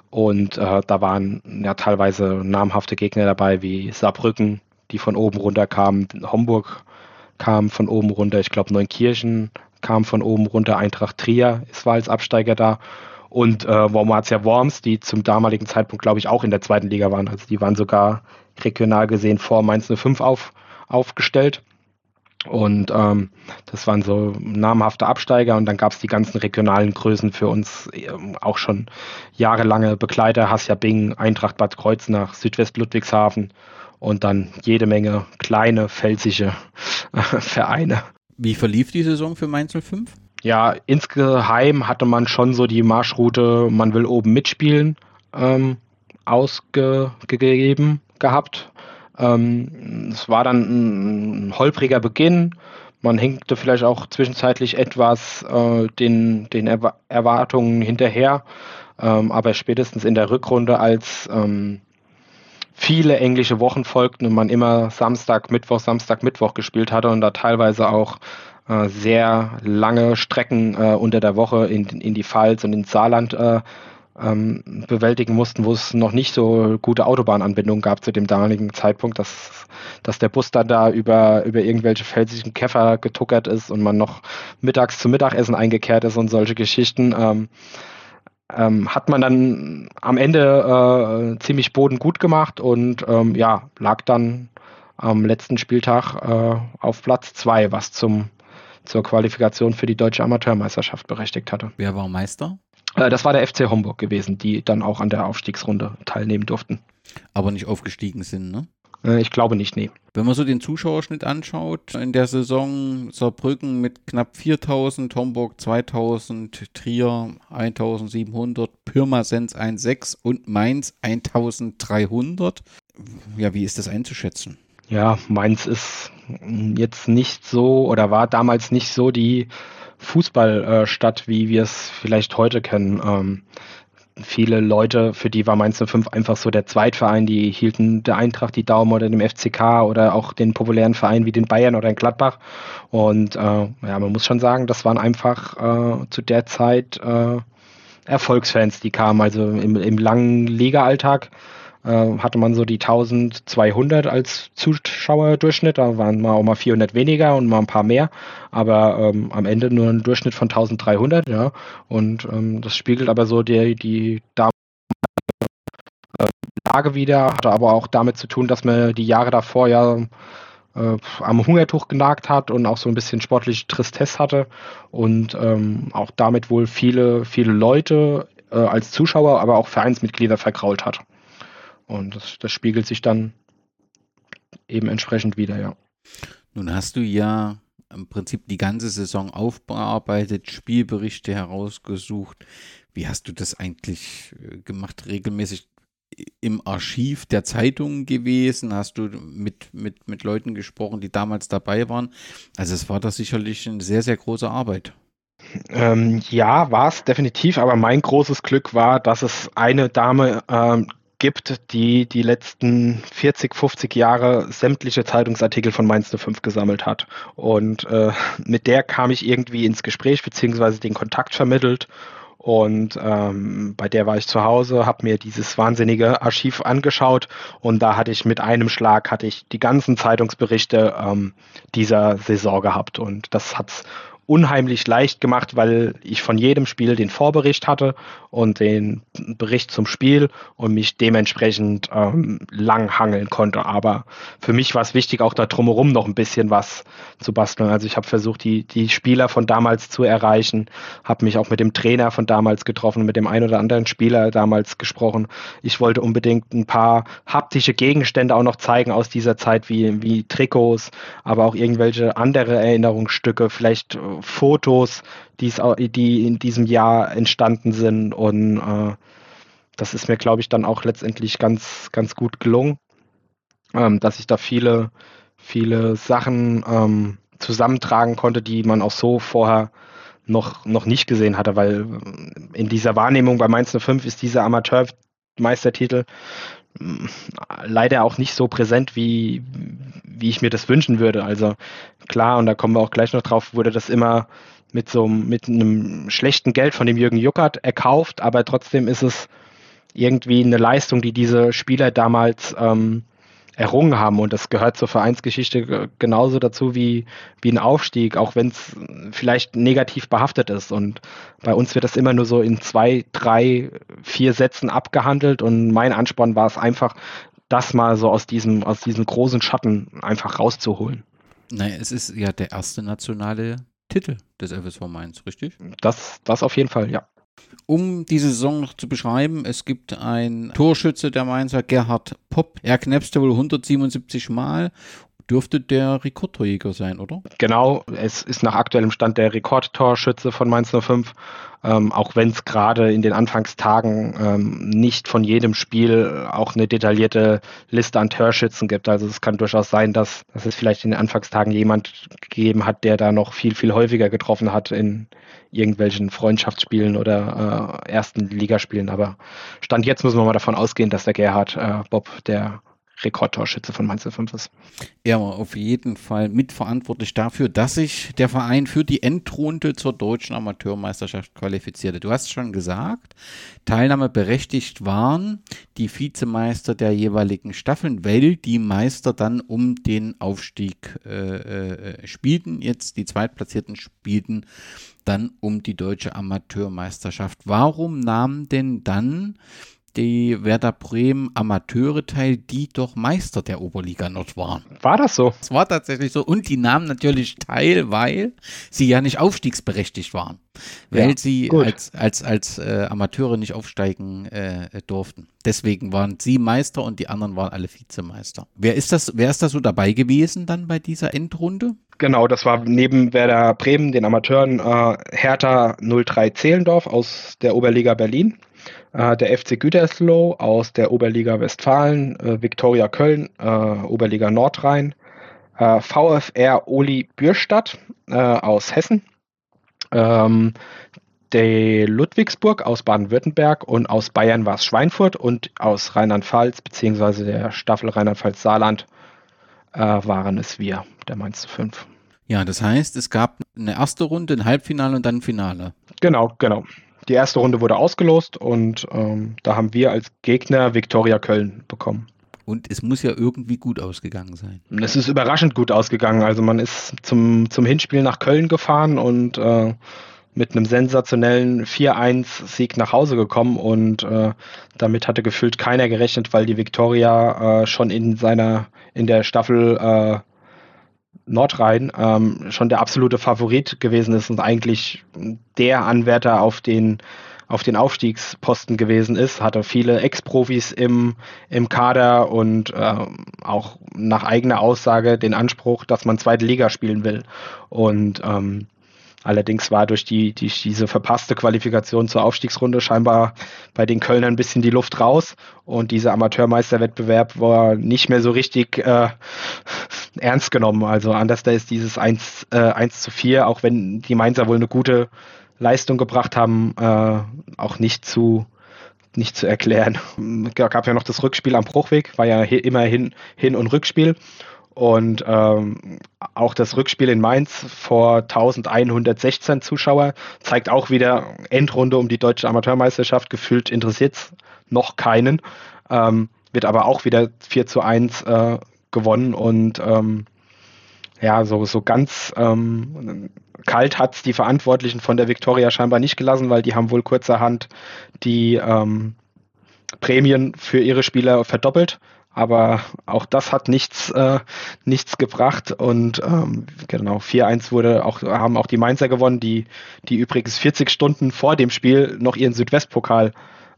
Und äh, da waren ja teilweise namhafte Gegner dabei wie Saarbrücken, die von oben runter kamen. Homburg kam von oben runter. Ich glaube, Neunkirchen kam von oben runter. Eintracht Trier ist, war als Absteiger da. Und äh, Wormatia Worms, die zum damaligen Zeitpunkt, glaube ich, auch in der zweiten Liga waren. Also die waren sogar regional gesehen vor Mainz 05 auf, aufgestellt. Und ähm, das waren so namhafte Absteiger und dann gab es die ganzen regionalen Größen für uns ähm, auch schon jahrelange Begleiter, Hassia Bing, Eintracht Bad Kreuznach, Südwest Ludwigshafen und dann jede Menge kleine, felsige äh, [LAUGHS] Vereine. Wie verlief die Saison für Mainz 05? Ja, insgeheim hatte man schon so die Marschroute, man will oben mitspielen, ähm, ausgegeben gehabt. Ähm, es war dann ein holpriger Beginn. Man hinkte vielleicht auch zwischenzeitlich etwas äh, den, den Erwa Erwartungen hinterher. Ähm, aber spätestens in der Rückrunde, als ähm, viele englische Wochen folgten und man immer Samstag, Mittwoch, Samstag, Mittwoch gespielt hatte und da teilweise auch äh, sehr lange Strecken äh, unter der Woche in, in die Pfalz und ins Saarland äh, ähm, bewältigen mussten, wo es noch nicht so gute Autobahnanbindungen gab zu dem damaligen Zeitpunkt, dass, dass der Bus dann da über, über irgendwelche felsigen Käfer getuckert ist und man noch mittags zum Mittagessen eingekehrt ist und solche Geschichten. Ähm, ähm, hat man dann am Ende äh, ziemlich Boden gut gemacht und ähm, ja, lag dann am letzten Spieltag äh, auf Platz zwei, was zum, zur Qualifikation für die deutsche Amateurmeisterschaft berechtigt hatte. Wer war Meister? Äh, das war der FC Homburg gewesen, die dann auch an der Aufstiegsrunde teilnehmen durften. Aber nicht aufgestiegen sind, ne? Äh, ich glaube nicht, nee. Wenn man so den Zuschauerschnitt anschaut, in der Saison Saarbrücken mit knapp 4000, Homburg 2000, Trier 1700, Pirmasens 1,6 und Mainz 1300. Ja, wie ist das einzuschätzen? Ja, Mainz ist jetzt nicht so oder war damals nicht so die Fußballstadt, wie wir es vielleicht heute kennen. Viele Leute, für die war Mainz 05 einfach so der Zweitverein, die hielten der Eintracht die Daumen oder dem FCK oder auch den populären Verein wie den Bayern oder in Gladbach. Und äh, ja, man muss schon sagen, das waren einfach äh, zu der Zeit äh, Erfolgsfans, die kamen. Also im, im langen Liga-Alltag hatte man so die 1200 als Zuschauerdurchschnitt. Da waren mal auch mal 400 weniger und mal ein paar mehr. Aber ähm, am Ende nur ein Durchschnitt von 1300, ja. Und ähm, das spiegelt aber so die, die äh, Lage wieder, hatte aber auch damit zu tun, dass man die Jahre davor ja äh, am Hungertuch genagt hat und auch so ein bisschen sportliche Tristesse hatte und ähm, auch damit wohl viele, viele Leute äh, als Zuschauer, aber auch Vereinsmitglieder vergrault hat. Und das, das spiegelt sich dann eben entsprechend wieder, ja. Nun hast du ja im Prinzip die ganze Saison aufbearbeitet, Spielberichte herausgesucht. Wie hast du das eigentlich äh, gemacht? Regelmäßig im Archiv der Zeitungen gewesen? Hast du mit, mit, mit Leuten gesprochen, die damals dabei waren? Also es war da sicherlich eine sehr, sehr große Arbeit. Ähm, ja, war es definitiv, aber mein großes Glück war, dass es eine Dame ähm, gibt, die die letzten 40, 50 Jahre sämtliche Zeitungsartikel von Mainz 05 gesammelt hat. Und äh, mit der kam ich irgendwie ins Gespräch, beziehungsweise den Kontakt vermittelt. Und ähm, bei der war ich zu Hause, habe mir dieses wahnsinnige Archiv angeschaut und da hatte ich mit einem Schlag hatte ich die ganzen Zeitungsberichte ähm, dieser Saison gehabt und das hat's unheimlich leicht gemacht, weil ich von jedem Spiel den Vorbericht hatte und den Bericht zum Spiel und mich dementsprechend ähm, lang hangeln konnte. Aber für mich war es wichtig, auch da drumherum noch ein bisschen was zu basteln. Also ich habe versucht, die, die Spieler von damals zu erreichen, habe mich auch mit dem Trainer von damals getroffen, mit dem einen oder anderen Spieler damals gesprochen. Ich wollte unbedingt ein paar haptische Gegenstände auch noch zeigen aus dieser Zeit, wie, wie Trikots, aber auch irgendwelche andere Erinnerungsstücke, vielleicht Fotos, die's, die in diesem Jahr entstanden sind. Und äh, das ist mir, glaube ich, dann auch letztendlich ganz, ganz gut gelungen, ähm, dass ich da viele, viele Sachen ähm, zusammentragen konnte, die man auch so vorher noch, noch nicht gesehen hatte, weil in dieser Wahrnehmung bei Mainz 05 ist dieser Amateurmeistertitel leider auch nicht so präsent, wie, wie ich mir das wünschen würde. Also klar, und da kommen wir auch gleich noch drauf, wurde das immer mit so mit einem schlechten Geld von dem Jürgen Juckert erkauft, aber trotzdem ist es irgendwie eine Leistung, die diese Spieler damals ähm, errungen haben. Und das gehört zur Vereinsgeschichte genauso dazu wie, wie ein Aufstieg, auch wenn es vielleicht negativ behaftet ist. Und bei uns wird das immer nur so in zwei, drei, vier Sätzen abgehandelt. Und mein Ansporn war es einfach, das mal so aus diesem, aus diesem großen Schatten einfach rauszuholen. Naja, es ist ja der erste nationale Titel des FSV Mainz, richtig? Das, das auf jeden Fall, ja. Um diese Saison noch zu beschreiben, es gibt ein Torschütze der Mainzer, Gerhard Popp. Er knäpste wohl 177 Mal dürfte der Rekordtorjäger sein, oder? Genau, es ist nach aktuellem Stand der Rekordtorschütze von Mainz 05, ähm, auch wenn es gerade in den Anfangstagen ähm, nicht von jedem Spiel auch eine detaillierte Liste an Torschützen gibt. Also es kann durchaus sein, dass, dass es vielleicht in den Anfangstagen jemand gegeben hat, der da noch viel, viel häufiger getroffen hat in irgendwelchen Freundschaftsspielen oder äh, ersten Ligaspielen. Aber Stand jetzt müssen wir mal davon ausgehen, dass der Gerhard äh, Bob der Rekordtorschütze von Mainz 05 ist. Er war auf jeden Fall mitverantwortlich dafür, dass sich der Verein für die Endrunde zur deutschen Amateurmeisterschaft qualifizierte. Du hast schon gesagt, teilnahmeberechtigt waren die Vizemeister der jeweiligen Staffeln, weil die Meister dann um den Aufstieg äh, äh, spielten. Jetzt die Zweitplatzierten spielten dann um die deutsche Amateurmeisterschaft. Warum nahmen denn dann die Werder Bremen Amateure teil, die doch Meister der Oberliga Nord waren. War das so? Es war tatsächlich so. Und die nahmen natürlich teil, weil sie ja nicht aufstiegsberechtigt waren. Weil ja, sie gut. als, als, als äh, Amateure nicht aufsteigen äh, durften. Deswegen waren sie Meister und die anderen waren alle Vizemeister. Wer ist das, wer ist da so dabei gewesen dann bei dieser Endrunde? Genau, das war neben Werder Bremen, den Amateuren, äh, Hertha 03 Zehlendorf aus der Oberliga Berlin äh, der FC Gütersloh aus der Oberliga Westfalen, äh, Viktoria Köln, äh, Oberliga Nordrhein, VfR Oli Bürstadt aus Hessen, ähm, der Ludwigsburg aus Baden-Württemberg und aus Bayern war es Schweinfurt und aus Rheinland-Pfalz beziehungsweise der Staffel Rheinland-Pfalz-Saarland waren es wir, der Mainz 5. Ja, das heißt, es gab eine erste Runde, ein Halbfinale und dann ein Finale. Genau, genau. Die erste Runde wurde ausgelost und ähm, da haben wir als Gegner Viktoria Köln bekommen. Und es muss ja irgendwie gut ausgegangen sein. Es ist überraschend gut ausgegangen. Also man ist zum, zum Hinspiel nach Köln gefahren und äh, mit einem sensationellen 4-1-Sieg nach Hause gekommen und äh, damit hatte gefühlt keiner gerechnet, weil die Viktoria äh, schon in seiner in der Staffel äh, Nordrhein ähm, schon der absolute Favorit gewesen ist und eigentlich der Anwärter auf den auf den Aufstiegsposten gewesen ist, hatte viele Ex-Profis im, im Kader und äh, auch nach eigener Aussage den Anspruch, dass man zweite Liga spielen will. Und ähm, Allerdings war durch die, die, diese verpasste Qualifikation zur Aufstiegsrunde scheinbar bei den Kölnern ein bisschen die Luft raus und dieser Amateurmeisterwettbewerb war nicht mehr so richtig äh, ernst genommen. Also anders da ist dieses 1, äh, 1 zu 4, auch wenn die Mainzer wohl eine gute Leistung gebracht haben, äh, auch nicht zu nicht zu erklären. Es [LAUGHS] gab ja noch das Rückspiel am Bruchweg, war ja immer Hin-, Hin und Rückspiel. Und ähm, auch das Rückspiel in Mainz vor 1116 Zuschauer zeigt auch wieder Endrunde um die deutsche Amateurmeisterschaft. Gefühlt interessiert es noch keinen. Ähm, wird aber auch wieder 4 zu 1 äh, gewonnen und ähm, ja, so, so ganz ähm, kalt hat es die Verantwortlichen von der Viktoria scheinbar nicht gelassen, weil die haben wohl kurzerhand die ähm, Prämien für ihre Spieler verdoppelt aber auch das hat nichts, äh, nichts gebracht und ähm, genau 4-1 wurde auch, haben auch die Mainzer gewonnen, die, die übrigens 40 Stunden vor dem Spiel noch ihren Südwestpokal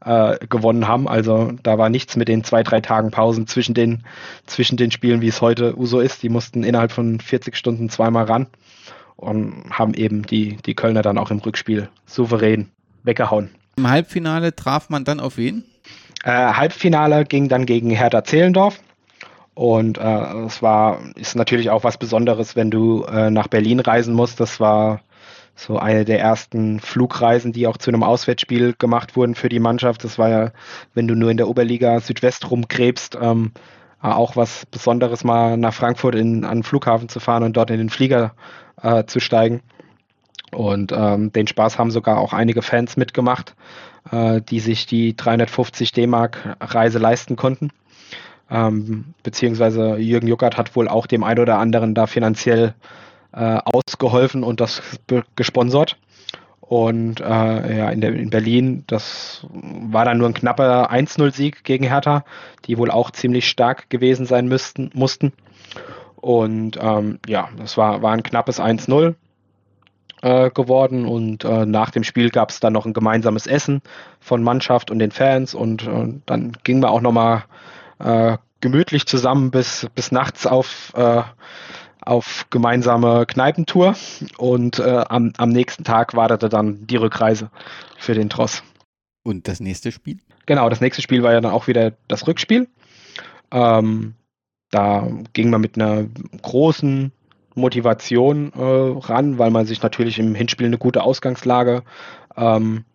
äh, gewonnen haben. Also da war nichts mit den zwei, drei Tagen Pausen zwischen den, zwischen den Spielen, wie es heute Uso ist. Die mussten innerhalb von 40 Stunden zweimal ran. und haben eben die, die Kölner dann auch im Rückspiel souverän weggehauen. Im Halbfinale traf man dann auf wen? Äh, Halbfinale ging dann gegen Hertha Zehlendorf. Und äh, es war, ist natürlich auch was Besonderes, wenn du äh, nach Berlin reisen musst. Das war so eine der ersten Flugreisen, die auch zu einem Auswärtsspiel gemacht wurden für die Mannschaft. Das war ja, wenn du nur in der Oberliga Südwest rumgräbst, ähm, auch was Besonderes, mal nach Frankfurt in, an den Flughafen zu fahren und dort in den Flieger äh, zu steigen. Und ähm, den Spaß haben sogar auch einige Fans mitgemacht, äh, die sich die 350 D-Mark Reise leisten konnten. Ähm, beziehungsweise Jürgen Juckert hat wohl auch dem einen oder anderen da finanziell äh, ausgeholfen und das gesponsert. Und äh, ja, in, der, in Berlin, das war dann nur ein knapper 1-0-Sieg gegen Hertha, die wohl auch ziemlich stark gewesen sein müssten, mussten. Und ähm, ja, das war, war ein knappes 1-0 äh, geworden. Und äh, nach dem Spiel gab es dann noch ein gemeinsames Essen von Mannschaft und den Fans. Und äh, dann ging man auch nochmal äh, gemütlich zusammen bis, bis nachts auf äh, auf gemeinsame Kneipentour und äh, am, am nächsten Tag wartete dann die Rückreise für den Tross. Und das nächste Spiel? Genau, das nächste Spiel war ja dann auch wieder das Rückspiel. Ähm, da ging man mit einer großen Motivation äh, ran, weil man sich natürlich im Hinspiel eine gute Ausgangslage ähm,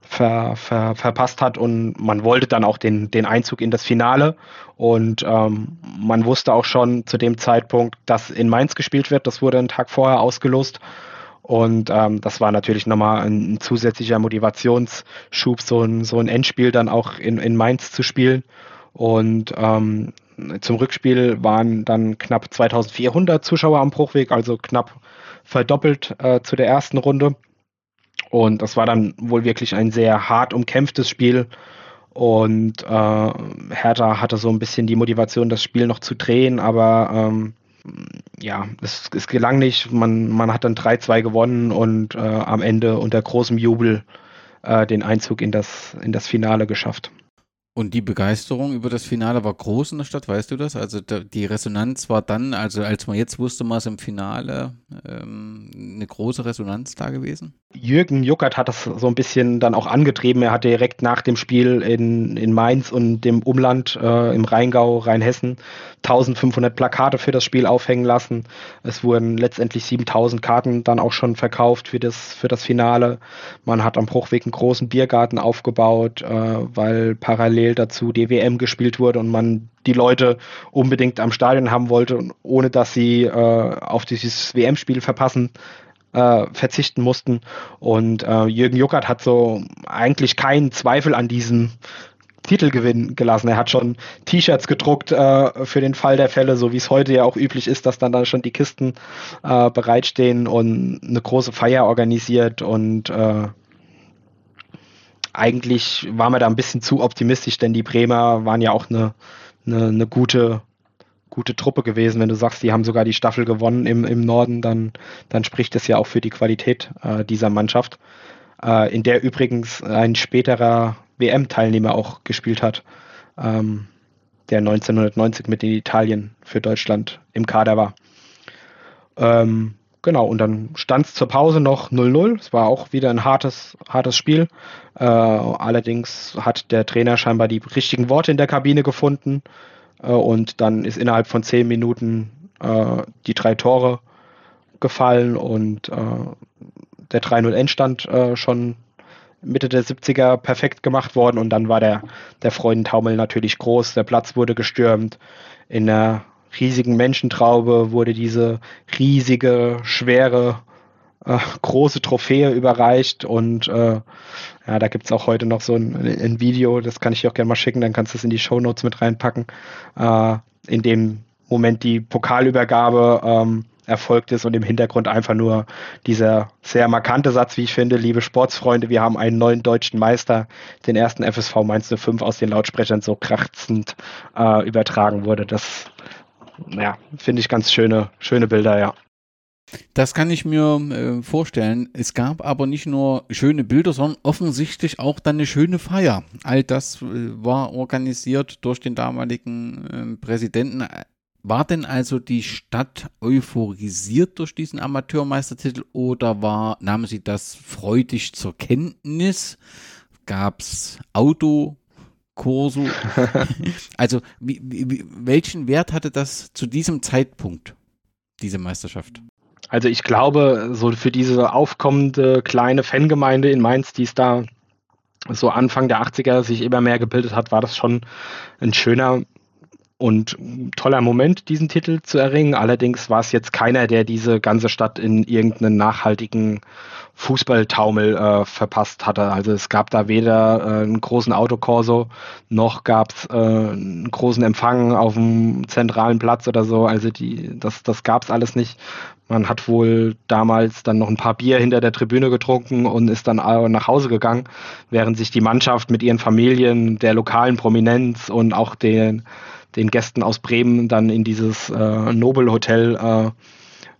ver, ver, verpasst hat und man wollte dann auch den, den Einzug in das Finale. Und ähm, man wusste auch schon zu dem Zeitpunkt, dass in Mainz gespielt wird. Das wurde einen Tag vorher ausgelost. Und ähm, das war natürlich nochmal ein, ein, zusätzlicher Motivationsschub, so ein, so ein Endspiel dann auch in, in Mainz zu spielen. Und ähm, zum Rückspiel waren dann knapp 2400 Zuschauer am Bruchweg, also knapp verdoppelt äh, zu der ersten Runde. Und das war dann wohl wirklich ein sehr hart umkämpftes Spiel. Und äh, Hertha hatte so ein bisschen die Motivation, das Spiel noch zu drehen, aber ähm, ja, es, es, gelang nicht. Man, man hat dann 3-2 gewonnen und äh, am Ende unter großem Jubel äh, den Einzug in das, in das Finale geschafft. Und die Begeisterung über das Finale war groß in der Stadt, weißt du das? Also die Resonanz war dann, also als man jetzt wusste, man es im Finale, ähm, eine große Resonanz da gewesen? Jürgen Juckert hat das so ein bisschen dann auch angetrieben. Er hat direkt nach dem Spiel in, in Mainz und dem Umland äh, im Rheingau, Rheinhessen 1500 Plakate für das Spiel aufhängen lassen. Es wurden letztendlich 7000 Karten dann auch schon verkauft für das, für das Finale. Man hat am Bruchweg einen großen Biergarten aufgebaut, äh, weil parallel dazu die WM gespielt wurde und man die Leute unbedingt am Stadion haben wollte, ohne dass sie äh, auf dieses WM-Spiel verpassen äh, verzichten mussten. Und äh, Jürgen Juckert hat so eigentlich keinen Zweifel an diesem Titelgewinn gelassen. Er hat schon T-Shirts gedruckt äh, für den Fall der Fälle, so wie es heute ja auch üblich ist, dass dann da schon die Kisten äh, bereitstehen und eine große Feier organisiert und äh, eigentlich war man da ein bisschen zu optimistisch, denn die Bremer waren ja auch eine, eine, eine gute gute Truppe gewesen. Wenn du sagst, die haben sogar die Staffel gewonnen im, im Norden, dann, dann spricht das ja auch für die Qualität äh, dieser Mannschaft, äh, in der übrigens ein späterer WM-Teilnehmer auch gespielt hat, ähm, der 1990 mit in Italien für Deutschland im Kader war. Ähm, genau, und dann stand es zur Pause noch 0-0. Es war auch wieder ein hartes, hartes Spiel. Äh, allerdings hat der Trainer scheinbar die richtigen Worte in der Kabine gefunden äh, und dann ist innerhalb von zehn Minuten äh, die drei Tore gefallen und äh, der 3-0 Endstand äh, schon Mitte der 70er perfekt gemacht worden und dann war der, der Freudentaumel natürlich groß. Der Platz wurde gestürmt. In einer riesigen Menschentraube wurde diese riesige, schwere äh, große Trophäe überreicht und äh, ja, da gibt es auch heute noch so ein, ein, Video, das kann ich dir auch gerne mal schicken, dann kannst du es in die Show Notes mit reinpacken, äh, in dem Moment die Pokalübergabe ähm, erfolgt ist und im Hintergrund einfach nur dieser sehr markante Satz, wie ich finde, liebe Sportsfreunde, wir haben einen neuen deutschen Meister, den ersten FSV Mainz 05 aus den Lautsprechern so krachzend äh, übertragen wurde. Das, ja, finde ich ganz schöne, schöne Bilder, ja. Das kann ich mir äh, vorstellen. Es gab aber nicht nur schöne Bilder, sondern offensichtlich auch dann eine schöne Feier. All das äh, war organisiert durch den damaligen äh, Präsidenten. war denn also die Stadt euphorisiert durch diesen Amateurmeistertitel oder war, nahmen Sie das freudig zur Kenntnis? Gab es Autokurse? [LAUGHS] also wie, wie, welchen Wert hatte das zu diesem Zeitpunkt, diese Meisterschaft? Also ich glaube, so für diese aufkommende kleine Fangemeinde in Mainz, die es da so Anfang der 80er sich immer mehr gebildet hat, war das schon ein schöner und toller Moment, diesen Titel zu erringen. Allerdings war es jetzt keiner, der diese ganze Stadt in irgendeinen nachhaltigen Fußballtaumel äh, verpasst hatte. Also es gab da weder äh, einen großen Autokorso, noch gab es äh, einen großen Empfang auf dem zentralen Platz oder so. Also die, das, das gab es alles nicht. Man hat wohl damals dann noch ein paar Bier hinter der Tribüne getrunken und ist dann nach Hause gegangen, während sich die Mannschaft mit ihren Familien, der lokalen Prominenz und auch den den Gästen aus Bremen dann in dieses äh, Nobel Hotel äh,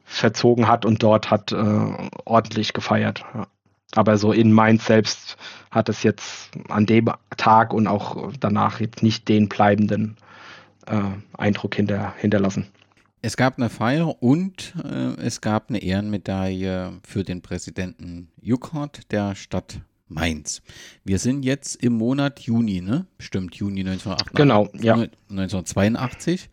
verzogen hat und dort hat äh, ordentlich gefeiert. Ja. Aber so in Mainz selbst hat es jetzt an dem Tag und auch danach jetzt nicht den bleibenden äh, Eindruck hinter, hinterlassen. Es gab eine Feier und äh, es gab eine Ehrenmedaille für den Präsidenten Juckhardt der Stadt Mainz. Wir sind jetzt im Monat Juni, ne? Stimmt, Juni 1988. Genau, ja. 1982.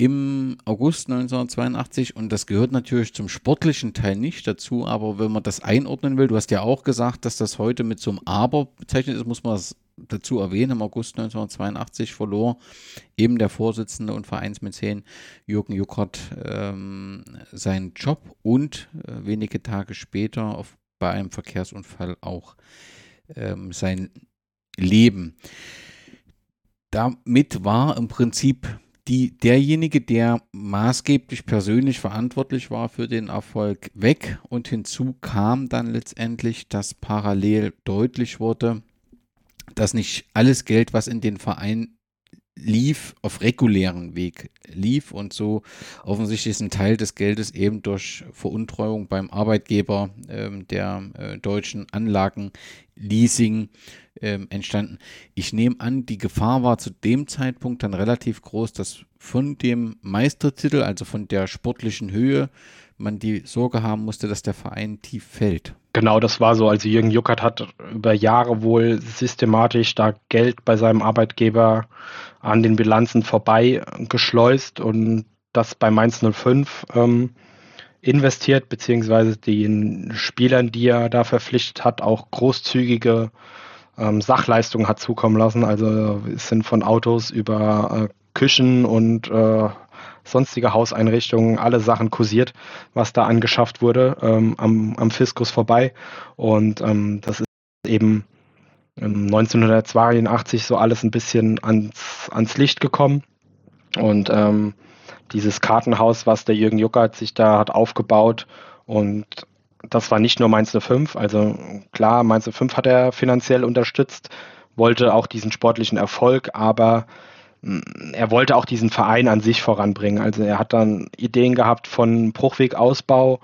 Im August 1982 und das gehört natürlich zum sportlichen Teil nicht dazu, aber wenn man das einordnen will, du hast ja auch gesagt, dass das heute mit so einem Aber bezeichnet ist, muss man es dazu erwähnen. Im August 1982 verlor eben der Vorsitzende und Vereinsmäzen Jürgen Juckert ähm, seinen Job und äh, wenige Tage später auf bei einem Verkehrsunfall auch ähm, sein Leben. Damit war im Prinzip die, derjenige, der maßgeblich persönlich verantwortlich war für den Erfolg, weg. Und hinzu kam dann letztendlich, dass parallel deutlich wurde, dass nicht alles Geld, was in den Verein lief, auf regulären Weg lief und so offensichtlich ist ein Teil des Geldes eben durch Veruntreuung beim Arbeitgeber ähm, der äh, deutschen Anlagenleasing ähm, entstanden. Ich nehme an, die Gefahr war zu dem Zeitpunkt dann relativ groß, dass von dem Meistertitel, also von der sportlichen Höhe, man die Sorge haben musste, dass der Verein tief fällt. Genau, das war so. Also Jürgen Juckert hat über Jahre wohl systematisch da Geld bei seinem Arbeitgeber an den Bilanzen vorbei geschleust und das bei Mainz 05 ähm, investiert, beziehungsweise den Spielern, die er da verpflichtet hat, auch großzügige ähm, Sachleistungen hat zukommen lassen. Also es sind von Autos über äh, Küchen und äh, sonstige Hauseinrichtungen, alle Sachen kursiert, was da angeschafft wurde, ähm, am, am Fiskus vorbei. Und ähm, das ist eben 1982 so alles ein bisschen ans, ans Licht gekommen. Und ähm, dieses Kartenhaus, was der Jürgen Juckert sich da hat aufgebaut und das war nicht nur Mainz 05, also klar, Mainz 05 hat er finanziell unterstützt, wollte auch diesen sportlichen Erfolg, aber er wollte auch diesen Verein an sich voranbringen. Also er hat dann Ideen gehabt von Bruchwegausbau.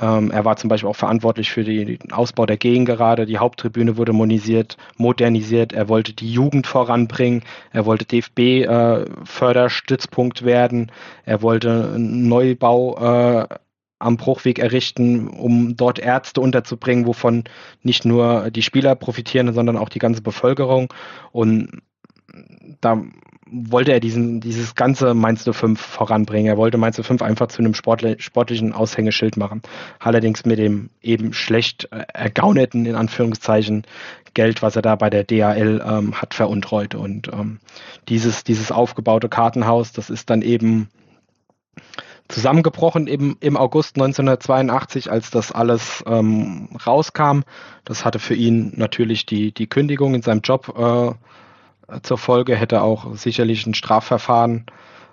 Ähm, er war zum Beispiel auch verantwortlich für den Ausbau der Gegengerade. Die Haupttribüne wurde modernisiert. modernisiert. Er wollte die Jugend voranbringen. Er wollte DFB-Förderstützpunkt äh, werden. Er wollte einen Neubau äh, am Bruchweg errichten, um dort Ärzte unterzubringen, wovon nicht nur die Spieler profitieren, sondern auch die ganze Bevölkerung. Und da wollte er diesen, dieses ganze Mainz 05 voranbringen. Er wollte Mainz 05 einfach zu einem sportli sportlichen Aushängeschild machen. Allerdings mit dem eben schlecht äh, ergauneten, in Anführungszeichen, Geld, was er da bei der DHL ähm, hat veruntreut. Und ähm, dieses, dieses aufgebaute Kartenhaus, das ist dann eben zusammengebrochen im, im August 1982, als das alles ähm, rauskam. Das hatte für ihn natürlich die, die Kündigung in seinem Job äh, zur Folge, hätte auch sicherlich ein Strafverfahren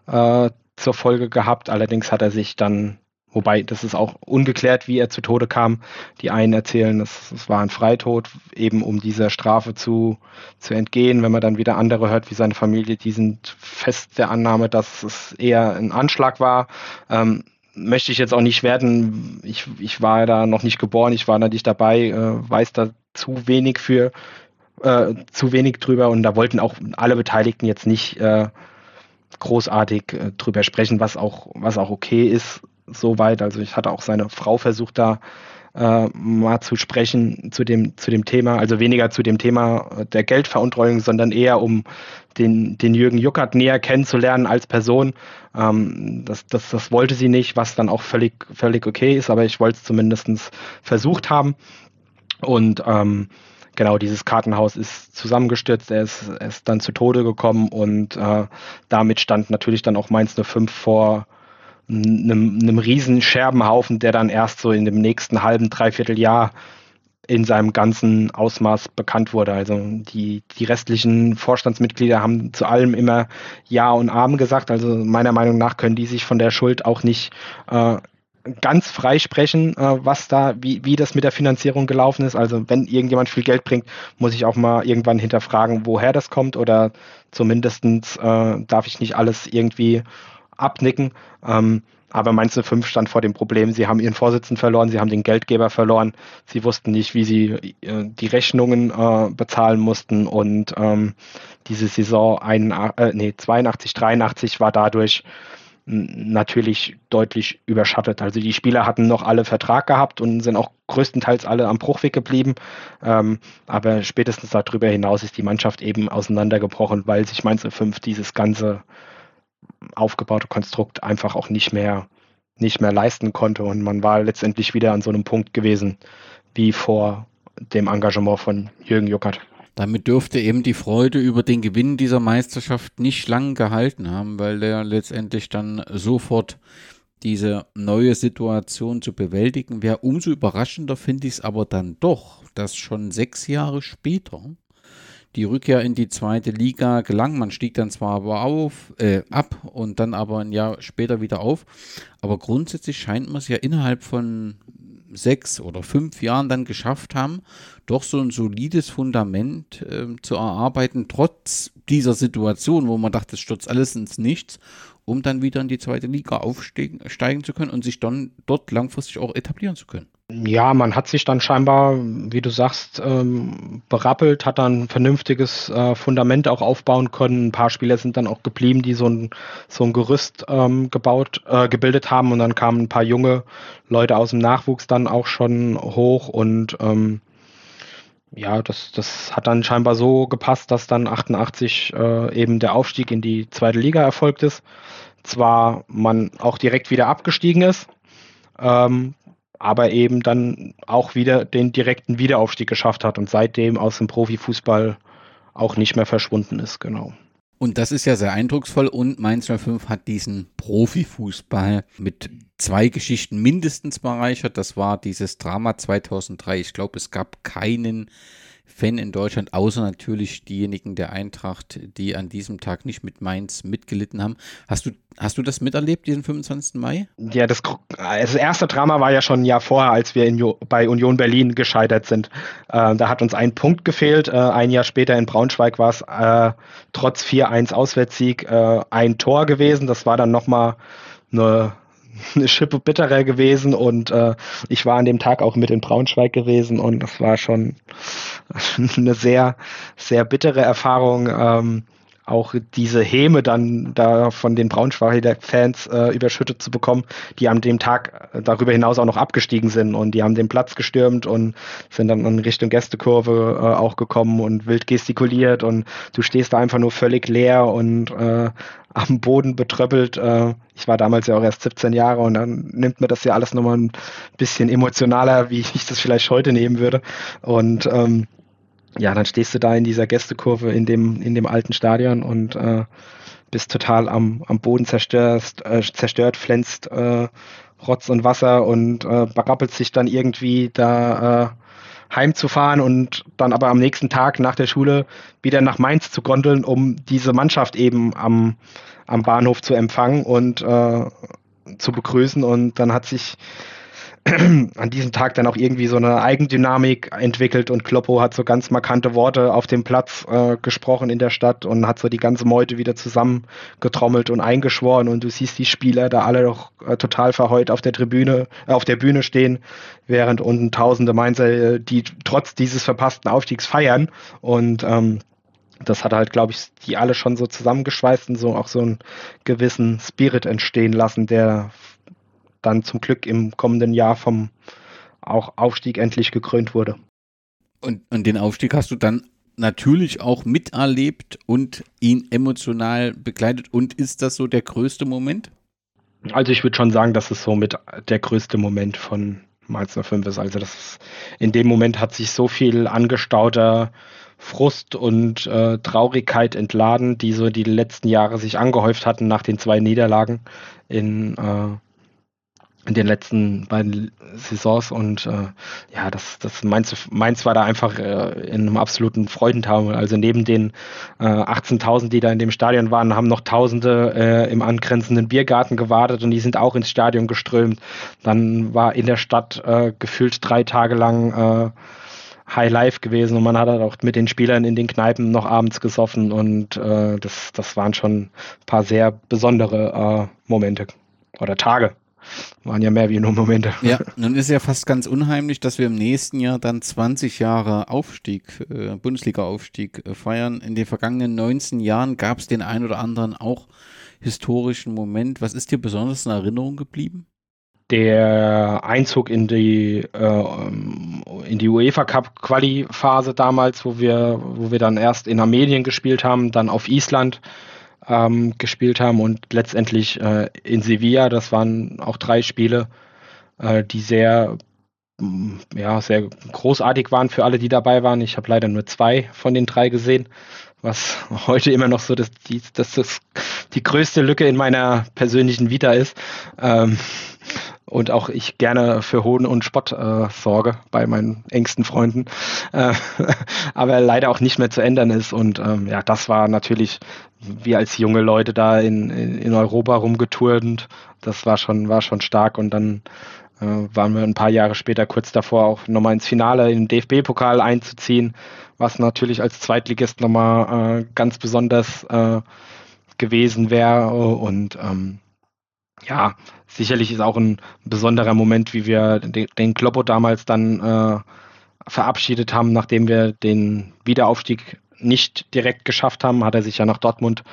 äh, zur Folge gehabt. Allerdings hat er sich dann, wobei das ist auch ungeklärt, wie er zu Tode kam. Die einen erzählen, es, es war ein Freitod, eben um dieser Strafe zu, zu entgehen. Wenn man dann wieder andere hört, wie seine Familie, die sind fest der Annahme, dass es eher ein Anschlag war. Ähm, möchte ich jetzt auch nicht werden. Ich, ich war da noch nicht geboren, ich war da nicht dabei, äh, weiß da zu wenig für, äh, zu wenig drüber und da wollten auch alle Beteiligten jetzt nicht äh, großartig äh, drüber sprechen, was auch, was auch okay ist, soweit. Also ich hatte auch seine Frau versucht, da äh, mal zu sprechen zu dem, zu dem Thema, also weniger zu dem Thema der Geldveruntreuung, sondern eher um den, den Jürgen Juckert näher kennenzulernen als Person. Ähm, das, das, das wollte sie nicht, was dann auch völlig, völlig okay ist, aber ich wollte es zumindest versucht haben. Und ähm, genau, dieses Kartenhaus ist zusammengestürzt, er ist, er ist dann zu Tode gekommen und äh, damit stand natürlich dann auch Mainz 05 vor einem, einem riesen Scherbenhaufen, der dann erst so in dem nächsten halben, dreiviertel Jahr in seinem ganzen Ausmaß bekannt wurde. Also die, die restlichen Vorstandsmitglieder haben zu allem immer Ja und Amen gesagt. Also meiner Meinung nach können die sich von der Schuld auch nicht äh, ganz frei sprechen, äh, was da, wie, wie das mit der Finanzierung gelaufen ist. Also wenn irgendjemand viel Geld bringt, muss ich auch mal irgendwann hinterfragen, woher das kommt oder zumindestens äh, darf ich nicht alles irgendwie abnicken. Ähm, aber Mainz 05 stand vor dem Problem, sie haben ihren Vorsitzenden verloren, sie haben den Geldgeber verloren, sie wussten nicht, wie sie äh, die Rechnungen äh, bezahlen mussten und ähm, diese Saison äh, nee, 82, 83 war dadurch natürlich deutlich überschattet. Also die Spieler hatten noch alle Vertrag gehabt und sind auch größtenteils alle am Bruchweg geblieben. Ähm, aber spätestens darüber hinaus ist die Mannschaft eben auseinandergebrochen, weil sich Mainz 05 dieses ganze aufgebaute Konstrukt einfach auch nicht mehr, nicht mehr leisten konnte. Und man war letztendlich wieder an so einem Punkt gewesen wie vor dem Engagement von Jürgen Juckert. Damit dürfte eben die Freude über den Gewinn dieser Meisterschaft nicht lang gehalten haben, weil der letztendlich dann sofort diese neue Situation zu bewältigen wäre. Umso überraschender finde ich es aber dann doch, dass schon sechs Jahre später die Rückkehr in die zweite Liga gelang. Man stieg dann zwar aber auf, äh, ab und dann aber ein Jahr später wieder auf. Aber grundsätzlich scheint man es ja innerhalb von sechs oder fünf Jahren dann geschafft haben, doch so ein solides Fundament äh, zu erarbeiten, trotz dieser Situation, wo man dachte, es stürzt alles ins Nichts, um dann wieder in die zweite Liga aufsteigen zu können und sich dann dort langfristig auch etablieren zu können. Ja, man hat sich dann scheinbar, wie du sagst, ähm, berappelt, hat dann ein vernünftiges äh, Fundament auch aufbauen können. Ein paar Spieler sind dann auch geblieben, die so ein, so ein Gerüst ähm, gebaut, äh, gebildet haben und dann kamen ein paar junge Leute aus dem Nachwuchs dann auch schon hoch und ähm, ja, das, das hat dann scheinbar so gepasst, dass dann 88 äh, eben der Aufstieg in die zweite Liga erfolgt ist. Zwar man auch direkt wieder abgestiegen ist, ähm, aber eben dann auch wieder den direkten Wiederaufstieg geschafft hat und seitdem aus dem Profifußball auch nicht mehr verschwunden ist, genau. Und das ist ja sehr eindrucksvoll und Mainz 05 hat diesen Profifußball mit zwei Geschichten mindestens bereichert. Das war dieses Drama 2003. Ich glaube, es gab keinen Fan in Deutschland, außer natürlich diejenigen der Eintracht, die an diesem Tag nicht mit Mainz mitgelitten haben. Hast du, hast du das miterlebt, diesen 25. Mai? Ja, das, das erste Drama war ja schon ein Jahr vorher, als wir in, bei Union Berlin gescheitert sind. Äh, da hat uns ein Punkt gefehlt. Äh, ein Jahr später in Braunschweig war es äh, trotz 4-1 Auswärtssieg äh, ein Tor gewesen. Das war dann nochmal eine eine Schippe bitterer gewesen und äh, ich war an dem Tag auch mit in Braunschweig gewesen und das war schon [LAUGHS] eine sehr, sehr bittere Erfahrung. Ähm, auch diese Häme dann da von den Braunschweiger Fans äh, überschüttet zu bekommen, die an dem Tag darüber hinaus auch noch abgestiegen sind und die haben den Platz gestürmt und sind dann in Richtung Gästekurve äh, auch gekommen und wild gestikuliert und du stehst da einfach nur völlig leer und äh, am Boden betröppelt. Äh, ich war damals ja auch erst 17 Jahre und dann nimmt mir das ja alles nochmal ein bisschen emotionaler, wie ich das vielleicht heute nehmen würde. Und ähm, ja, dann stehst du da in dieser Gästekurve in dem, in dem alten Stadion und äh, bist total am, am Boden zerstört, äh, zerstört flänzt äh, Rotz und Wasser und äh, berappelt sich dann irgendwie da äh, heimzufahren und dann aber am nächsten Tag nach der Schule wieder nach Mainz zu gondeln, um diese Mannschaft eben am, am Bahnhof zu empfangen und äh, zu begrüßen. Und dann hat sich an diesem Tag dann auch irgendwie so eine Eigendynamik entwickelt und Kloppo hat so ganz markante Worte auf dem Platz äh, gesprochen in der Stadt und hat so die ganze Meute wieder zusammengetrommelt und eingeschworen. Und du siehst die Spieler da alle doch äh, total verheult auf der Tribüne, äh, auf der Bühne stehen, während unten tausende Mainzer, äh, die trotz dieses verpassten Aufstiegs feiern. Und ähm, das hat halt, glaube ich, die alle schon so zusammengeschweißt und so auch so einen gewissen Spirit entstehen lassen, der dann zum Glück im kommenden Jahr vom auch Aufstieg endlich gekrönt wurde. Und, und den Aufstieg hast du dann natürlich auch miterlebt und ihn emotional begleitet. Und ist das so der größte Moment? Also ich würde schon sagen, dass es so mit der größte Moment von Mainz 05 ist. Also das ist, in dem Moment hat sich so viel angestauter Frust und äh, Traurigkeit entladen, die so die letzten Jahre sich angehäuft hatten nach den zwei Niederlagen in äh, in den letzten beiden Saisons und äh, ja, das, das Mainz, Mainz war da einfach äh, in einem absoluten Freudentaumel. Also neben den äh, 18.000, die da in dem Stadion waren, haben noch Tausende äh, im angrenzenden Biergarten gewartet und die sind auch ins Stadion geströmt. Dann war in der Stadt äh, gefühlt drei Tage lang äh, High Life gewesen und man hat halt auch mit den Spielern in den Kneipen noch abends gesoffen und äh, das, das waren schon ein paar sehr besondere äh, Momente oder Tage. Waren ja mehr wie nur Momente. Ja, nun ist ja fast ganz unheimlich, dass wir im nächsten Jahr dann 20 Jahre Aufstieg, äh, Bundesliga-Aufstieg äh, feiern. In den vergangenen 19 Jahren gab es den einen oder anderen auch historischen Moment. Was ist dir besonders in Erinnerung geblieben? der Einzug in die äh, in die UEFA Cup Quali Phase damals, wo wir wo wir dann erst in Armenien gespielt haben, dann auf Island ähm, gespielt haben und letztendlich äh, in Sevilla. Das waren auch drei Spiele, äh, die sehr, mm, ja, sehr großartig waren für alle, die dabei waren. Ich habe leider nur zwei von den drei gesehen, was [LAUGHS] heute immer noch so das, die, das, das die größte Lücke in meiner persönlichen Vita ist. Ähm, und auch ich gerne für Hohn und Spott äh, sorge bei meinen engsten Freunden, äh, [LAUGHS] aber leider auch nicht mehr zu ändern ist. Und ähm, ja, das war natürlich, wir als junge Leute da in, in Europa rumgeturnt, das war schon, war schon stark. Und dann äh, waren wir ein paar Jahre später kurz davor auch nochmal ins Finale im DFB-Pokal einzuziehen, was natürlich als Zweitligist nochmal äh, ganz besonders äh, gewesen wäre. Und ähm, ja, sicherlich ist auch ein besonderer Moment, wie wir den, den Kloppo damals dann äh, verabschiedet haben, nachdem wir den Wiederaufstieg nicht direkt geschafft haben, hat er sich ja nach Dortmund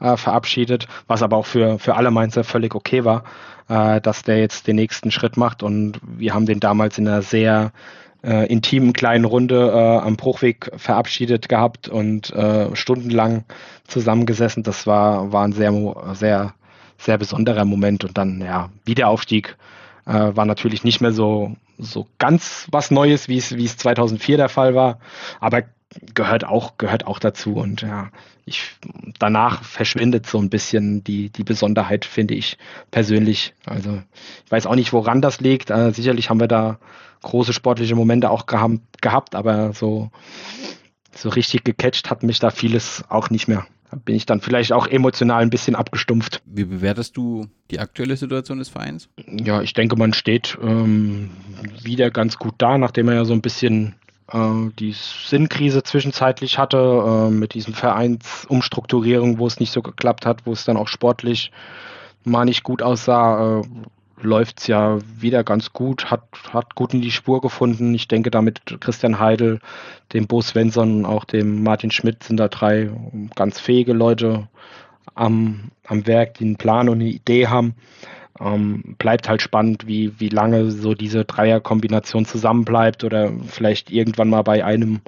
äh, verabschiedet, was aber auch für, für alle Mainzer völlig okay war, äh, dass der jetzt den nächsten Schritt macht und wir haben den damals in einer sehr äh, intimen kleinen Runde äh, am Bruchweg verabschiedet gehabt und äh, stundenlang zusammengesessen. Das war, war ein sehr, sehr sehr besonderer Moment. Und dann, ja, Wiederaufstieg äh, war natürlich nicht mehr so, so ganz was Neues, wie es, wie es 2004 der Fall war, aber gehört auch, gehört auch dazu. Und ja, ich, danach verschwindet so ein bisschen die, die Besonderheit, finde ich persönlich. Also, ich weiß auch nicht, woran das liegt. Äh, sicherlich haben wir da große sportliche Momente auch gehabt, aber so, so richtig gecatcht hat mich da vieles auch nicht mehr. Da bin ich dann vielleicht auch emotional ein bisschen abgestumpft. Wie bewertest du die aktuelle Situation des Vereins? Ja, ich denke, man steht ähm, wieder ganz gut da, nachdem er ja so ein bisschen äh, die Sinnkrise zwischenzeitlich hatte, äh, mit diesen Vereinsumstrukturierungen, wo es nicht so geklappt hat, wo es dann auch sportlich mal nicht gut aussah. Äh, läuft es ja wieder ganz gut, hat, hat gut in die Spur gefunden. Ich denke, da mit Christian Heidel, dem Bo Svensson und auch dem Martin Schmidt sind da drei ganz fähige Leute am, am Werk, die einen Plan und eine Idee haben. Ähm, bleibt halt spannend, wie, wie lange so diese Dreierkombination zusammenbleibt oder vielleicht irgendwann mal bei einem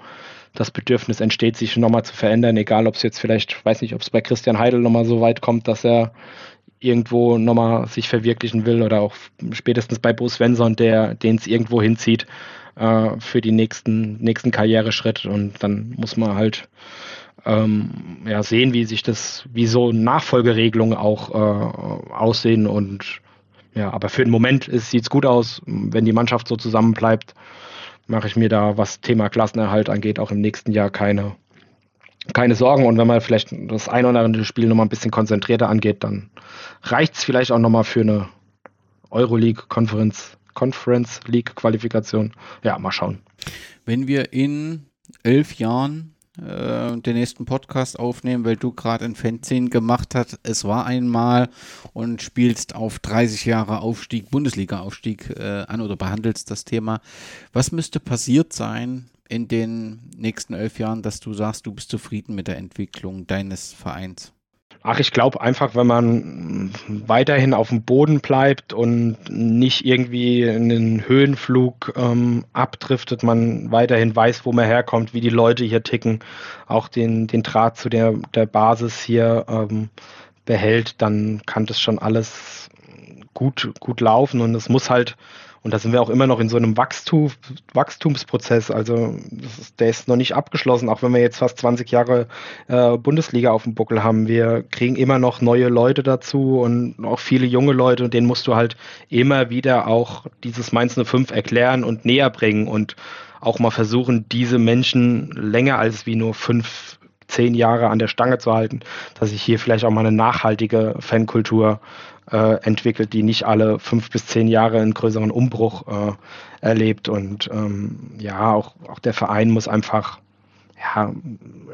das Bedürfnis entsteht, sich nochmal zu verändern, egal ob es jetzt vielleicht, weiß nicht, ob es bei Christian Heidel nochmal so weit kommt, dass er irgendwo nochmal sich verwirklichen will oder auch spätestens bei Bo Svensson, der den es irgendwo hinzieht äh, für die nächsten, nächsten Karriereschritt. Und dann muss man halt ähm, ja, sehen, wie sich das, wie so Nachfolgeregelungen auch äh, aussehen. Und ja, aber für den Moment sieht es gut aus, wenn die Mannschaft so zusammenbleibt, mache ich mir da, was Thema Klassenerhalt angeht, auch im nächsten Jahr keine, keine Sorgen. Und wenn man vielleicht das ein oder andere Spiel nochmal ein bisschen konzentrierter angeht, dann reicht es vielleicht auch nochmal für eine Euroleague Conference, Conference League Qualifikation. Ja, mal schauen. Wenn wir in elf Jahren äh, den nächsten Podcast aufnehmen, weil du gerade ein Fanzine gemacht hast, es war einmal und spielst auf 30 Jahre Aufstieg, Bundesliga-Aufstieg äh, an oder behandelst das Thema. Was müsste passiert sein, in den nächsten elf Jahren, dass du sagst, du bist zufrieden mit der Entwicklung deines Vereins? Ach, ich glaube einfach, wenn man weiterhin auf dem Boden bleibt und nicht irgendwie in den Höhenflug ähm, abdriftet, man weiterhin weiß, wo man herkommt, wie die Leute hier ticken, auch den, den Draht zu der, der Basis hier ähm, behält, dann kann das schon alles gut, gut laufen und es muss halt und da sind wir auch immer noch in so einem Wachstum, Wachstumsprozess. Also ist, der ist noch nicht abgeschlossen, auch wenn wir jetzt fast 20 Jahre äh, Bundesliga auf dem Buckel haben. Wir kriegen immer noch neue Leute dazu und auch viele junge Leute und denen musst du halt immer wieder auch dieses Mainz 05 erklären und näher bringen und auch mal versuchen, diese Menschen länger als wie nur fünf, zehn Jahre an der Stange zu halten, dass sich hier vielleicht auch mal eine nachhaltige Fankultur äh, entwickelt, die nicht alle fünf bis zehn Jahre einen größeren Umbruch äh, erlebt. Und ähm, ja, auch, auch der Verein muss einfach ja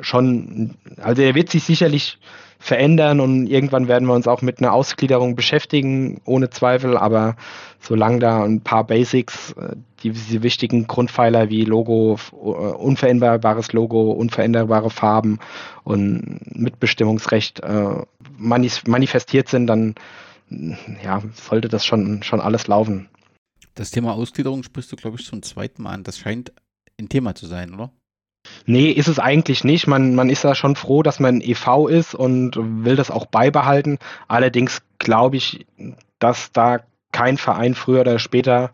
schon, also er wird sich sicherlich verändern und irgendwann werden wir uns auch mit einer Ausgliederung beschäftigen, ohne Zweifel, aber solange da ein paar Basics, äh, die, diese wichtigen Grundpfeiler wie Logo, äh, unveränderbares Logo, unveränderbare Farben und Mitbestimmungsrecht äh, manifestiert sind, dann ja, sollte das schon, schon alles laufen. Das Thema Ausgliederung sprichst du, glaube ich, zum zweiten Mal an. Das scheint ein Thema zu sein, oder? Nee, ist es eigentlich nicht. Man, man ist da schon froh, dass man EV ist und will das auch beibehalten. Allerdings glaube ich, dass da kein Verein früher oder später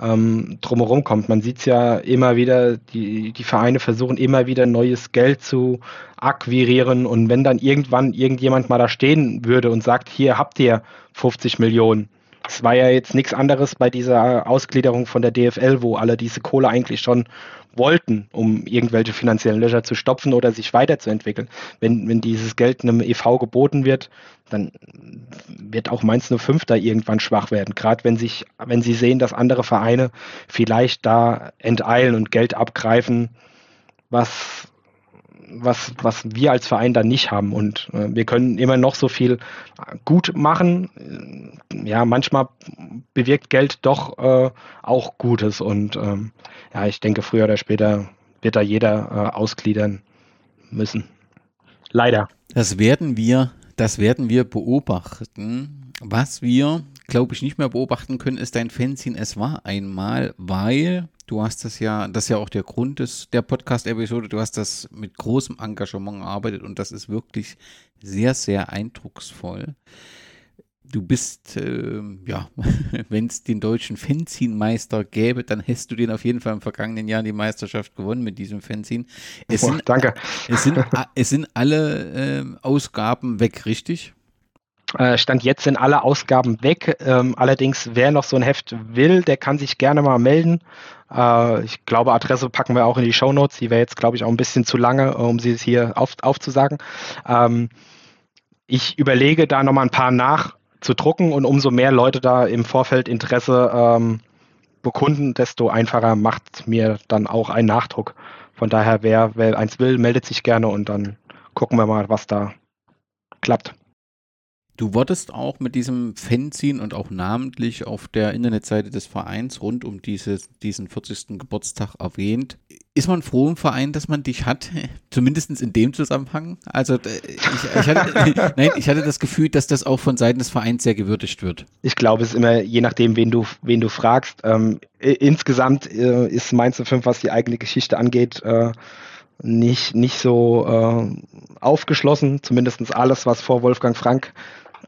ähm, drumherum kommt. Man sieht es ja immer wieder, die, die Vereine versuchen immer wieder neues Geld zu akquirieren und wenn dann irgendwann irgendjemand mal da stehen würde und sagt, hier habt ihr 50 Millionen, es war ja jetzt nichts anderes bei dieser Ausgliederung von der DFL, wo alle diese Kohle eigentlich schon wollten, um irgendwelche finanziellen Löcher zu stopfen oder sich weiterzuentwickeln. Wenn, wenn dieses Geld einem EV geboten wird, dann wird auch Mainz 05 da irgendwann schwach werden. Gerade wenn wenn sie sehen, dass andere Vereine vielleicht da enteilen und Geld abgreifen, was was, was wir als Verein dann nicht haben. Und äh, wir können immer noch so viel gut machen. Ja, manchmal bewirkt Geld doch äh, auch Gutes. Und ähm, ja, ich denke, früher oder später wird da jeder äh, ausgliedern müssen. Leider. Das werden wir, das werden wir beobachten. Was wir, glaube ich, nicht mehr beobachten können, ist dein Fanzine. Es war einmal, weil Du hast das ja, das ist ja auch der Grund des, der Podcast-Episode, du hast das mit großem Engagement gearbeitet und das ist wirklich sehr, sehr eindrucksvoll. Du bist, äh, ja, [LAUGHS] wenn es den deutschen Fanzine-Meister gäbe, dann hättest du den auf jeden Fall im vergangenen Jahr die Meisterschaft gewonnen mit diesem Fanzine. Es oh, danke. [LAUGHS] Es sind, es sind alle äh, Ausgaben weg, richtig? Äh, Stand jetzt sind alle Ausgaben weg. Ähm, allerdings, wer noch so ein Heft will, der kann sich gerne mal melden. Äh, ich glaube, Adresse packen wir auch in die Show Notes. Die wäre jetzt, glaube ich, auch ein bisschen zu lange, um sie hier auf, aufzusagen. Ähm, ich überlege, da nochmal ein paar nachzudrucken und umso mehr Leute da im Vorfeld Interesse ähm, bekunden, desto einfacher macht mir dann auch ein Nachdruck. Von daher, wer, wer eins will, meldet sich gerne und dann gucken wir mal, was da klappt. Du wurdest auch mit diesem Fanzine und auch namentlich auf der Internetseite des Vereins rund um diese, diesen 40. Geburtstag erwähnt. Ist man froh im Verein, dass man dich hat? [LAUGHS] Zumindest in dem Zusammenhang? Also äh, ich, ich, hatte, [LAUGHS] nein, ich hatte das Gefühl, dass das auch von Seiten des Vereins sehr gewürdigt wird. Ich glaube, es ist immer je nachdem, wen du, wen du fragst. Ähm, insgesamt äh, ist Mainz 05, was die eigene Geschichte angeht, äh, nicht, nicht so äh, aufgeschlossen. Zumindest alles, was vor Wolfgang Frank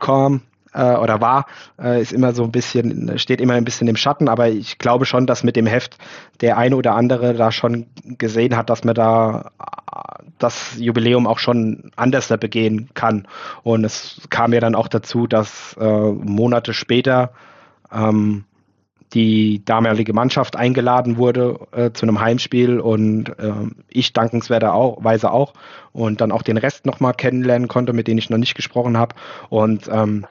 kam äh, oder war, äh, ist immer so ein bisschen, steht immer ein bisschen im Schatten, aber ich glaube schon, dass mit dem Heft der eine oder andere da schon gesehen hat, dass man da äh, das Jubiläum auch schon anders begehen kann. Und es kam ja dann auch dazu, dass äh, Monate später ähm, die damalige Mannschaft eingeladen wurde äh, zu einem Heimspiel und äh, ich dankenswerterweise auch und dann auch den Rest nochmal kennenlernen konnte, mit denen ich noch nicht gesprochen habe. Und ähm,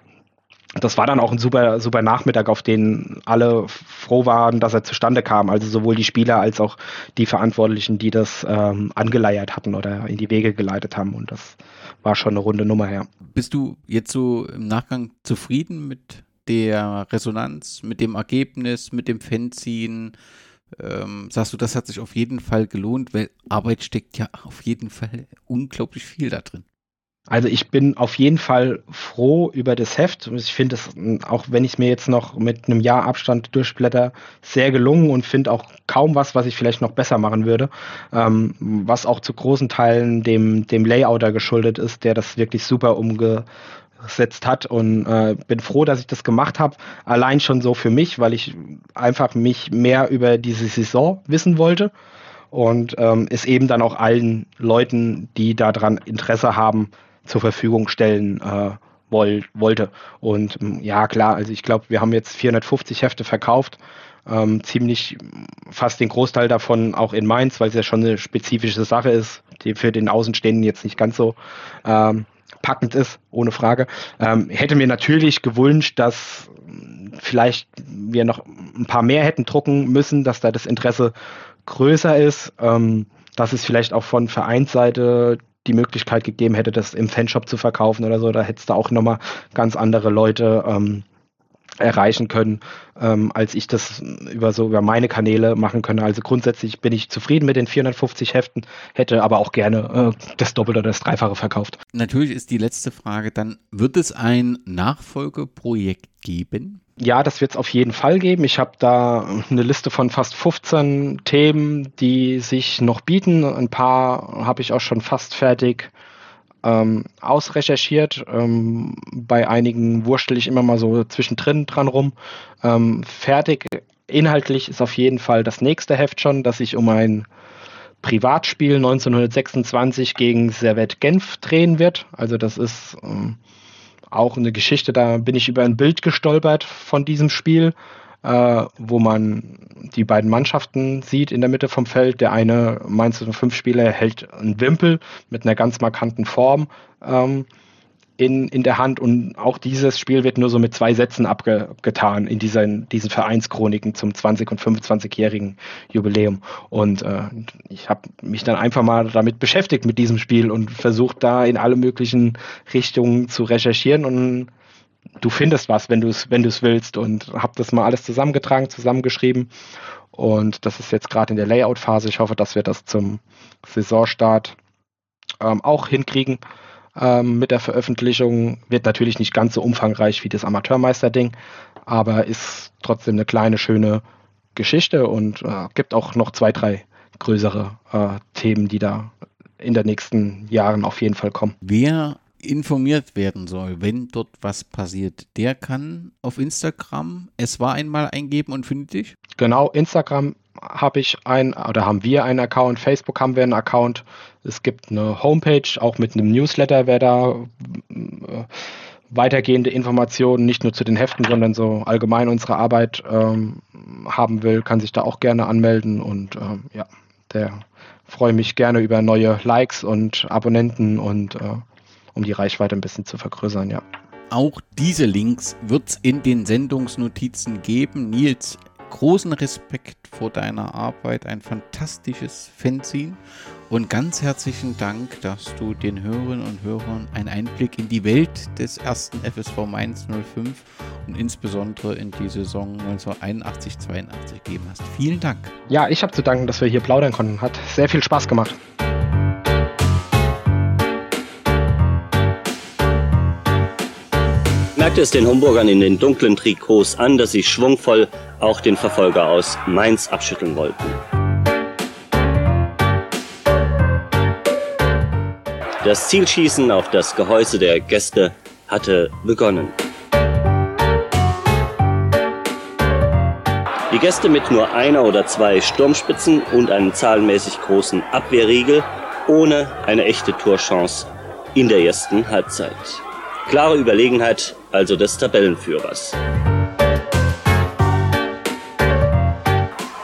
das war dann auch ein super, super Nachmittag, auf den alle froh waren, dass er zustande kam. Also sowohl die Spieler als auch die Verantwortlichen, die das ähm, angeleiert hatten oder in die Wege geleitet haben. Und das war schon eine runde Nummer her. Bist du jetzt so im Nachgang zufrieden mit der Resonanz, mit dem Ergebnis, mit dem Fanzine, ähm, sagst du, das hat sich auf jeden Fall gelohnt, weil Arbeit steckt ja auf jeden Fall unglaublich viel da drin. Also ich bin auf jeden Fall froh über das Heft. Ich finde es, auch wenn ich es mir jetzt noch mit einem Jahr Abstand durchblätter, sehr gelungen und finde auch kaum was, was ich vielleicht noch besser machen würde. Ähm, was auch zu großen Teilen dem, dem Layouter geschuldet ist, der das wirklich super umgesetzt hat und äh, bin froh, dass ich das gemacht habe. Allein schon so für mich, weil ich einfach mich mehr über diese Saison wissen wollte und ähm, es eben dann auch allen Leuten, die daran Interesse haben, zur Verfügung stellen äh, woll wollte. Und ähm, ja, klar, also ich glaube, wir haben jetzt 450 Hefte verkauft, ähm, ziemlich fast den Großteil davon auch in Mainz, weil es ja schon eine spezifische Sache ist, die für den Außenstehenden jetzt nicht ganz so ähm, packend ist, ohne Frage. Ähm, hätte mir natürlich gewünscht, dass vielleicht wir noch ein paar mehr hätten drucken müssen, dass da das Interesse größer ist, ähm, dass es vielleicht auch von Vereinsseite die Möglichkeit gegeben hätte, das im Fanshop zu verkaufen oder so, da hättest du auch nochmal ganz andere Leute ähm, erreichen können, ähm, als ich das über so über meine Kanäle machen könnte. Also grundsätzlich bin ich zufrieden mit den 450 Heften, hätte aber auch gerne äh, das Doppelte oder das Dreifache verkauft. Natürlich ist die letzte Frage dann, wird es ein Nachfolgeprojekt geben? Ja, das wird es auf jeden Fall geben. Ich habe da eine Liste von fast 15 Themen, die sich noch bieten. Ein paar habe ich auch schon fast fertig ähm, ausrecherchiert. Ähm, bei einigen wurschtel ich immer mal so zwischendrin dran rum. Ähm, fertig inhaltlich ist auf jeden Fall das nächste Heft schon, das sich um ein Privatspiel 1926 gegen Servette Genf drehen wird. Also das ist ähm, auch eine Geschichte, da bin ich über ein Bild gestolpert von diesem Spiel, äh, wo man die beiden Mannschaften sieht in der Mitte vom Feld. Der eine Mainz 05 Spieler hält einen Wimpel mit einer ganz markanten Form. Ähm, in, in der Hand und auch dieses Spiel wird nur so mit zwei Sätzen abgetan in diesen, diesen Vereinschroniken zum 20- und 25-jährigen Jubiläum. Und äh, ich habe mich dann einfach mal damit beschäftigt mit diesem Spiel und versucht da in alle möglichen Richtungen zu recherchieren und du findest was, wenn du es wenn willst und habe das mal alles zusammengetragen, zusammengeschrieben und das ist jetzt gerade in der Layout-Phase. Ich hoffe, dass wir das zum Saisonstart ähm, auch hinkriegen ähm, mit der Veröffentlichung. Wird natürlich nicht ganz so umfangreich wie das Amateurmeister-Ding, aber ist trotzdem eine kleine, schöne Geschichte und äh, gibt auch noch zwei, drei größere äh, Themen, die da in den nächsten Jahren auf jeden Fall kommen. Wer informiert werden soll, wenn dort was passiert, der kann auf Instagram es war einmal eingeben und findet dich? Genau, Instagram habe ich ein oder haben wir einen Account, Facebook haben wir einen Account. Es gibt eine Homepage, auch mit einem Newsletter, wer da äh, weitergehende Informationen nicht nur zu den Heften, sondern so allgemein unsere Arbeit ähm, haben will, kann sich da auch gerne anmelden und ähm, ja, der freue mich gerne über neue Likes und Abonnenten und äh, um die Reichweite ein bisschen zu vergrößern, ja. Auch diese Links wird es in den Sendungsnotizen geben. Nils, großen Respekt vor deiner Arbeit, ein fantastisches Fanzine und ganz herzlichen Dank, dass du den Hörerinnen und Hörern einen Einblick in die Welt des ersten FSV Mainz 05 und insbesondere in die Saison 1981-82 gegeben hast. Vielen Dank. Ja, ich habe zu danken, dass wir hier plaudern konnten. Hat sehr viel Spaß gemacht. Merkte es den Homburgern in den dunklen Trikots an, dass sie schwungvoll auch den Verfolger aus Mainz abschütteln wollten. Das Zielschießen auf das Gehäuse der Gäste hatte begonnen. Die Gäste mit nur einer oder zwei Sturmspitzen und einem zahlenmäßig großen Abwehrriegel ohne eine echte Torchance in der ersten Halbzeit. Klare Überlegenheit also des Tabellenführers.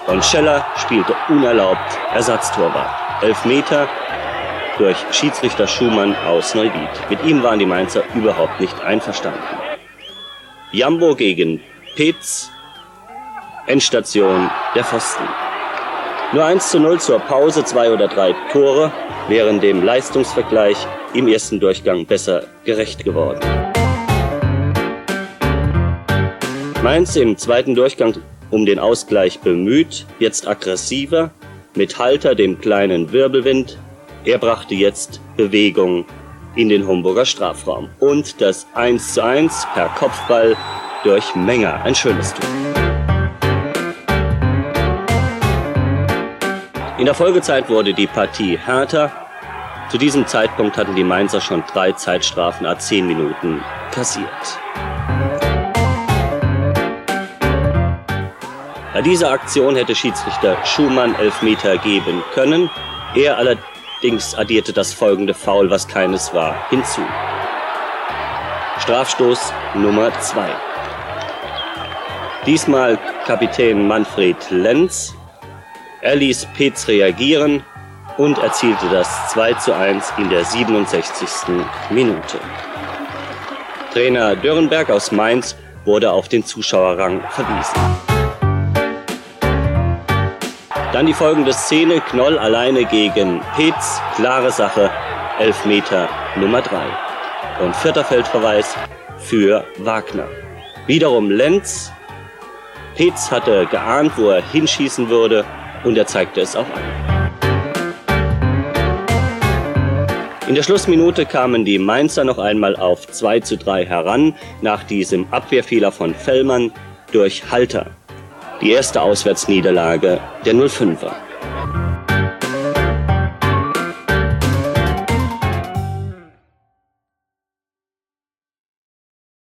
Und Scheller spielte unerlaubt Ersatztorwart. Elf Meter durch Schiedsrichter Schumann aus Neuwied. Mit ihm waren die Mainzer überhaupt nicht einverstanden. Jambo gegen Petz, Endstation der Pfosten. Nur 1 zu 0 zur Pause, zwei oder drei Tore wären dem Leistungsvergleich im ersten Durchgang besser gerecht geworden. Mainz im zweiten Durchgang um den Ausgleich bemüht, jetzt aggressiver, mit Halter dem kleinen Wirbelwind. Er brachte jetzt Bewegung in den Homburger Strafraum. Und das 1 zu 1 per Kopfball durch Menger. Ein schönes Tor. In der Folgezeit wurde die Partie härter. Zu diesem Zeitpunkt hatten die Mainzer schon drei Zeitstrafen a 10 Minuten kassiert. Bei dieser Aktion hätte Schiedsrichter Schumann Elfmeter geben können. Er allerdings addierte das folgende Foul, was keines war, hinzu. Strafstoß Nummer 2. Diesmal Kapitän Manfred Lenz. Er ließ Petz reagieren und erzielte das 2 zu 1 in der 67. Minute. Trainer Dürrenberg aus Mainz wurde auf den Zuschauerrang verwiesen. Dann die folgende Szene, Knoll alleine gegen Petz, klare Sache, Elfmeter Nummer 3. Und vierter Feldverweis für Wagner. Wiederum Lenz. Petz hatte geahnt, wo er hinschießen würde und er zeigte es auch an. In der Schlussminute kamen die Mainzer noch einmal auf 2 zu 3 heran, nach diesem Abwehrfehler von Fellmann durch Halter die erste Auswärtsniederlage der 05er.